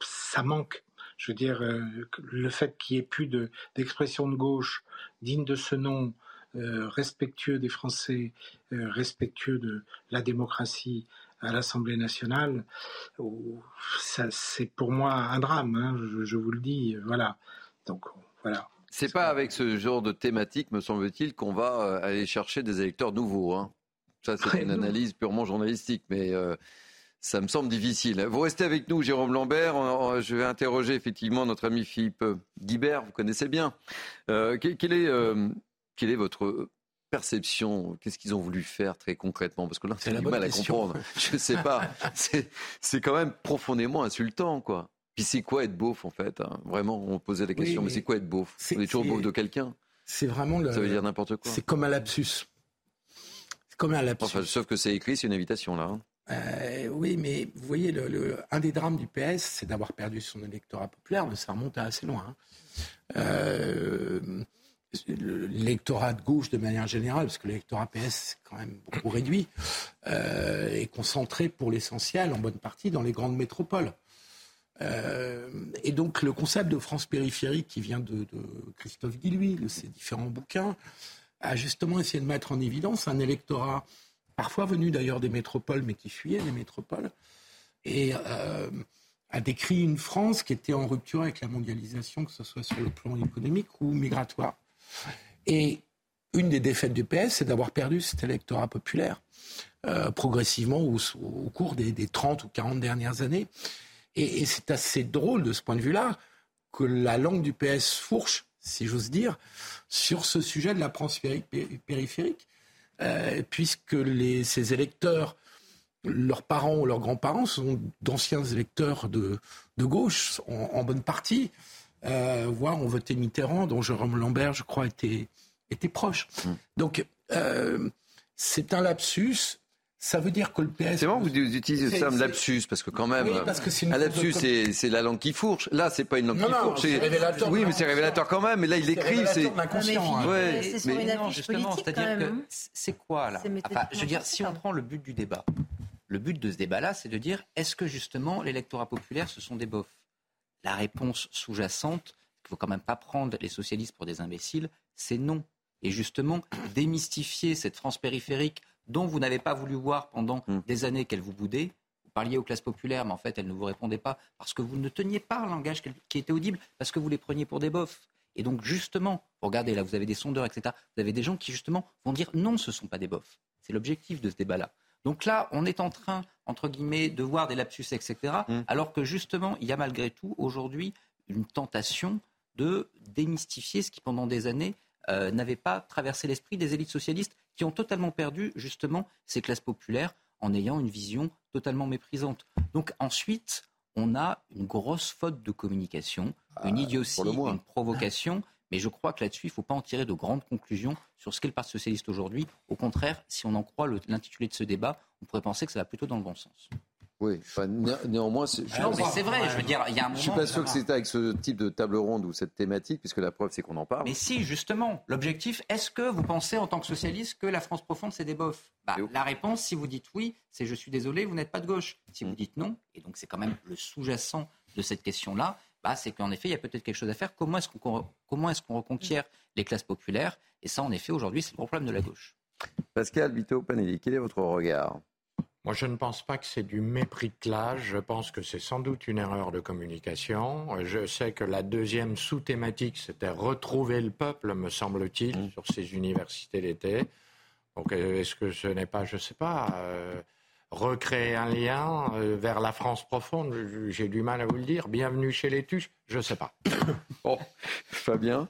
ça manque. Je veux dire, le fait qu'il n'y ait plus d'expression de, gauche digne de ce nom, respectueux des Français, respectueux de la démocratie, à l'Assemblée nationale, c'est pour moi un drame, hein, je, vous le dis, voilà. Donc voilà. C'est pas avec ce genre de thématique, me semble-t-il, qu'on va euh, aller chercher des électeurs nouveaux. Hein. Ça, c'est une analyse purement journalistique, mais euh, ça me semble difficile. Vous restez avec nous, Jérôme Lambert. Je vais interroger effectivement notre ami Philippe Guibert, vous connaissez bien. Euh, quel, est, quel est votre perception? Qu'est-ce qu'ils ont voulu faire très concrètement? Parce que là, c'est du mal à comprendre. Je ne sais pas. (laughs) C'est quand même profondément insultant, quoi. Puis c'est quoi être beauf, en fait hein? Vraiment, on posait la question, mais, c'est quoi être beauf? On est toujours beauf de quelqu'un C'est vraiment le... Ça veut dire n'importe quoi. C'est comme un lapsus. C'est comme un lapsus. Enfin, sauf que c'est écrit, c'est une invitation, là. Hein. Euh, oui, mais vous voyez, un des drames du PS, c'est d'avoir perdu son électorat populaire, mais ça remonte à assez loin. Hein. Euh, l'électorat de gauche de manière générale, parce que l'électorat PS est quand même beaucoup réduit, euh, est concentré pour l'essentiel, en bonne partie, dans les grandes métropoles. Et donc le concept de France périphérique qui vient de, Christophe Guillouis, de ses différents bouquins, a justement essayé de mettre en évidence un électorat, parfois venu d'ailleurs des métropoles, mais qui fuyait les métropoles, et euh, a décrit une France qui était en rupture avec la mondialisation, que ce soit sur le plan économique ou migratoire. Et une des défaites du PS, c'est d'avoir perdu cet électorat populaire euh, progressivement au, cours des, des, 30 ou 40 dernières années. Et, c'est assez drôle de ce point de vue-là que la langue du PS fourche, si j'ose dire, sur ce sujet de la France périphérique, euh, puisque les, ces électeurs, leurs parents ou leurs grands-parents sont d'anciens électeurs de, de gauche, en bonne partie euh, voire ont voté Mitterrand, dont Jérôme Lambert, je crois, était, était proche. Mm. Donc, euh, c'est un lapsus. Ça veut dire que le PS. C'est bon, vous utilisez le terme lapsus, parce que quand même, oui, parce que un lapsus, c'est la langue qui fourche. Là, c'est pas une langue qui fourche. C'est révélateur. Oui, mais c'est révélateur quand même. Mais là, il écrit. C'est inconscient. Hein. Ouais, c'est sur une non, justement, c'est-à-dire que hein. c'est quoi là enfin, Je veux dire, si on prend le but du débat, le but de ce débat-là, c'est de dire est-ce que justement l'électorat populaire, ce sont des bofs? La réponse sous-jacente, il ne faut quand même pas prendre les socialistes pour des imbéciles, c'est non. Et justement, démystifier cette France périphérique dont vous n'avez pas voulu voir pendant hmm. des années qu'elle vous boudait. Vous parliez aux classes populaires, mais en fait, elles ne vous répondaient pas parce que vous ne teniez pas un langage qui était audible, parce que vous les preniez pour des bofs. Et donc, justement, regardez, là, vous avez des sondeurs, etc. Vous avez des gens qui, justement, vont dire non, ce ne sont pas des bofs. C'est l'objectif de ce débat-là. Donc là, on est en train, entre guillemets, de voir des lapsus, etc., mmh. alors que justement, il y a malgré tout aujourd'hui une tentation de démystifier ce qui, pendant des années, euh, n'avait pas traversé l'esprit des élites socialistes qui ont totalement perdu justement ces classes populaires en ayant une vision totalement méprisante. Donc ensuite, on a une grosse faute de communication, ah, une idiotie, une provocation. Mais je crois que là-dessus, il ne faut pas en tirer de grandes conclusions sur ce qu'est le Parti socialiste aujourd'hui. Au contraire, si on en croit l'intitulé de ce débat, on pourrait penser que ça va plutôt dans le bon sens. Oui, néanmoins, non, mais c'est vrai. Je veux dire, il y a un moment. Je suis pas sûr que c'est avec ce type de table ronde ou cette thématique, puisque la preuve c'est qu'on en parle. Mais si, justement, l'objectif. Est-ce que vous pensez en tant que socialiste que la France profonde c'est des bofs? Bah, La réponse, si vous dites oui, c'est je suis désolé, vous n'êtes pas de gauche. Si vous mm. dites non, et donc c'est quand même le sous-jacent de cette question-là, bah, c'est qu'en effet, il y a peut-être quelque chose à faire. Comment est-ce qu'on comment est-ce qu'on reconquiert les classes populaires? Et ça, en effet, aujourd'hui, c'est le problème de la gauche. Pascal Vito Panelli, quel est votre regard? Moi, je ne pense pas que c'est du mépris de classe. Je pense que c'est sans doute une erreur de communication. Je sais que la deuxième sous-thématique, c'était retrouver le peuple, me semble-t-il, mmh. sur ces universités d'été. Donc, euh, est-ce que ce n'est pas, je ne sais pas, euh, recréer un lien euh, vers la France profonde? J'ai du mal à vous le dire. Bienvenue chez les Tuches Je ne sais pas. (coughs) bon, Fabien?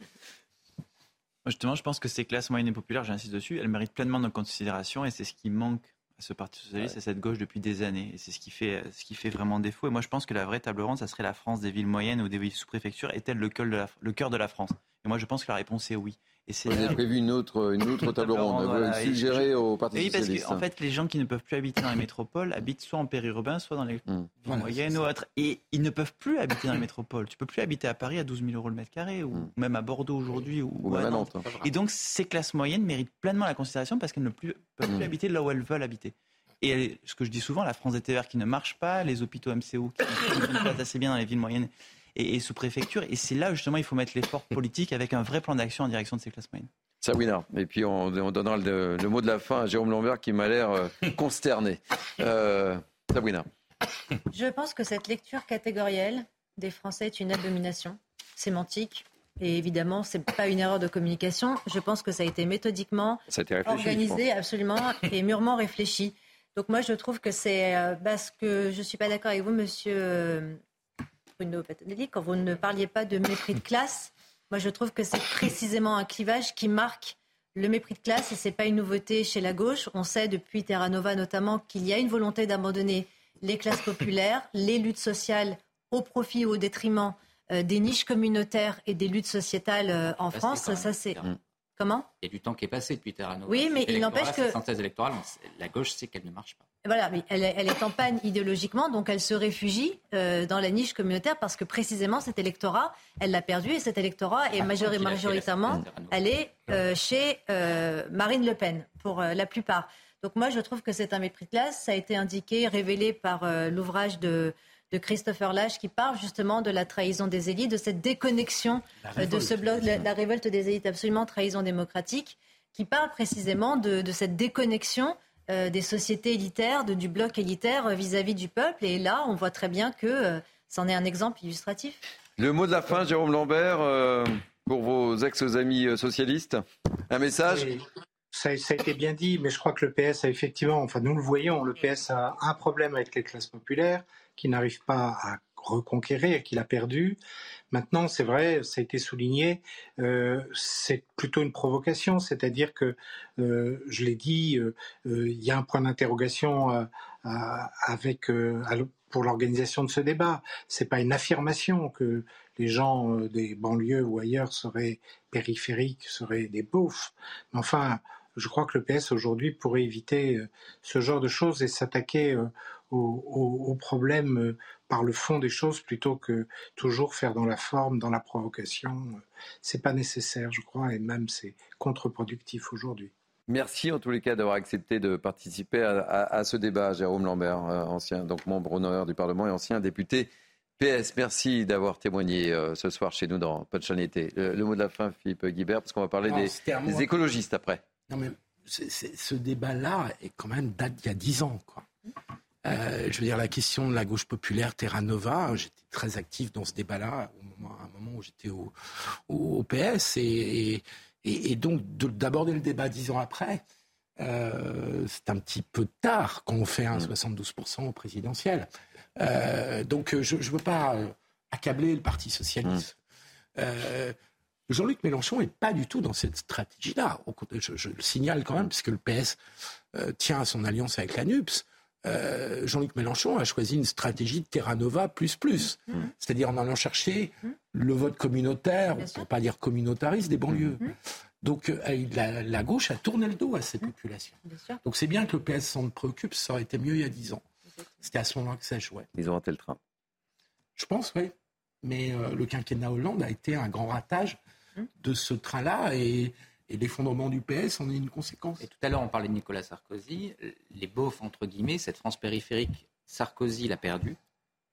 Justement, je pense que ces classes moyennes et populaires, j'insiste dessus, elles méritent pleinement notre considération et c'est ce qui manque à ce Parti socialiste, à cette gauche depuis des années. Et c'est ce qui fait, ce qui fait vraiment défaut. Et moi, je pense que la vraie table ronde, ça serait la France des villes moyennes ou des villes sous-préfectures. Est-elle le cœur de la, le cœur de la France? Et moi, je pense que la réponse est oui. Et c'est Vous avez prévu une autre, une (laughs) autre table ronde. Vous avez suggéré au Parti oui, parce qu'en en fait, les gens qui ne peuvent plus habiter dans les métropoles habitent soit en périurbain, soit dans les mmh. villes moyennes ou autres. Et ils ne peuvent plus habiter dans les métropoles. Tu peux plus habiter à Paris à 12 000 euros le mètre carré, ou mmh. même à Bordeaux aujourd'hui, ou, à Nantes. Et donc, ces classes moyennes méritent pleinement la considération parce qu'elles ne peuvent plus mmh. habiter là où elles veulent habiter. Et ce que je dis souvent, la France des TER qui ne marche pas, les hôpitaux MCO qui ne pas assez bien dans les villes moyennes et, sous-préfectures. Et c'est là, justement, il faut mettre l'effort politique avec un vrai plan d'action en direction de ces classes moyennes. Sabrina. Et puis on, donnera le, mot de la fin à Jérôme Lambert qui m'a l'air euh, (laughs) consterné. Euh, Sabrina. Je pense que cette lecture catégorielle des Français est une abomination sémantique. Et évidemment, ce n'est pas une erreur de communication. Je pense que ça a été méthodiquement organisé, absolument, et mûrement réfléchi. Donc moi, je trouve que c'est euh, parce que je ne suis pas d'accord avec vous, monsieur euh, Bruno quand vous ne parliez pas de mépris de classe. Moi, je trouve que c'est précisément un clivage qui marque le mépris de classe et ce n'est pas une nouveauté chez la gauche. On sait depuis Terra Nova notamment qu'il y a une volonté d'abandonner les classes populaires, les luttes sociales au profit ou au détriment euh, des niches communautaires et des luttes sociétales en France. Ça, c'est Comment? Il y a du temps qui est passé depuis Terra Nova. Oui, mais il n'empêche que. synthèse électorale, la gauche sait qu'elle ne marche pas. Voilà, mais elle, est en panne idéologiquement, donc elle se réfugie euh, dans la niche communautaire parce que précisément cet électorat, elle l'a perdu et cet électorat est majoritairement, elle est euh, chez euh, Marine Le Pen pour la plupart. Donc moi, je trouve que c'est un mépris de classe. Ça a été indiqué, révélé par l'ouvrage de de Christopher Lash qui parle justement de la trahison des élites, de cette déconnexion euh, de ce bloc, la, révolte des élites, absolument trahison démocratique, qui parle précisément de, cette déconnexion euh, des sociétés élitaires, de, du bloc élitaire euh, vis-à-vis du peuple. Et là, on voit très bien que c'en est un exemple illustratif. Le mot de la fin, Jérôme Lambert, pour vos ex-amis socialistes. Un message ça, ça, a été bien dit, mais je crois que le PS a effectivement, enfin nous le voyons, le PS a un problème avec les classes populaires, qui n'arrive pas à reconquérir, qu'il a perdu. Maintenant, c'est vrai, ça a été souligné, euh, c'est plutôt une provocation, c'est-à-dire que, euh, je l'ai dit, euh, il y a un point d'interrogation avec pour l'organisation de ce débat. C'est pas une affirmation que les gens des banlieues ou ailleurs seraient périphériques, seraient des beaufs. Mais enfin, je crois que le PS aujourd'hui pourrait éviter ce genre de choses et s'attaquer au, problème euh, par le fond des choses plutôt que toujours faire dans la forme, dans la provocation. C'est pas nécessaire, je crois, et même c'est contre-productif aujourd'hui. Merci en tous les cas d'avoir accepté de participer à, ce débat, Jérôme Lambert, euh, ancien donc membre honoraire du Parlement et ancien député PS. Merci d'avoir témoigné euh, ce soir chez nous dans Punchline été. Le, mot de la fin, Philippe Guibert, parce qu'on va parler des, écologistes après. Non mais ce débat-là est quand même date d'il y a dix ans, quoi. Euh, je veux dire, la question de la gauche populaire, Terra Nova, j'étais très actif dans ce débat-là, à un moment où j'étais au, PS. Et, donc, d'aborder le débat dix ans après, euh, c'est un petit peu tard quand on fait un 72% au présidentiel. Euh, donc, je ne veux pas accabler le Parti socialiste. Jean-Luc Mélenchon n'est pas du tout dans cette stratégie-là. Je, je, le signale quand même, puisque le PS tient à son alliance avec la NUPS. Euh, Jean-Luc Mélenchon a choisi une stratégie de Terra Nova plus plus, mmh. c'est-à-dire en allant chercher mmh. le vote communautaire, pour pas dire communautariste, des banlieues. Mmh. Donc euh, la, gauche a tourné le dos à ces populations. Donc c'est bien que le PS s'en préoccupe, ça aurait été mieux il y a dix ans. C'était à ce moment-là que ça jouait. Ils ont raté le train. Je pense, oui. Mais le quinquennat Hollande a été un grand ratage de ce train-là et, l'effondrement du PS en est une conséquence. Et tout à l'heure, on parlait de Nicolas Sarkozy. Les beaufs, entre guillemets, cette France périphérique, Sarkozy l'a perdu,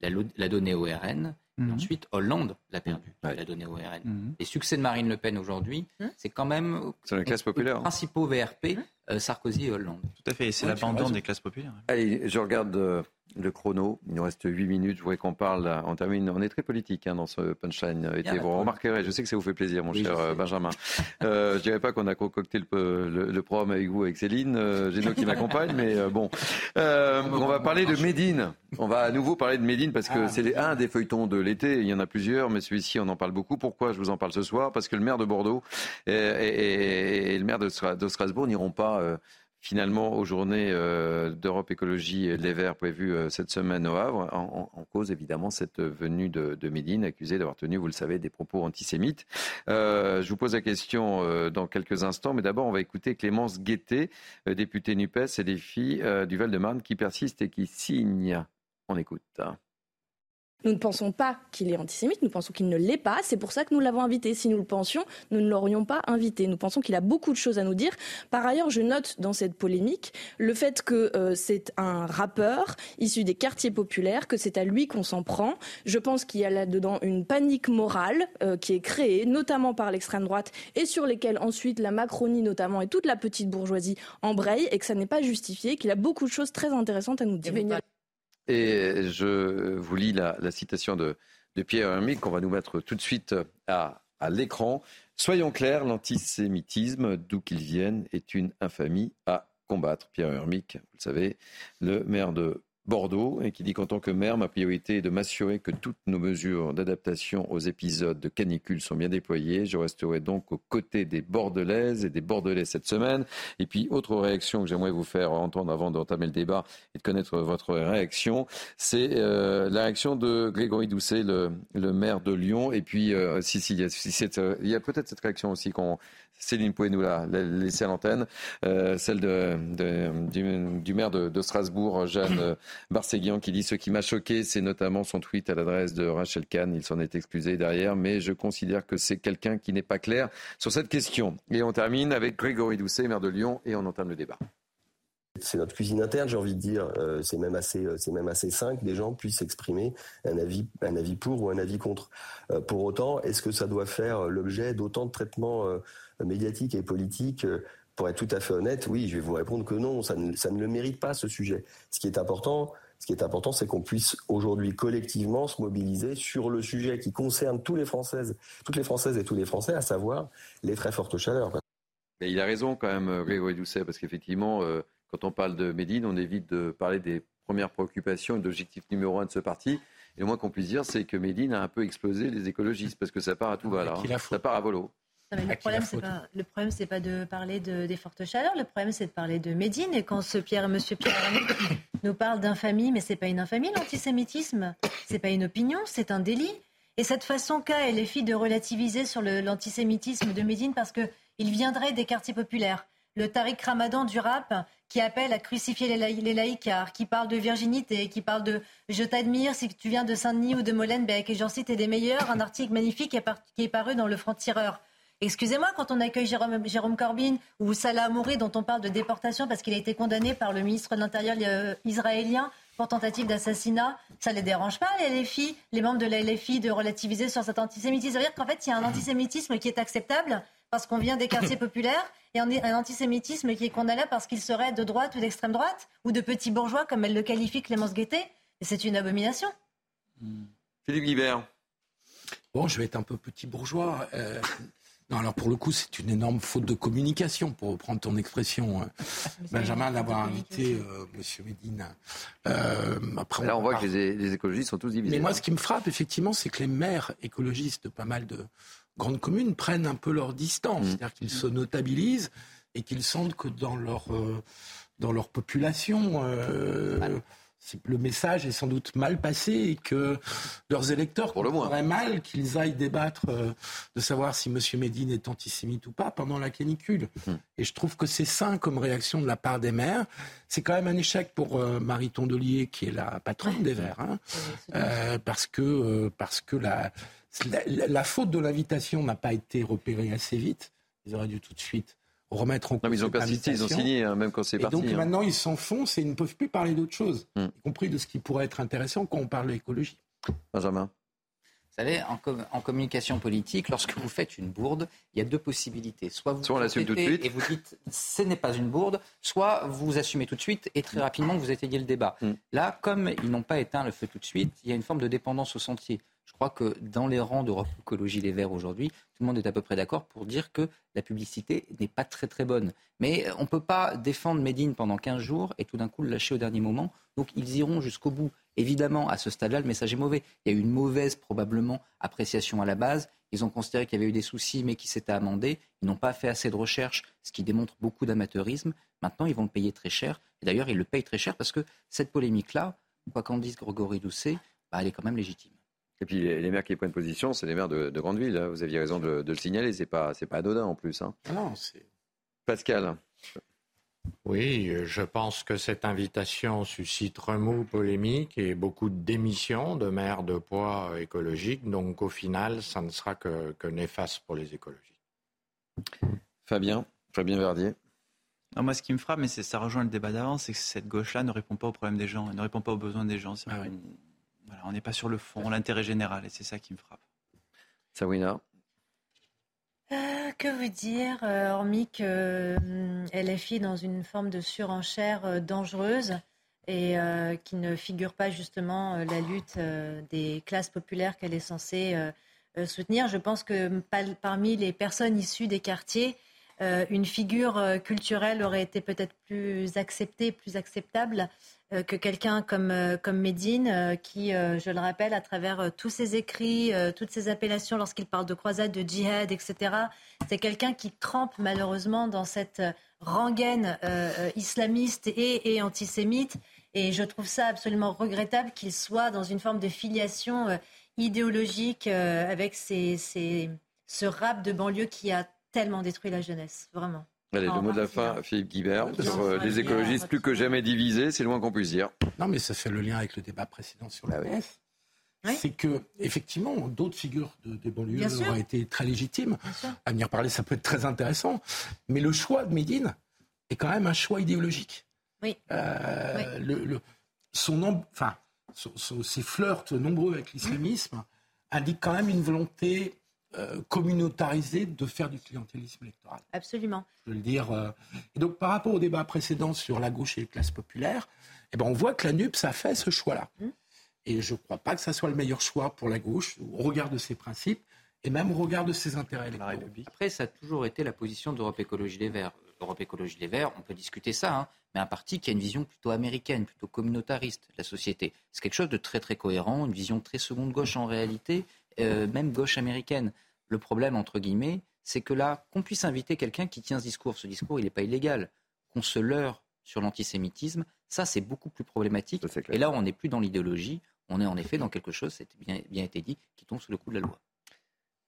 l'a donné au RN. Et mhm. ensuite, Hollande l'a perdu, l'a donné au RN. Mhm. Les succès de Marine Le Pen aujourd'hui, mhm. c'est quand même c'est la classe populaire. les principaux VRP, Sarkozy et Hollande. Tout à fait, c'est l'abandon des classes populaires. Allez, je regarde euh, le chrono. Il nous reste 8 minutes. Je voudrais qu'on parle. On termine. On est très politique hein, dans ce punchline. Et vous remarquerez, je sais que ça vous fait plaisir, mon cher euh, Benjamin. Euh, je dirais pas qu'on a concocté le, le, le, programme avec vous, avec Céline euh, Géno qui m'accompagne, mais euh, bon. Euh, on va parler de Médine. On va à nouveau parler de Médine parce que ah. c'est un des feuilletons de l'été. Il y en a plusieurs, mais celui-ci, on en parle beaucoup. Pourquoi je vous en parle ce soir? Parce que le maire de Bordeaux et, et, et le maire de, Strasbourg n'iront pas finalement aux journées euh, d'Europe Écologie Les Verts prévues euh, cette semaine au Havre, en, cause évidemment cette venue de, de Médine, accusée d'avoir tenu, vous le savez, des propos antisémites. Euh, je vous pose la question dans quelques instants, mais d'abord on va écouter Clémence Guettet, députée NUPES et des filles du Val-de-Marne, qui persiste et qui signe. On écoute. Nous ne pensons pas qu'il est antisémite, nous pensons qu'il ne l'est pas. C'est pour ça que nous l'avons invité. Si nous le pensions, nous ne l'aurions pas invité. Nous pensons qu'il a beaucoup de choses à nous dire. Par ailleurs, je note dans cette polémique le fait que euh, c'est un rappeur issu des quartiers populaires, que c'est à lui qu'on s'en prend. Je pense qu'il y a là-dedans une panique morale euh, qui est créée, notamment par l'extrême droite, et sur lesquelles ensuite la Macronie notamment et toute la petite bourgeoisie embraye, et que ça n'est pas justifié, qu'il a beaucoup de choses très intéressantes à nous dire. Et je vous lis la, citation de, Pierre Hermic qu'on va nous mettre tout de suite à, à l'écran. Soyons clairs, l'antisémitisme, d'où qu'il vienne, est une infamie à combattre. Pierre Hermic, vous le savez, le maire de Bordeaux et qui dit qu'en tant que maire, ma priorité est de m'assurer que toutes nos mesures d'adaptation aux épisodes de canicule sont bien déployées. Je resterai donc aux côtés des Bordelaises et des Bordelais cette semaine. Et puis, autre réaction que j'aimerais vous faire entendre avant d'entamer le débat et de connaître votre réaction, c'est euh, la réaction de Grégory Doucet, le, maire de Lyon. Et puis, euh, si, si, il y euh, a peut-être cette réaction aussi qu'on Céline, pouvez-nous la, laisser à l'antenne. Euh, celle du, maire de, Strasbourg, Jeanne Barséguian, qui dit Ce qui m'a choqué, c'est notamment son tweet à l'adresse de Rachel Kahn. Il s'en est excusé derrière, mais je considère que c'est quelqu'un qui n'est pas clair sur cette question. Et on termine avec Grégory Doucet, maire de Lyon, et on entame le débat. C'est notre cuisine interne, j'ai envie de dire. Euh, c'est même assez, c'est même assez sain que des gens puissent exprimer un avis, un avis pour ou un avis contre. Euh, pour autant, est-ce que ça doit faire l'objet d'autant de traitements médiatique et politique, euh, pour être tout à fait honnête, oui, je vais vous répondre que non, ça ne, ça ne le mérite pas ce sujet. Ce qui est important, ce qui est important, c'est qu'on puisse aujourd'hui collectivement se mobiliser sur le sujet qui concerne tous les Françaises, toutes les Françaises et tous les Français, à savoir les très fortes chaleurs. Et il a raison quand même, euh, Grégory Doucet, parce qu'effectivement, euh, quand on parle de Médine, on évite de parler des premières préoccupations et d'objectif numéro un de ce parti. Et le moins qu'on puisse dire, c'est que Médine a un peu explosé les écologistes, parce que ça part à tout va là. Hein. Ça part à volo le, problème, c'est pas, le problème, c'est pas de parler de, des fortes chaleurs. Le problème, c'est de parler de Médine. Et quand ce Pierre, Monsieur Pierre nous parle d'infamie, mais c'est pas une infamie, l'antisémitisme. C'est pas une opinion, c'est un délit. Et cette façon qu'a LFI de relativiser sur l'antisémitisme de Médine parce qu'il viendrait des quartiers populaires. Le Tariq Ramadan du rap qui appelle à crucifier les, laïcs, laïcars, qui parle de virginité, qui parle de je t'admire si tu viens de Saint-Denis ou de Molenbeek, et j'en cite des meilleurs, un article magnifique qui est paru dans le Franc-Tireur. Excusez-moi, quand on accueille Jérôme, Jérôme Corbyn ou Salah Amouri, dont on parle de déportation parce qu'il a été condamné par le ministre de l'Intérieur euh, israélien pour tentative d'assassinat, ça ne les dérange pas, les LFI, les membres de la LFI, de relativiser sur cet antisémitisme? Ça veut dire qu'en fait, il y a un antisémitisme qui est acceptable parce qu'on vient des quartiers populaires et un antisémitisme qui est condamné parce qu'il serait de droite ou d'extrême droite ou de petit bourgeois, comme elle le qualifie Clémence Guettet. Et c'est une abomination. Philippe Guibert. Bon, je vais être un peu petit bourgeois. Euh, non, alors pour le coup, c'est une énorme faute de communication, pour reprendre ton expression, hein. Benjamin, d'avoir invité euh, M. Médine. Euh, après, Là, on, voit que les, écologistes sont tous divisés. Mais moi, ce qui me frappe, effectivement, c'est que les maires écologistes de pas mal de, grandes communes prennent un peu leur distance, mmh. c'est-à-dire qu'ils se notabilisent et qu'ils sentent que dans leur, euh, dans leur population, euh, le message est sans doute mal passé et que leurs électeurs Pour le mal qu'ils aillent débattre euh, de savoir si M. Médine est antisémite ou pas pendant la canicule. Hum. Et je trouve que c'est sain comme réaction de la part des maires. C'est quand même un échec pour euh, Marie Tondelier, qui est la patronne des Verts, hein. euh, parce que, parce que la, la faute de l'invitation n'a pas été repérée assez vite. Ils auraient dû tout de suite remettre en cause. ils ont persisté, ils ont signé, hein, même quand c'est parti. Donc hein. maintenant, ils s'enfoncent et ils ne peuvent plus parler d'autre chose, hmm. y compris de ce qui pourrait être intéressant quand on parle d'écologie. Benjamin. Vous savez, en, communication politique, lorsque vous faites une bourde, il y a deux possibilités. Soit vous soit tout de suite. et vous dites ce n'est pas une bourde, soit vous assumez tout de suite et très rapidement vous étayez le débat. Hmm. Là, comme ils n'ont pas éteint le feu tout de suite, il y a une forme de dépendance au sentier. Je crois que dans les rangs d'Europe Écologie Les Verts aujourd'hui, tout le monde est à peu près d'accord pour dire que la publicité n'est pas très très bonne. Mais on ne peut pas défendre Médine pendant 15 jours et tout d'un coup le lâcher au dernier moment. Donc ils iront jusqu'au bout. Évidemment, à ce stade-là, le message est mauvais. Il y a eu une mauvaise, probablement, appréciation à la base. Ils ont considéré qu'il y avait eu des soucis, mais qui s'étaient amendés. Ils n'ont pas fait assez de recherches, ce qui démontre beaucoup d'amateurisme. Maintenant, ils vont le payer très cher. Et d'ailleurs, ils le payent très cher parce que cette polémique-là, quoi qu'en dise Grégory Doucet, bah, elle est quand même légitime. Et puis les, maires qui prennent position, c'est les maires de, de grandes villes. Hein. Vous aviez raison de, le signaler. C'est pas, c'est pas anodin en plus. Hein. Ah non, c'est. Pascal. Oui, je pense que cette invitation suscite remous, polémique et beaucoup de démissions de maires de poids écologiques. Donc au final, ça ne sera que, que néfaste pour les écologistes. Fabien, Fabien Verdier. Non, moi, ce qui me frappe, mais ça rejoint le débat d'avant, c'est que cette gauche-là ne répond pas aux problèmes des gens, elle ne répond pas aux besoins des gens. Ah on n'est pas sur le fond, l'intérêt général, et c'est ça qui me frappe. Sawina euh, que vous dire, euh, hormis qu'elle est LFI dans une forme de surenchère euh, dangereuse et qui ne figure pas justement la lutte des classes populaires qu'elle est censée soutenir. Je pense que parmi les personnes issues des quartiers, une figure culturelle aurait été peut-être plus acceptée, plus acceptable euh, que quelqu'un comme, euh, comme euh, qui, je le rappelle, à travers tous ses écrits, toutes ses appellations lorsqu'il parle de croisade, de djihad, etc., c'est quelqu'un qui trempe malheureusement dans cette rengaine islamiste et, antisémite. Et je trouve ça absolument regrettable qu'il soit dans une forme de filiation idéologique avec ce rap de banlieue qui a tellement détruit la jeunesse, vraiment. Allez, le mot de la fin, Philippe Guibert, sur euh, les écologistes plus que jamais divisés, c'est le moins qu'on puisse dire. Non, mais ça fait le lien avec le débat précédent sur la ah C'est que, effectivement, d'autres figures de, des banlieues auraient été très légitimes. À venir parler, ça peut être très intéressant. Mais le choix de Médine est quand même un choix idéologique. Oui. Euh, le, son, enfin, ses flirts nombreux avec l'islamisme indiquent quand même une volonté euh, communautarisé de faire du clientélisme électoral. Absolument. Je veux le dire. Euh, et donc, par rapport au débat précédent sur la gauche et les classes populaires, eh ben, on voit que la NUPS a fait ce choix-là. Mmh. Et je ne crois pas que ça soit le meilleur choix pour la gauche, au regard de ses principes et même au regard de ses intérêts électoraux. Après, ça a toujours été la position d'Europe Écologie Les Verts. Europe Écologie Les Verts, on peut discuter ça, hein, mais un parti qui a une vision plutôt américaine, plutôt communautariste de la société. C'est quelque chose de très très cohérent, une vision très seconde gauche en réalité, euh, même gauche américaine. Le problème, entre guillemets, c'est que là, qu'on puisse inviter quelqu'un qui tient ce discours, ce discours, il n'est pas illégal, qu'on se leurre sur l'antisémitisme, ça, c'est beaucoup plus problématique. Et là, on n'est plus dans l'idéologie, on est en effet dans quelque chose, c'est bien, bien été dit, qui tombe sous le coup de la loi.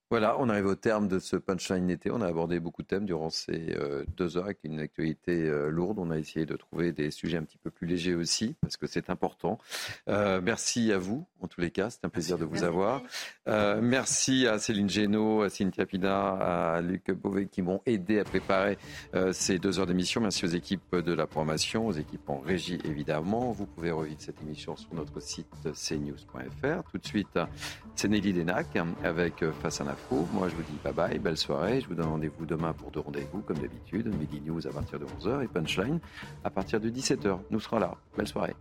Voilà, on arrive au terme de ce punchline été. On a abordé beaucoup de thèmes durant ces euh, deux heures avec une actualité euh, lourde. On a essayé de trouver des sujets un petit peu plus légers aussi, parce que c'est important. Euh, merci à vous, en tous les cas. C'est un plaisir de vous avoir. merci à Céline Génaud, à Cynthia Pina, à Luc Beauvais qui m'ont aidé à préparer ces deux heures d'émission. Merci aux équipes de la programmation, aux équipes en régie évidemment. Vous pouvez revivre cette émission sur notre site cnews.fr. Tout de suite, c'est Nelly Denac avec Face à la moi, je vous dis bye bye, belle soirée. Je vous donne rendez-vous demain pour deux rendez-vous, comme d'habitude. Midi News à partir de 11h et Punchline à partir de 17h. Nous serons là. Belle soirée.